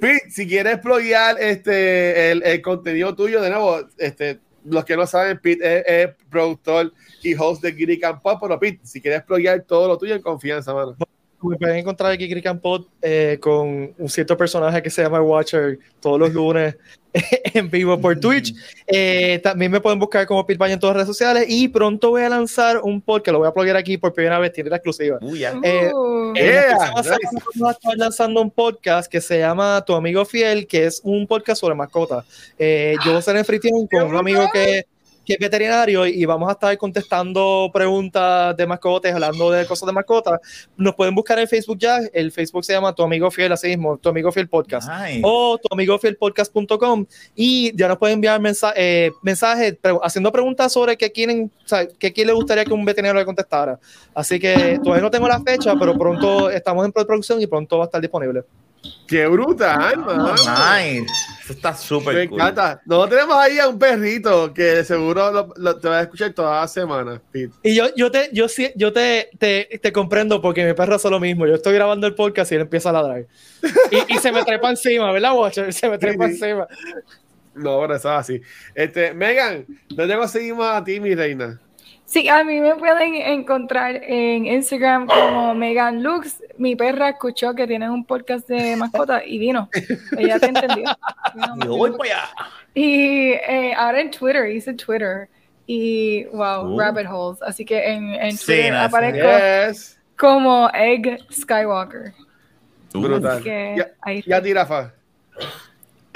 Pete, si quieres pluguear este, el, contenido tuyo, de nuevo, este, los que no saben, Pete es, productor y host de Giri Pop, pero Pete, si quieres pluguear todo lo tuyo en confianza, mano. Me pueden encontrar aquí Crick and Pod eh, con un cierto personaje que se llama Watcher todos los lunes en vivo por Twitch. Eh, también me pueden buscar como Pete Baño en todas las redes sociales y pronto voy a lanzar un podcast, lo voy a plugar aquí por primera vez, tiene la exclusiva. Eh, Uh, En Yeah, semana nice. vamos a estar lanzando un podcast que se llama Tu Amigo Fiel, que es un podcast sobre mascotas. Eh, yo voy a ser anfitrión con un amigo que que es veterinario y vamos a estar contestando preguntas de mascotas, hablando de cosas de mascotas. Nos pueden buscar en Facebook ya. El Facebook se llama Tu Amigo Fiel, así mismo, Tu Amigo Fiel Podcast. Nice. O tu amigo fielpodcast.com y ya nos pueden enviar mensa eh, mensajes pre- haciendo preguntas sobre qué quieren, o sea, qué quién le gustaría que un veterinario le contestara. Así que todavía no tengo la fecha, pero pronto estamos en producción y pronto va a estar disponible. ¡Qué brutal, mano! Nice. Eso está Me súper cool. encanta. Nosotros tenemos ahí a un perrito que seguro lo- lo- te va a escuchar toda la semana, Pete. Y yo, yo, te, yo, sí- yo te, te, te comprendo porque mi perro hace lo mismo. Yo estoy grabando el podcast y él empieza a ladrar. Y, y se me trepa encima, ¿verdad, Watcher? Se me trepa Sí, sí. encima. No, pero eso es así. Este, Megan, ¿dónde conseguimos a ti, mi reina? Sí, a mí me pueden encontrar en Instagram como Megan Lux. Mi perra escuchó que tienes un podcast de mascota y vino. Ella te entendió. Vino, Yo voy para allá. Y eh, ahora en Twitter, hice Twitter. Y wow, Uh. rabbit holes. Así que en, en Twitter aparezco Yes. como Egg Skywalker. Brutal. Así que Ya- ahí Ya.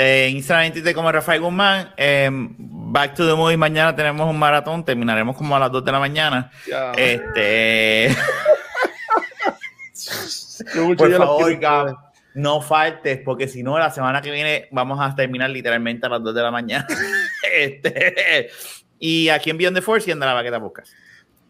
Eh, Instagram te como Rafael Guzmán. Eh, back to the movie. Mañana tenemos un maratón. Terminaremos como a las 2 de la mañana. Ya. Este. Por favor. Gab, no faltes, porque si no, la semana que viene vamos a terminar literalmente a las 2 de la mañana. este, y aquí en Beyond the Force y en de la Baqueta Podcast.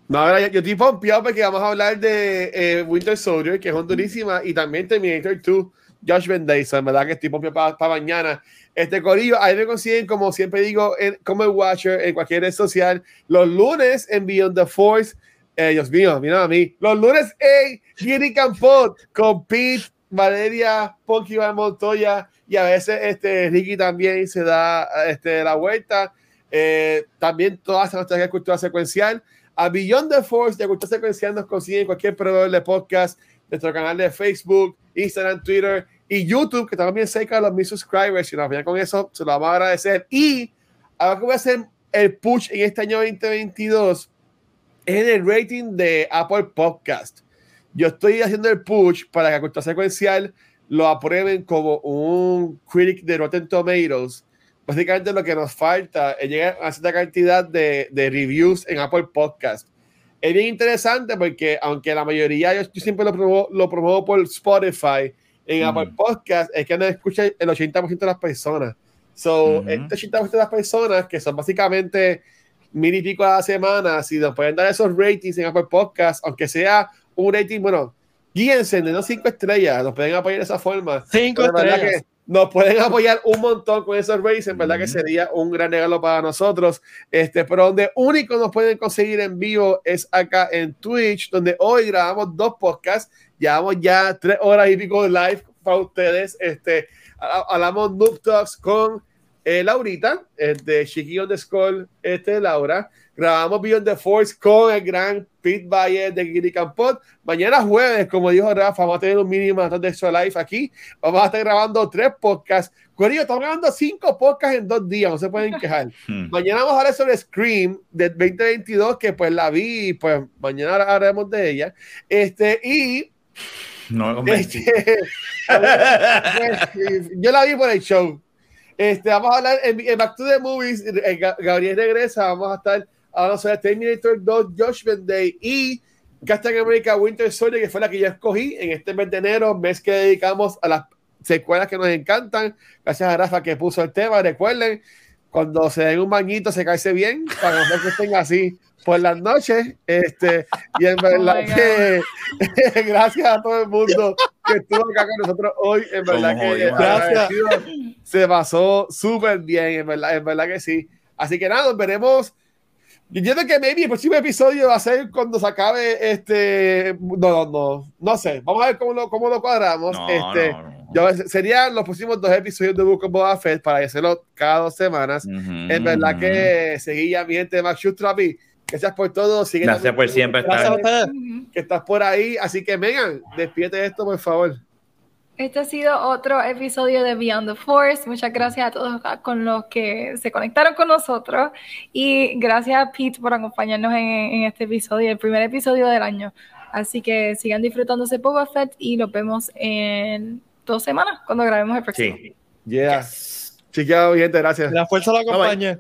No, yo estoy pompeado porque vamos a hablar de eh, Winter Soldier, que es hondurísima, y también Terminator 2, Josh Van Dyson, ¿verdad? Que estoy pompeado para mañana. Este corillo, ahí me consiguen, como siempre digo, en, como el Watcher, en cualquier red social, los lunes en Beyond the Force. Eh, Dios mío, mira a mí. Los lunes en Giri Campot con Pete, Valeria, Ponky Montoya y a veces este, Ricky también se da este, la vuelta. Eh, también todas nuestras cultura secuencial. A Beyond the Force de Cultura Secuencial nos consiguen en cualquier proveedor de podcast, nuestro canal de Facebook, Instagram, Twitter y YouTube, que estamos bien cerca de los mil subscribers. Si nos apoyan con eso, se lo vamos a agradecer. Y ahora que voy a hacer el push en este año 2022 es en el rating de Apple Podcast. Yo estoy haciendo el push para que Cultura Secuencial lo aprueben como un critic de Rotten Tomatoes básicamente lo que nos falta es llegar a cierta cantidad de, de reviews en Apple Podcast. Es bien interesante porque aunque la mayoría, yo, yo siempre lo promuevo, lo promuevo por Spotify, en Mm. Apple Podcast es que no escucha el 80% de las personas. So, Ujú. este 80% de las personas, que son básicamente mil y pico a la semana, si nos pueden dar esos ratings en Apple Podcast, aunque sea un rating, bueno, guíense de no cinco estrellas, nos pueden apoyar de esa forma. Cinco estrellas. que nos pueden apoyar un montón con esos ratings, en verdad que sería un gran regalo para nosotros. Este, pero donde único nos pueden conseguir en vivo es acá en Twitch, donde hoy grabamos dos podcasts, llevamos ya tres horas y pico de live para ustedes. Este, ha- hablamos Noob Talks con eh, Laurita, este, Chiqui underscore este, Laura. Grabamos Beyond the Force con el gran Pete Valle de Giri Campot. Mañana jueves, como dijo Rafa, vamos a tener un mínimo de extra live aquí. Vamos a estar grabando tres podcasts. Corillo, estamos grabando cinco podcasts en dos días, no se pueden quejar. Hmm. Mañana vamos a hablar sobre Scream del 2022, que pues la vi pues mañana hablaremos de ella. Este, y No este, yo la vi por el show. Este, vamos a hablar en, en Back to the Movies. eh, Ga- Gabriel regresa. Vamos a estar hablando sobre Terminator 2, Judgment Day y Captain America Winter Soldier, que fue la que yo escogí en este mes de enero, mes que dedicamos a las secuelas que nos encantan. Gracias a Rafa que puso el tema. Recuerden, cuando se den un bañito, se caerse bien, para que no estén así por las noches. Este, y en verdad my que gracias a todo el mundo que estuvo acá con nosotros hoy. En verdad que. Gracias. se pasó súper bien, en verdad, en verdad que sí. Así que nada, nos veremos. Yo entiendo que maybe el próximo episodio va a ser cuando se acabe este. No, no, no, no sé. Vamos a ver cómo lo, cómo lo cuadramos. No, este, no, no. yo- serían los próximos dos episodios de Book of Boba Fett para hacerlo cada dos semanas. Ujú, Es verdad ujú. que seguía mi gente de Max Trapi. Gracias por todo. Sigue Gracias por siempre Gracias a estar. ustedes. Que estás por ahí. Así que, Megan, despídete esto, por favor. Este ha sido otro episodio de Beyond the Force. Muchas gracias a todos con los que se conectaron con nosotros y gracias a Pete por acompañarnos en, en este episodio, el primer episodio del año. Así que sigan disfrutándose Boba Fett y los vemos en dos semanas cuando grabemos el próximo. Sí. Yeah. Yes. Chiqueado, gente, gracias. La fuerza la Bye, bye. acompañe.